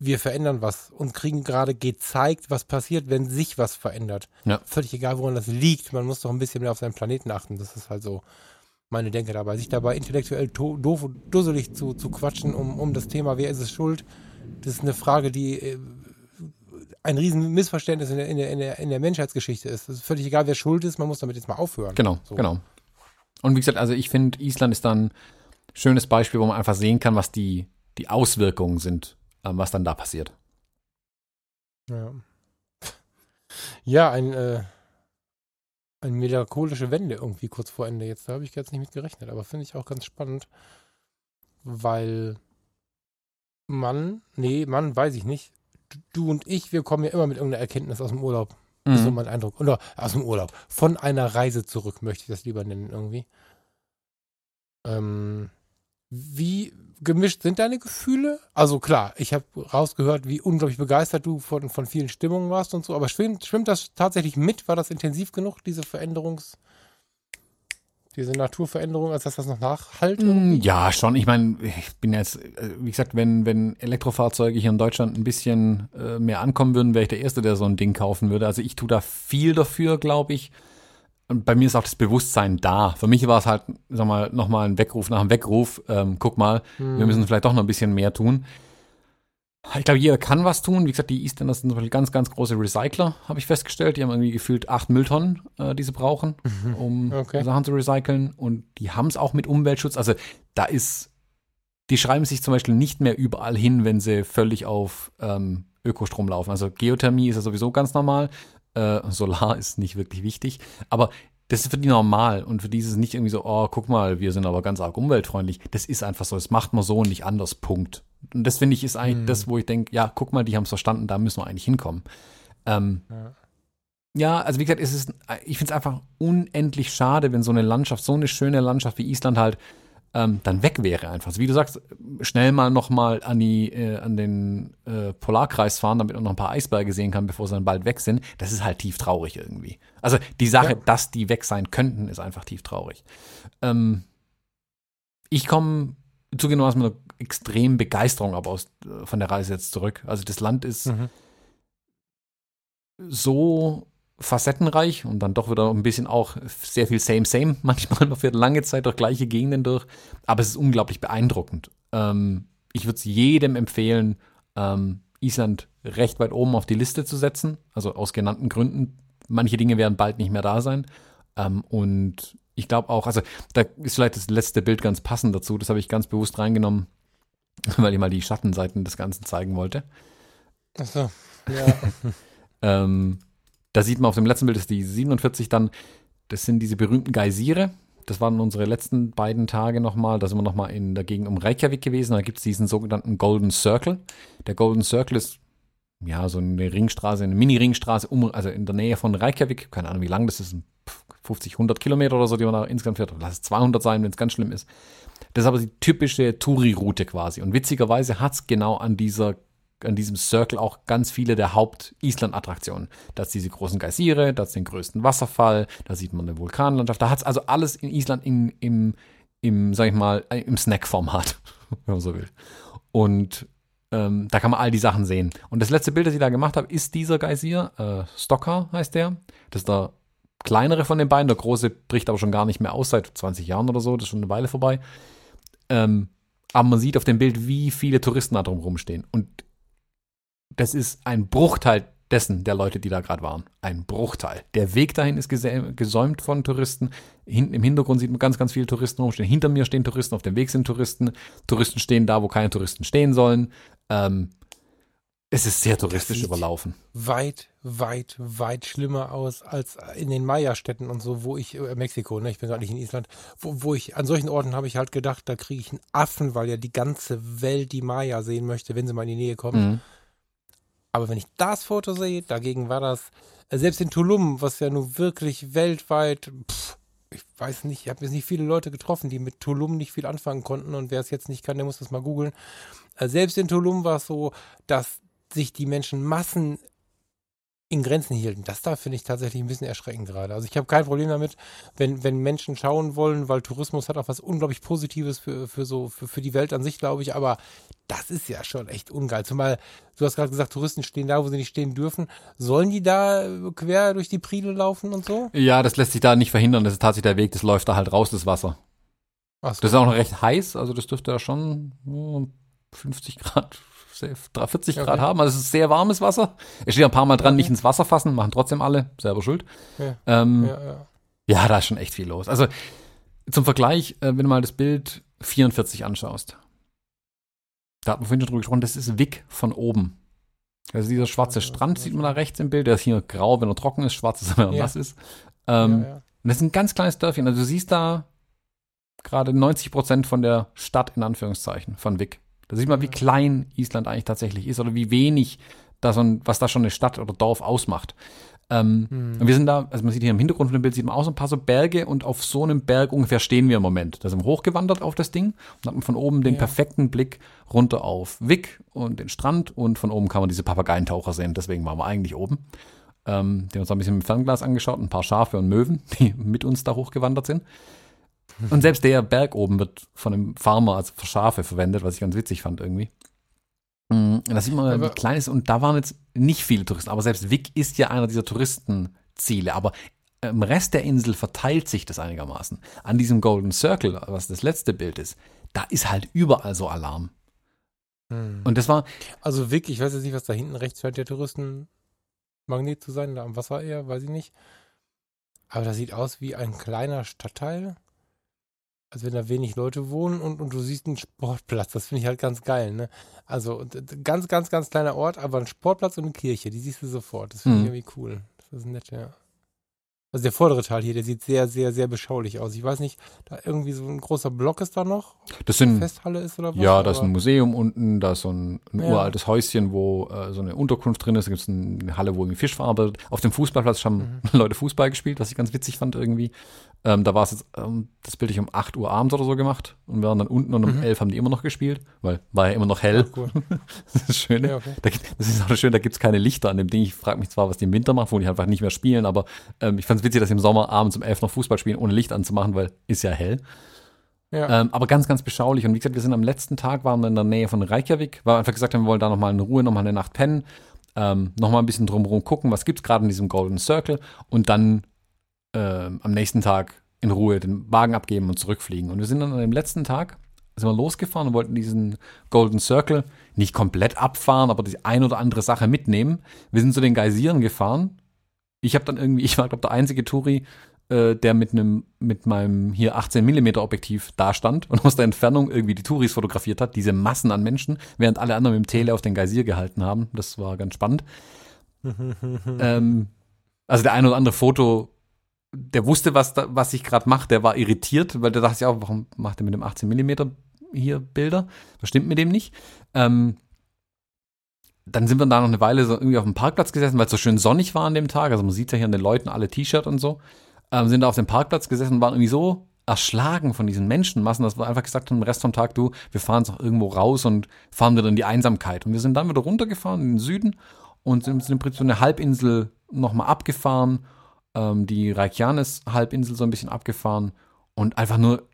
Speaker 2: Wir verändern was und kriegen gerade gezeigt, was passiert, wenn sich was verändert. Ja. Völlig egal, woran das liegt. Man muss doch ein bisschen mehr auf seinen Planeten achten. Das ist halt so meine Denke dabei. Sich dabei intellektuell doof und dusselig zu, zu quatschen um, um das Thema, wer ist es schuld, das ist eine Frage, die äh, ein riesen Missverständnis in der, in, der, in, der, in der Menschheitsgeschichte ist. Es ist völlig egal, wer schuld ist, man muss damit jetzt mal aufhören.
Speaker 1: Genau, so. genau. Und wie gesagt, also ich finde, Island ist dann ein schönes Beispiel, wo man einfach sehen kann, was die, die Auswirkungen sind, ähm, was dann da passiert.
Speaker 2: Ja. *laughs* Ja, ein äh, eine melancholische Wende irgendwie kurz vor Ende jetzt. Da habe ich jetzt nicht mit gerechnet, aber finde ich auch ganz spannend, weil man, nee, Mann, weiß ich nicht. Du und ich, wir kommen ja immer mit irgendeiner Erkenntnis aus dem Urlaub. Das ist so mein Eindruck. Oder aus dem Urlaub. Von einer Reise zurück möchte ich das lieber nennen irgendwie. Ähm, wie gemischt sind deine Gefühle? Also klar, ich habe rausgehört, wie unglaublich begeistert du von, von vielen Stimmungen warst und so, aber schwimmt, schwimmt das tatsächlich mit? War das intensiv genug, diese Veränderungs- diese Naturveränderung, als dass das noch nachhalt?
Speaker 1: Mm, Ja, schon. Ich meine, ich bin jetzt, äh, wie gesagt, wenn, wenn Elektrofahrzeuge hier in Deutschland ein bisschen äh, mehr ankommen würden, wäre ich der Erste, der so ein Ding kaufen würde. Also ich tue da viel dafür, glaube ich. Und bei mir ist auch das Bewusstsein da. Für mich war es halt, sag mal, nochmal ein Weckruf nach einem Weckruf. Ähm, guck mal, wir müssen vielleicht doch noch ein bisschen mehr tun. Ich glaube, jeder kann was tun. Wie gesagt, die Eastländer sind zum Beispiel ganz, ganz große Recycler, habe ich festgestellt. Die haben irgendwie gefühlt acht Mülltonnen, äh, die sie brauchen, um
Speaker 2: Okay.
Speaker 1: Sachen zu recyceln. Und die haben es auch mit Umweltschutz. Also da ist, die schreiben sich zum Beispiel nicht mehr überall hin, wenn sie völlig auf ähm, Ökostrom laufen. Also Geothermie ist ja sowieso ganz normal. Äh, Solar ist nicht wirklich wichtig. Aber das ist für die normal und für die ist es nicht irgendwie so, oh, guck mal, wir sind aber ganz arg umweltfreundlich. Das ist einfach so, das macht man so und nicht anders, Punkt. Und das finde ich ist eigentlich das, wo ich denke, ja, guck mal, die haben es verstanden, da müssen wir eigentlich hinkommen. Ähm,
Speaker 2: Ja.
Speaker 1: ja. also wie gesagt, es ist, ich finde es einfach unendlich schade, wenn so eine Landschaft, so eine schöne Landschaft wie Island halt ähm, dann weg wäre einfach. Also wie du sagst, schnell mal noch mal an die äh, an den äh, Polarkreis fahren, damit man noch ein paar Eisberge sehen kann, bevor sie dann bald weg sind. Das ist halt tief traurig irgendwie. Also die Sache,
Speaker 2: Ja.
Speaker 1: dass die weg sein könnten, ist einfach tief traurig. Ähm, ich komme zugegebenermaßen mit einer extremen Begeisterung aber aus, äh, von der Reise jetzt zurück. Also das Land ist
Speaker 2: Mhm.
Speaker 1: so facettenreich und dann doch wieder ein bisschen auch sehr viel same same. *laughs* Manchmal man fährt lange Zeit durch gleiche Gegenden durch. Aber es ist unglaublich beeindruckend. Ähm, ich würde es jedem empfehlen ähm, Island recht weit oben auf die Liste zu setzen. Also aus genannten Gründen. Manche Dinge werden bald nicht mehr da sein. Ähm, und ich glaube auch also da ist vielleicht das letzte Bild ganz passend dazu. Das habe ich ganz bewusst reingenommen *laughs* weil ich mal die Schattenseiten des Ganzen zeigen wollte.
Speaker 2: Achso. Ja. *laughs*
Speaker 1: ähm, da sieht man auf dem letzten Bild, ist die 47 dann, das sind diese berühmten Geysire. Das waren unsere letzten beiden Tage nochmal. Da sind wir nochmal in der Gegend um Reykjavik gewesen. Da gibt es diesen sogenannten Golden Circle. Der Golden Circle ist ja so eine Ringstraße, eine Mini-Ringstraße, um, also in der Nähe von Reykjavik. Keine Ahnung, wie lang das ist. 50, 100 Kilometer oder so, die man da insgesamt fährt. Lass es 200 sein, wenn es ganz schlimm ist. Das ist aber die typische Touri-Route quasi. Und witzigerweise hat es genau an dieser an diesem Circle auch ganz viele der Haupt-Island-Attraktionen. Da ist diese großen Geysire, da ist den größten Wasserfall, da sieht man eine Vulkanlandschaft. Da hat es also alles in Island in, im, im, sag ich mal, äh, im Snack-Format, *laughs* wenn man so will. Und ähm, da kann man all die Sachen sehen. Und das letzte Bild, das ich da gemacht habe, ist dieser Geysir. Äh, Stocker heißt der. Das ist der kleinere von den beiden. Der große bricht aber schon gar nicht mehr aus, seit 20 Jahren oder so. Das ist schon eine Weile vorbei. Ähm, aber man sieht auf dem Bild, wie viele Touristen da drumherum stehen. Und das ist ein Bruchteil dessen der Leute, die da gerade waren. Ein Bruchteil. Der Weg dahin ist gesä- gesäumt von Touristen. Hinten im Hintergrund sieht man ganz, ganz viele Touristen rumstehen. Hinter mir stehen Touristen, auf dem Weg sind Touristen. Touristen stehen da, wo keine Touristen stehen sollen. Ähm, es ist sehr touristisch
Speaker 2: sieht-
Speaker 1: überlaufen.
Speaker 2: weit, weit, weit schlimmer aus als in den Maya-Städten und so, wo ich, äh, Mexiko, ne, ich bin gerade nicht in Island, wo, wo ich, an solchen Orten habe ich halt gedacht, da kriege ich einen Affen, weil ja die ganze Welt die Maya sehen möchte, wenn sie mal in die Nähe kommen.
Speaker 1: Mhm.
Speaker 2: Aber wenn ich das Foto sehe, dagegen war das, äh, selbst in Tulum, was ja nun wirklich weltweit, pff, ich weiß nicht, ich habe jetzt nicht viele Leute getroffen, die mit Tulum nicht viel anfangen konnten und wer es jetzt nicht kann, der muss das mal googeln. Äh, Selbst in Tulum war es so, dass sich die Menschen Massen in Grenzen hielten. Das da finde ich tatsächlich ein bisschen erschreckend gerade. Also ich habe kein Problem damit, wenn, wenn Menschen schauen wollen, weil Tourismus hat auch was unglaublich Positives für, für so, für, für die Welt an sich, glaube ich, aber das ist ja schon echt ungeil. Zumal, du hast gerade gesagt, Touristen stehen da, wo sie nicht stehen dürfen. Sollen die da äh, quer durch die Priele laufen und so?
Speaker 1: Ja, das lässt sich da nicht verhindern. Das ist tatsächlich der Weg, das läuft da halt raus, das Wasser.
Speaker 2: So.
Speaker 1: Das ist auch noch recht heiß, also das dürfte ja schon oh, 50 Grad, 40 Grad
Speaker 2: Okay.
Speaker 1: haben. Also es ist sehr warmes Wasser. Es steht ein paar Mal dran, nicht ins Wasser fassen, machen trotzdem alle, selber schuld.
Speaker 2: Ja.
Speaker 1: Ähm, ja.
Speaker 2: ja, ja.
Speaker 1: da ist schon echt viel los. Also zum Vergleich, äh, wenn du mal das Bild 44 anschaust, da hat man vorhin schon drüber gesprochen, das ist Wick von oben. Also dieser schwarze Strand sieht man da rechts im Bild, der ist hier grau, wenn er trocken ist, schwarz ist, wenn er nass ist. Ähm, und das ist ein ganz kleines Dörfchen. Also du siehst da gerade 90 Prozent von der Stadt in Anführungszeichen von Wick. Da sieht man, wie klein Island eigentlich tatsächlich ist oder wie wenig da so ein, was da schon eine Stadt oder Dorf ausmacht. Ähm, Und wir sind da, also man sieht hier im Hintergrund von dem Bild, sieht man auch so ein paar so Berge und auf so einem Berg ungefähr stehen wir im Moment. Da sind wir hochgewandert auf das Ding und hat man von oben den
Speaker 2: Ja.
Speaker 1: perfekten Blick runter auf Wick und den Strand und von oben kann man diese Papageientaucher sehen, deswegen waren wir eigentlich oben. Ähm, die haben uns ein bisschen mit dem Fernglas angeschaut, ein paar Schafe und Möwen, *laughs* die mit uns da hochgewandert sind. Und selbst der Berg oben wird von einem Farmer als für Schafe verwendet, was ich ganz witzig fand irgendwie. Mm, und Da sieht man, wie klein ist und da waren jetzt nicht viele Touristen. Aber selbst Wick ist ja einer dieser Touristenziele. Aber im Rest der Insel verteilt sich das einigermaßen. An diesem Golden Circle, was das letzte Bild ist, da ist halt überall so Alarm.
Speaker 2: Hm.
Speaker 1: Und das war,
Speaker 2: Also wirklich, ich weiß jetzt nicht, was da hinten rechts scheint der Touristenmagnet zu sein, da am Wasser eher, weiß ich nicht. Aber das sieht aus wie ein kleiner Stadtteil. Als wenn da wenig Leute wohnen und, und du siehst einen Sportplatz. Das finde ich halt ganz geil, ne? Also ganz, ganz, ganz kleiner Ort, aber ein Sportplatz und eine Kirche, die siehst du sofort. Das finde ich
Speaker 1: Mhm.
Speaker 2: irgendwie cool. Das ist nett, ja. Also der vordere Teil hier, der sieht sehr, sehr, sehr beschaulich aus. Ich weiß nicht, da irgendwie so ein großer Block ist da noch,
Speaker 1: das sind,
Speaker 2: Festhalle ist oder was?
Speaker 1: Ja, da ist ein Museum unten, da ist so ein, ein
Speaker 2: Ja.
Speaker 1: uraltes Häuschen, wo äh, so eine Unterkunft drin ist. Da gibt es eine Halle, wo irgendwie Fisch verarbeitet. Auf dem Fußballplatz haben
Speaker 2: Mhm. *laughs*
Speaker 1: Leute Fußball gespielt, was ich ganz witzig fand irgendwie. Ähm, da war es jetzt, ähm, das Bild ich um 8 Uhr abends oder so gemacht und wir waren dann unten und um
Speaker 2: Mhm.
Speaker 1: 11 haben die immer noch gespielt, weil war ja immer noch hell.
Speaker 2: Ach, cool. *laughs*
Speaker 1: Das ist das Schöne.
Speaker 2: Ja, okay.
Speaker 1: Da gibt, das ist auch schön, da gibt es keine Lichter an dem Ding. Ich frage mich zwar, was die im Winter machen, wo die einfach nicht mehr spielen, aber ähm, ich fand es witzig, dass sie im Sommer abends um 11 noch Fußball spielen, ohne Licht anzumachen, weil ist ja hell.
Speaker 2: Ja.
Speaker 1: Ähm, aber ganz, ganz beschaulich. Und wie gesagt, wir sind am letzten Tag, waren wir in der Nähe von Reykjavik, weil wir einfach gesagt haben, wir wollen da nochmal in Ruhe, nochmal eine Nacht pennen, ähm, nochmal ein bisschen drumherum gucken, was gibt's gerade in diesem Golden Circle und dann ähm, am nächsten Tag in Ruhe den Wagen abgeben und zurückfliegen. Und wir sind dann an dem letzten Tag, sind wir losgefahren und wollten diesen Golden Circle nicht komplett abfahren, aber die ein oder andere Sache mitnehmen. Wir sind zu den Geysiren gefahren. Ich habe dann irgendwie, *laughs* ich war glaube der einzige Touri, äh, der mit einem mit meinem hier 18 mm Objektiv da stand und aus der Entfernung irgendwie die Touris fotografiert hat, diese Massen an Menschen, während alle anderen mit dem Tele auf den Geysir gehalten haben. Das war ganz spannend. *laughs* ähm, also der ein oder andere Foto, der wusste, was, da, was ich gerade mache, der war irritiert, weil der dachte sich auch, warum macht er mit dem 18 mm hier Bilder? Was stimmt mit dem nicht? Ähm, dann sind wir da noch eine Weile so irgendwie auf dem Parkplatz gesessen, weil es so schön sonnig war an dem Tag. Also man sieht ja hier an den Leuten alle T-Shirt und so. Ähm, sind da auf dem Parkplatz gesessen und waren irgendwie so erschlagen von diesen Menschenmassen, dass wir einfach gesagt haben, den Rest vom Tag, du, wir fahren jetzt noch irgendwo raus und fahren wieder in die Einsamkeit. Und wir sind dann wieder runtergefahren in den Süden und sind im Prinzip so eine Halbinsel nochmal abgefahren, ähm, die Reykjanes-Halbinsel so ein bisschen abgefahren und einfach nur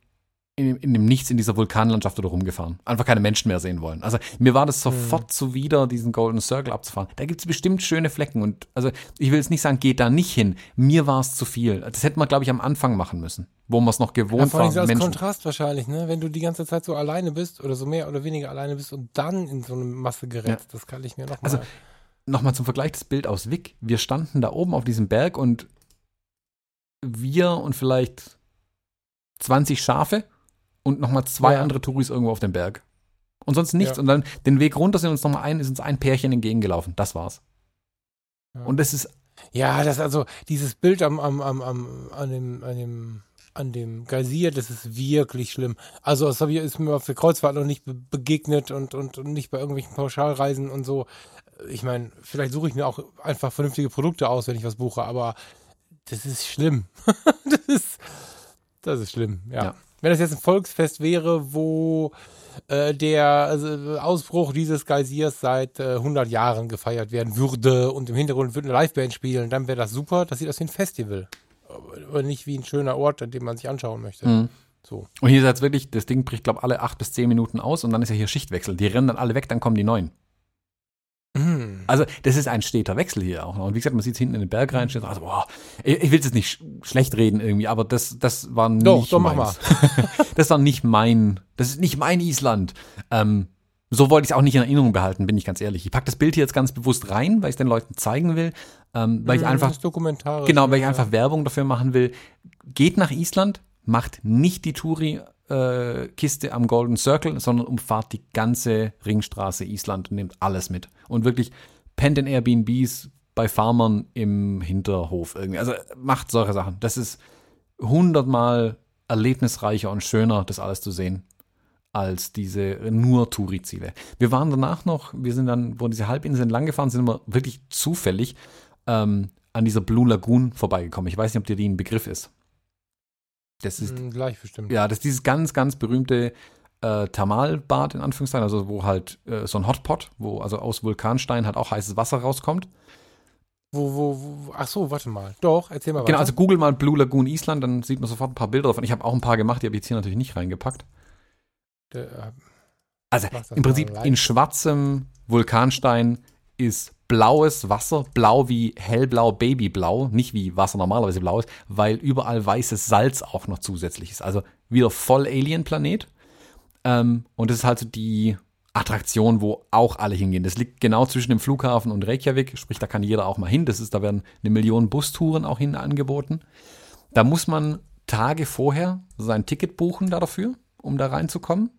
Speaker 1: in, in dem Nichts in dieser Vulkanlandschaft oder rumgefahren. Einfach keine Menschen mehr sehen wollen. Also mir war das sofort zuwider, diesen Golden Circle abzufahren. Da gibt es bestimmt schöne Flecken und also ich will jetzt nicht sagen, geht da nicht hin. Mir war es zu viel. Das hätte man, glaube ich, am Anfang machen müssen, wo man es noch
Speaker 2: Ja,
Speaker 1: gewohnt
Speaker 2: vor allem so
Speaker 1: war.
Speaker 2: als
Speaker 1: Menschen.
Speaker 2: Kontrast wahrscheinlich, ne? Wenn du die ganze Zeit so alleine bist oder so mehr oder weniger alleine bist und dann in so eine Masse gerätst, das kann ich mir noch mal.
Speaker 1: Also, Nochmal zum Vergleich das Bild aus Wick. Wir standen da oben auf diesem Berg und wir und vielleicht 20 Schafe und nochmal zwei
Speaker 2: Ja.
Speaker 1: andere Touris irgendwo auf dem Berg. Und sonst nichts.
Speaker 2: Ja.
Speaker 1: Und dann den Weg runter sind uns nochmal ein, ist uns ein Pärchen entgegengelaufen. Das war's.
Speaker 2: Ja.
Speaker 1: Und das ist,
Speaker 2: ja, das also dieses Bild am, am, am, am an dem, an dem, an dem Geysir, das ist wirklich schlimm. Also das ich, ist mir auf der Kreuzfahrt noch nicht be begegnet und, und, und nicht bei irgendwelchen Pauschalreisen und so. Ich meine, vielleicht suche ich mir auch einfach vernünftige Produkte aus, wenn ich was buche, aber das ist schlimm. *laughs* das ist, das ist schlimm, ja.
Speaker 1: Ja.
Speaker 2: Wenn das jetzt ein Volksfest wäre, wo äh, der also, Ausbruch dieses Geysirs seit äh, 100 Jahren gefeiert werden würde und im Hintergrund würde eine Liveband spielen, dann wäre das super. Das sieht aus wie ein Festival. Aber nicht wie ein schöner Ort, an dem man sich anschauen möchte.
Speaker 1: Mhm.
Speaker 2: So.
Speaker 1: und hier ist jetzt wirklich, das Ding bricht, glaube alle acht bis zehn Minuten aus und dann ist ja hier Schichtwechsel. Die rennen dann alle weg, dann kommen die neuen. Also, das ist ein steter Wechsel hier auch noch. Und wie gesagt, man sieht es hinten in den Berg rein, steht so, also, boah, ich, ich will es jetzt nicht sch schlecht reden irgendwie, aber das, das war
Speaker 2: Doch,
Speaker 1: nicht
Speaker 2: doch, mach
Speaker 1: meins. *laughs* das war nicht mein, das ist nicht mein Island. Ähm, so wollte ich es auch nicht in Erinnerung behalten, bin ich ganz ehrlich. Ich packe das Bild hier jetzt ganz bewusst rein, weil ich es den Leuten zeigen will, ähm, weil ich
Speaker 2: Mhm,
Speaker 1: einfach
Speaker 2: das dokumentarisch.
Speaker 1: Genau, weil ich einfach Werbung dafür machen will. Geht nach Island, macht nicht die Touri-Kiste am Golden Circle, sondern umfahrt die ganze Ringstraße Island und nehmt alles mit. Und wirklich pennt in Airbnbs bei Farmern im Hinterhof irgendwie. Also macht solche Sachen. Das ist hundertmal erlebnisreicher und schöner, das alles zu sehen, als diese nur Touri-Ziele. Wir waren danach noch, wir sind dann, wo diese Halbinsel entlang gefahren sind, wir wirklich zufällig ähm, an dieser Blue Lagoon vorbeigekommen. Ich weiß nicht, ob dir die ein Begriff ist. Das ist,
Speaker 2: Hm, gleich bestimmt.
Speaker 1: ja, das ist dieses ganz, ganz berühmte äh, Thermalbad, in Anführungszeichen, also wo halt äh, so ein Hotpot, wo also aus Vulkanstein halt auch heißes Wasser rauskommt.
Speaker 2: Wo, wo, wo, ach so, warte mal. Doch, erzähl mal
Speaker 1: Genau,
Speaker 2: weiter.
Speaker 1: also google mal Blue Lagoon Island, dann sieht man sofort ein paar Bilder davon. Ich habe auch ein paar gemacht, die habe ich jetzt hier natürlich nicht reingepackt.
Speaker 2: Der, äh,
Speaker 1: Also
Speaker 2: Mach das
Speaker 1: im Prinzip in schwarzem Vulkanstein ist blaues Wasser, blau wie hellblau Babyblau, nicht wie Wasser normalerweise blau ist, weil überall weißes Salz auch noch zusätzlich ist. Also wieder voll Alien-Planet. Ähm, und das ist halt so die Attraktion, wo auch alle hingehen. Das liegt genau zwischen dem Flughafen und Reykjavik, sprich, da kann jeder auch mal hin. Das ist, da werden eine Million Bustouren auch hin angeboten. Da muss man Tage vorher sein Ticket buchen da dafür, um da reinzukommen.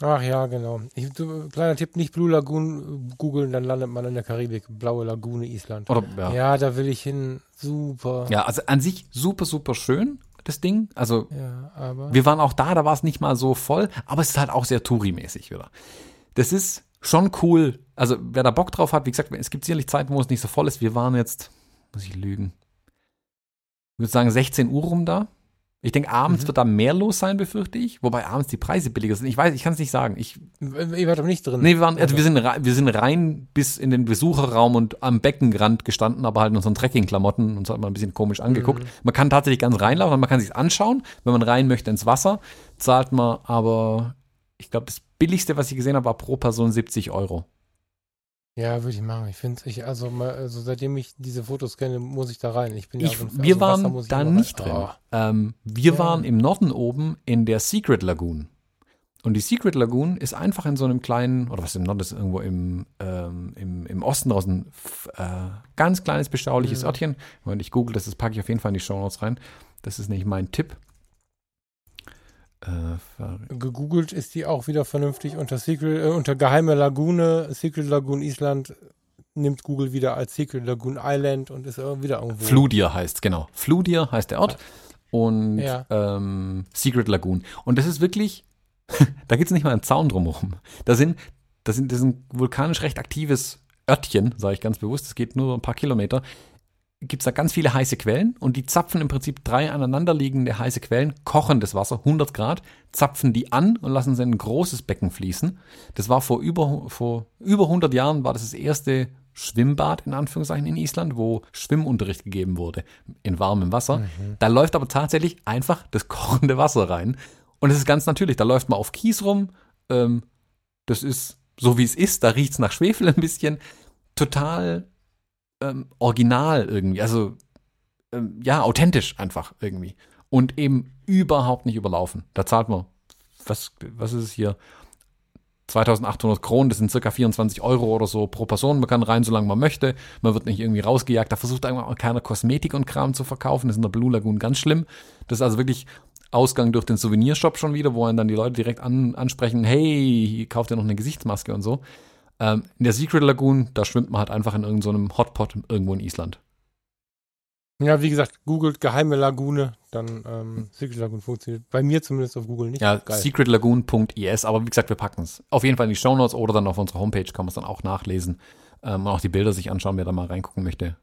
Speaker 2: ach ja, genau. Ich, du, kleiner Tipp, nicht Blue Lagoon äh, googeln, dann landet man in der Karibik. Blaue Lagune, Island.
Speaker 1: Oder ja.
Speaker 2: Ja, da will ich hin. Super.
Speaker 1: Ja, also an sich super, super schön, das Ding. Also
Speaker 2: Ja,
Speaker 1: wir waren auch da, da war es nicht mal so voll, aber es ist halt auch sehr Touri-mäßig wieder. Das ist schon cool. Also wer da Bock drauf hat, wie gesagt, es gibt sicherlich Zeiten, wo es nicht so voll ist. Wir waren jetzt, muss ich lügen, ich würde sagen 16 Uhr rum da. Ich denke, abends
Speaker 2: Mhm.
Speaker 1: wird da mehr los sein, befürchte ich. Wobei abends die Preise billiger sind. Ich weiß, ich kann es nicht sagen. Ich,
Speaker 2: Ihr wart doch nicht drin.
Speaker 1: nee, wir, waren, also wir, sind, wir sind rein bis in den Besucherraum und am Beckenrand gestanden, aber halt in unseren Trekkingklamotten. Uns hat man ein bisschen komisch angeguckt.
Speaker 2: Mhm.
Speaker 1: Man kann tatsächlich ganz reinlaufen, und man kann sich anschauen. Wenn man rein möchte ins Wasser, zahlt man aber, ich glaube, das billigste, was ich gesehen habe, war pro Person 70 Euro.
Speaker 2: Ja, würde ich machen. Ich finde ich, also, mal, also seitdem ich diese Fotos kenne, muss ich da rein. Ich bin ja
Speaker 1: Ich,
Speaker 2: so ein-
Speaker 1: wir
Speaker 2: Wasser
Speaker 1: waren
Speaker 2: ich
Speaker 1: da
Speaker 2: immer rein.
Speaker 1: nicht drin.
Speaker 2: Oh.
Speaker 1: Ähm, wir
Speaker 2: Ja.
Speaker 1: waren im Norden oben in der Secret Lagoon. Und die Secret Lagoon ist einfach in so einem kleinen, oder was im Norden ist, irgendwo im, ähm, im, im Osten draußen, äh, ganz kleines, beschauliches
Speaker 2: Mhm.
Speaker 1: Örtchen. Moment, ich google das, das packe ich auf jeden Fall in die Show Notes rein. Das ist nicht mein Tipp. Äh,
Speaker 2: Gegoogelt ist die auch wieder vernünftig unter Secret, äh, unter geheime Lagune, Secret Lagoon Island nimmt Google wieder als Secret Lagoon Island und ist wieder irgendwo.
Speaker 1: Fludir heißt, genau. Fludir heißt der Ort. Und
Speaker 2: Ja.
Speaker 1: ähm, Secret Lagoon. Und das ist wirklich, *laughs* da gibt es nicht mal einen Zaun drumherum. Da sind, das sind, das ist ein vulkanisch recht aktives Örtchen, sage ich ganz bewusst, es geht nur ein paar Kilometer. Gibt es da ganz viele heiße Quellen und die zapfen im Prinzip drei aneinanderliegende heiße Quellen, kochen das Wasser, 100 Grad, zapfen die an und lassen sie in ein großes Becken fließen. Das war vor über, vor über 100 Jahren, war das das erste Schwimmbad in Anführungszeichen in Island, wo Schwimmunterricht gegeben wurde in warmem Wasser. Da läuft aber tatsächlich einfach das kochende Wasser rein. Und es ist ganz natürlich, da läuft man auf Kies rum. Ähm, das ist so wie es ist, da riecht es nach Schwefel ein bisschen. Total ähm, original irgendwie. Also ähm, ja, authentisch einfach irgendwie. Und eben überhaupt nicht überlaufen. Da zahlt man, was, was ist es hier? 2800 Kronen, das sind circa 24 Euro oder so pro Person. Man kann rein, solange man möchte. Man wird nicht irgendwie rausgejagt. Da versucht auch keiner Kosmetik und Kram zu verkaufen. Das ist in der Blue Lagoon ganz schlimm. Das ist also wirklich Ausgang durch den Souvenirshop schon wieder, wo dann die Leute direkt an, ansprechen, hey, kauft ihr noch eine Gesichtsmaske und so. Ähm, in der Secret Lagoon, da schwimmt man halt einfach in irgendeinem so Hotpot irgendwo in Island.
Speaker 2: Ja, wie gesagt, googelt geheime Lagune, dann ähm, Secret Lagoon funktioniert. Bei mir zumindest auf Google nicht.
Speaker 1: Ja, secretlagoon.is, aber wie gesagt, wir packen es auf jeden Fall in die Shownotes oder dann auf unserer Homepage kann man es dann auch nachlesen ähm, und auch die Bilder sich anschauen, wer da mal reingucken möchte.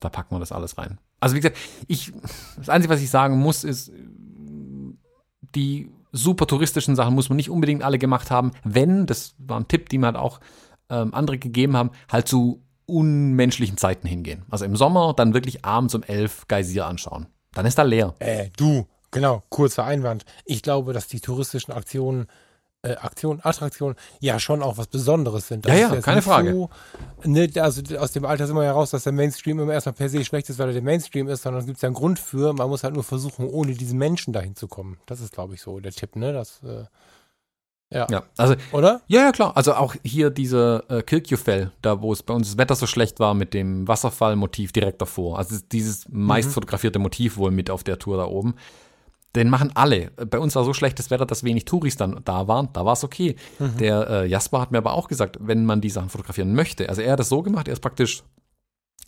Speaker 1: Da packen wir das alles rein. Also wie gesagt, ich, das Einzige, was ich sagen muss, ist, die super touristischen Sachen muss man nicht unbedingt alle gemacht haben, wenn, das war ein Tipp, die mir halt auch ähm, andere gegeben haben, halt zu unmenschlichen Zeiten hingehen. Also im Sommer dann wirklich abends um elf Geysir anschauen. Dann ist da leer.
Speaker 2: Äh, du, genau, kurzer Einwand. Ich glaube, dass die touristischen Aktionen, äh, Aktionen, Attraktionen ja schon auch was Besonderes sind. Das
Speaker 1: Ja,
Speaker 2: ist
Speaker 1: ja, keine Frage.
Speaker 2: So, ne, also aus dem Alter sind wir ja raus, dass der Mainstream immer erstmal per se schlecht ist, weil er der Mainstream ist, sondern es gibt ja einen Grund für. Man muss halt nur versuchen, ohne diesen Menschen dahin zu kommen. Das ist, glaube ich, so der Tipp, ne? Das, äh, ja.
Speaker 1: Ja, also
Speaker 2: Oder?
Speaker 1: Ja, ja, klar. Also auch hier dieser äh, Kirkjufell, da wo es bei uns das Wetter so schlecht war mit dem Wasserfallmotiv direkt davor. Also dieses meist
Speaker 2: Mhm.
Speaker 1: fotografierte Motiv wohl mit auf der Tour da oben. Den machen alle. Bei uns war so schlechtes Wetter, dass wenig Touris dann da waren. Da war es okay.
Speaker 2: Mhm.
Speaker 1: Der äh, Jasper hat mir aber auch gesagt, wenn man die Sachen fotografieren möchte. Also er hat es so gemacht, er ist praktisch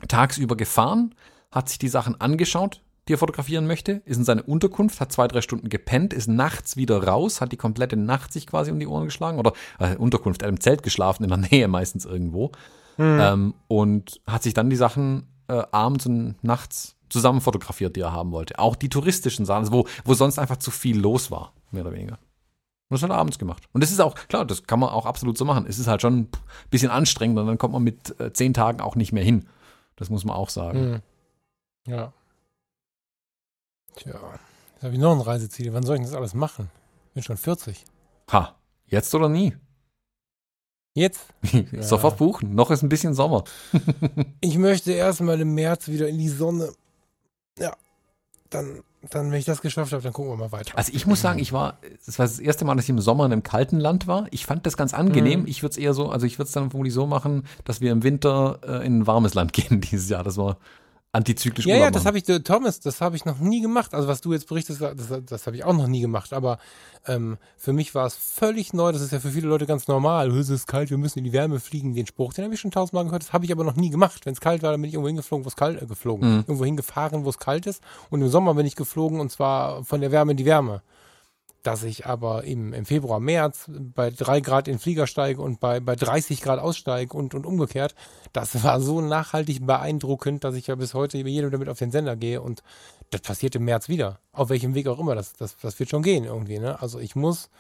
Speaker 1: tagsüber gefahren, hat sich die Sachen angeschaut, die er fotografieren möchte, ist in seine Unterkunft, hat zwei, drei Stunden gepennt, ist nachts wieder raus, hat die komplette Nacht sich quasi um die Ohren geschlagen oder äh, Unterkunft, er hat im Zelt geschlafen, in der *laughs* Nähe meistens irgendwo
Speaker 2: Mhm.
Speaker 1: ähm, und hat sich dann die Sachen äh, abends und nachts zusammen fotografiert, die er haben wollte. Auch die touristischen Sachen, also wo, wo sonst einfach zu viel los war, mehr oder weniger. Und das hat er abends gemacht. Und das ist auch, klar, das kann man auch absolut so machen. Es ist halt schon ein bisschen anstrengend und dann kommt man mit äh, zehn Tagen auch nicht mehr hin. Das muss man auch sagen.
Speaker 2: Hm. Ja. Tja, jetzt habe ich noch ein Reiseziel. Wann soll ich das alles machen? Bin schon 40.
Speaker 1: Ha, jetzt oder nie?
Speaker 2: Jetzt? *laughs*
Speaker 1: Sofort buchen. Noch ist ein bisschen Sommer. *laughs*
Speaker 2: Ich möchte erstmal im März wieder in die Sonne. Ja. Dann, dann, wenn ich das geschafft habe, dann gucken wir mal weiter.
Speaker 1: Also ich muss sagen, ich war, das war das erste Mal, dass ich im Sommer in einem kalten Land war. Ich fand das ganz angenehm.
Speaker 2: Mhm.
Speaker 1: Ich würde es eher so, also ich würde es dann vermutlich so machen, dass wir im Winter äh, in ein warmes Land *laughs* gehen dieses Jahr. Das war antizyklisch
Speaker 2: Ja, ja, das habe ich, Thomas, das habe ich noch nie gemacht. Also was du jetzt berichtest, das, das habe ich auch noch nie gemacht. Aber ähm, für mich war es völlig neu. Das ist ja für viele Leute ganz normal. Es ist kalt, wir müssen in die Wärme fliegen. Den Spruch, den habe ich schon tausendmal gehört. Das habe ich aber noch nie gemacht. Wenn es kalt war, dann bin ich irgendwo hingeflogen, wo es kalt, äh, geflogen,
Speaker 1: Mhm.
Speaker 2: irgendwo hingefahren, wo es kalt ist. Und im Sommer bin ich geflogen und zwar von der Wärme in die Wärme. Dass ich aber im, im Februar, März bei drei Grad in den Flieger steige und bei, bei 30 Grad aussteige und, und umgekehrt, das war so nachhaltig beeindruckend, dass ich ja bis heute jedem damit auf den Sender gehe und das passiert im März wieder. Auf welchem Weg auch immer, das, das, das wird schon gehen irgendwie. Ne? Also ich muss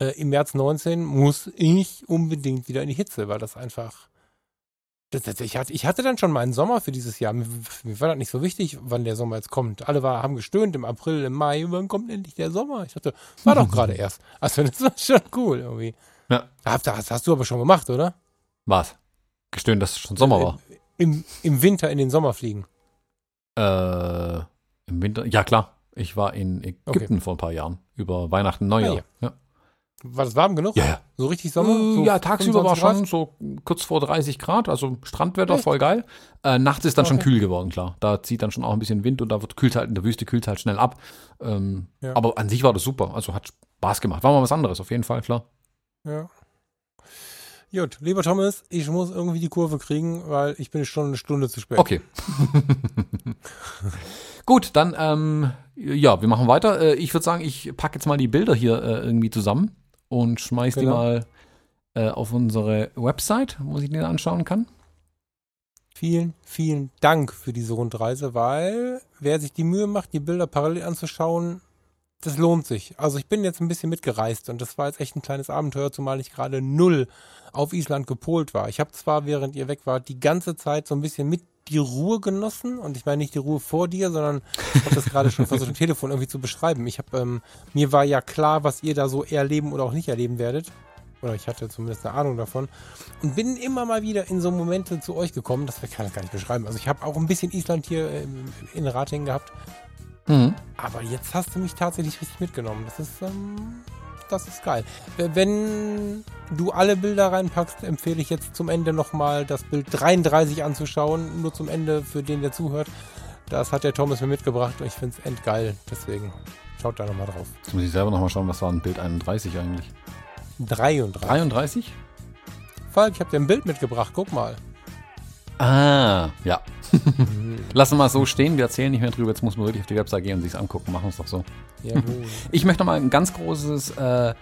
Speaker 2: äh, im März 19 muss ich unbedingt wieder in die Hitze, weil das einfach. Das, das, ich, hatte, ich hatte dann schon meinen Sommer für dieses Jahr. Mir, mir war das nicht so wichtig, wann der Sommer jetzt kommt. Alle war, haben gestöhnt im April, im Mai, wann kommt endlich der Sommer? Ich dachte, war doch gerade *laughs* erst. Also das war schon cool irgendwie.
Speaker 1: Ja.
Speaker 2: Hab, das hast du aber schon gemacht, oder?
Speaker 1: Was? Gestöhnt, dass es schon Sommer war.
Speaker 2: Im, Im Winter in den Sommer fliegen.
Speaker 1: Äh, Im Winter, ja klar. Ich war in Ägypten vor ein paar Jahren. Über Weihnachten, Neujahr.
Speaker 2: Ah, ja.
Speaker 1: ja.
Speaker 2: War das warm genug?
Speaker 1: Ja.
Speaker 2: So richtig Sommer? So
Speaker 1: Äh, ja, tagsüber war
Speaker 2: 25
Speaker 1: schon so kurz vor 30 Grad, also Strandwetter,
Speaker 2: Echt?
Speaker 1: voll geil. Äh, nachts ist dann schon
Speaker 2: Okay.
Speaker 1: kühl geworden, klar. Da zieht dann schon auch ein bisschen Wind und da wird kühlt halt, in der Wüste kühlt halt schnell ab. Ähm,
Speaker 2: Ja.
Speaker 1: Aber an sich war das super, also hat Spaß gemacht. War mal was anderes, auf jeden Fall, klar.
Speaker 2: Ja. Gut, lieber Thomas, ich muss irgendwie die Kurve kriegen, weil ich bin schon eine Stunde zu spät.
Speaker 1: Okay. *laughs* Gut, dann, ähm, ja, wir machen weiter. Äh, ich würde sagen, ich packe jetzt mal die Bilder hier äh, irgendwie zusammen und schmeiß die
Speaker 2: Genau.
Speaker 1: mal äh, auf unsere Website, wo ich die anschauen kann.
Speaker 2: Vielen, vielen Dank für diese Rundreise, weil wer sich die Mühe macht, die Bilder parallel anzuschauen, das lohnt sich. Also ich bin jetzt ein bisschen mitgereist und das war jetzt echt ein kleines Abenteuer, zumal ich gerade null auf Island gepolt war. Ich habe zwar, während ihr weg wart, die ganze Zeit so ein bisschen mit die Ruhe genossen und ich meine nicht die Ruhe vor dir, sondern ich habe das gerade schon versucht, am *laughs* Telefon irgendwie zu beschreiben. Ich habe, ähm, mir war ja klar, was ihr da so erleben oder auch nicht erleben werdet. Oder ich hatte zumindest eine Ahnung davon. Und bin immer mal wieder in so Momente zu euch gekommen. Das kann ich gar nicht beschreiben. Also ich habe auch ein bisschen Island hier in Ratingen gehabt.
Speaker 1: Mhm.
Speaker 2: Aber jetzt hast du mich tatsächlich richtig mitgenommen. Das ist, ähm, das ist geil. Äh, Wenn du alle Bilder reinpackst, empfehle ich jetzt zum Ende nochmal das Bild 33 anzuschauen. Nur zum Ende für den, der zuhört. Das hat der Thomas mir mitgebracht und ich finde es endgeil. Deswegen schaut da nochmal drauf.
Speaker 1: Jetzt muss ich selber nochmal schauen, was war ein Bild 31 eigentlich?
Speaker 2: 33.
Speaker 1: 33?
Speaker 2: Falk, ich habe dir ein Bild mitgebracht. Guck mal.
Speaker 1: Ah, ja. *laughs* Lassen wir mal so stehen, wir erzählen nicht mehr drüber. Jetzt muss man wirklich auf die Website gehen und sich's angucken. Machen wir es doch so.
Speaker 2: Jawohl. *laughs*
Speaker 1: Ich möchte nochmal ein ganz großes äh,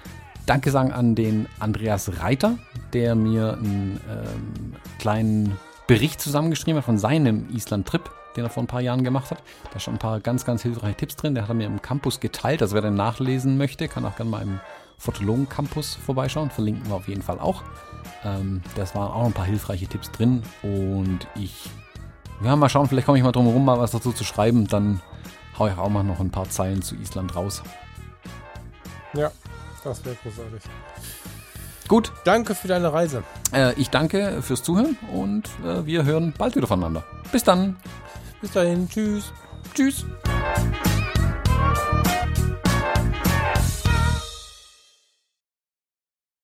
Speaker 1: Danke sagen an den Andreas Reiter, der mir einen ähm, kleinen Bericht zusammengeschrieben hat von seinem Island-Trip, den er vor ein paar Jahren gemacht hat. Da schon ein paar ganz, ganz hilfreiche Tipps drin. Der hat er mir im Campus geteilt. Also wer den nachlesen möchte, kann auch gerne mal im Fotologen-Campus vorbeischauen. Verlinken wir auf jeden Fall auch. Ähm, das waren auch ein paar hilfreiche Tipps drin. Und ich, ja, mal schauen, vielleicht komme ich mal drum herum, mal was dazu zu schreiben. Dann hau ich auch mal noch ein paar Zeilen zu Island raus.
Speaker 2: Ja, das wäre großartig.
Speaker 1: Gut,
Speaker 2: Danke für deine Reise.
Speaker 1: äh, ich danke fürs Zuhören und äh, wir hören bald wieder voneinander. Bis dann.
Speaker 2: Bis dahin. Tschüss.
Speaker 1: Tschüss.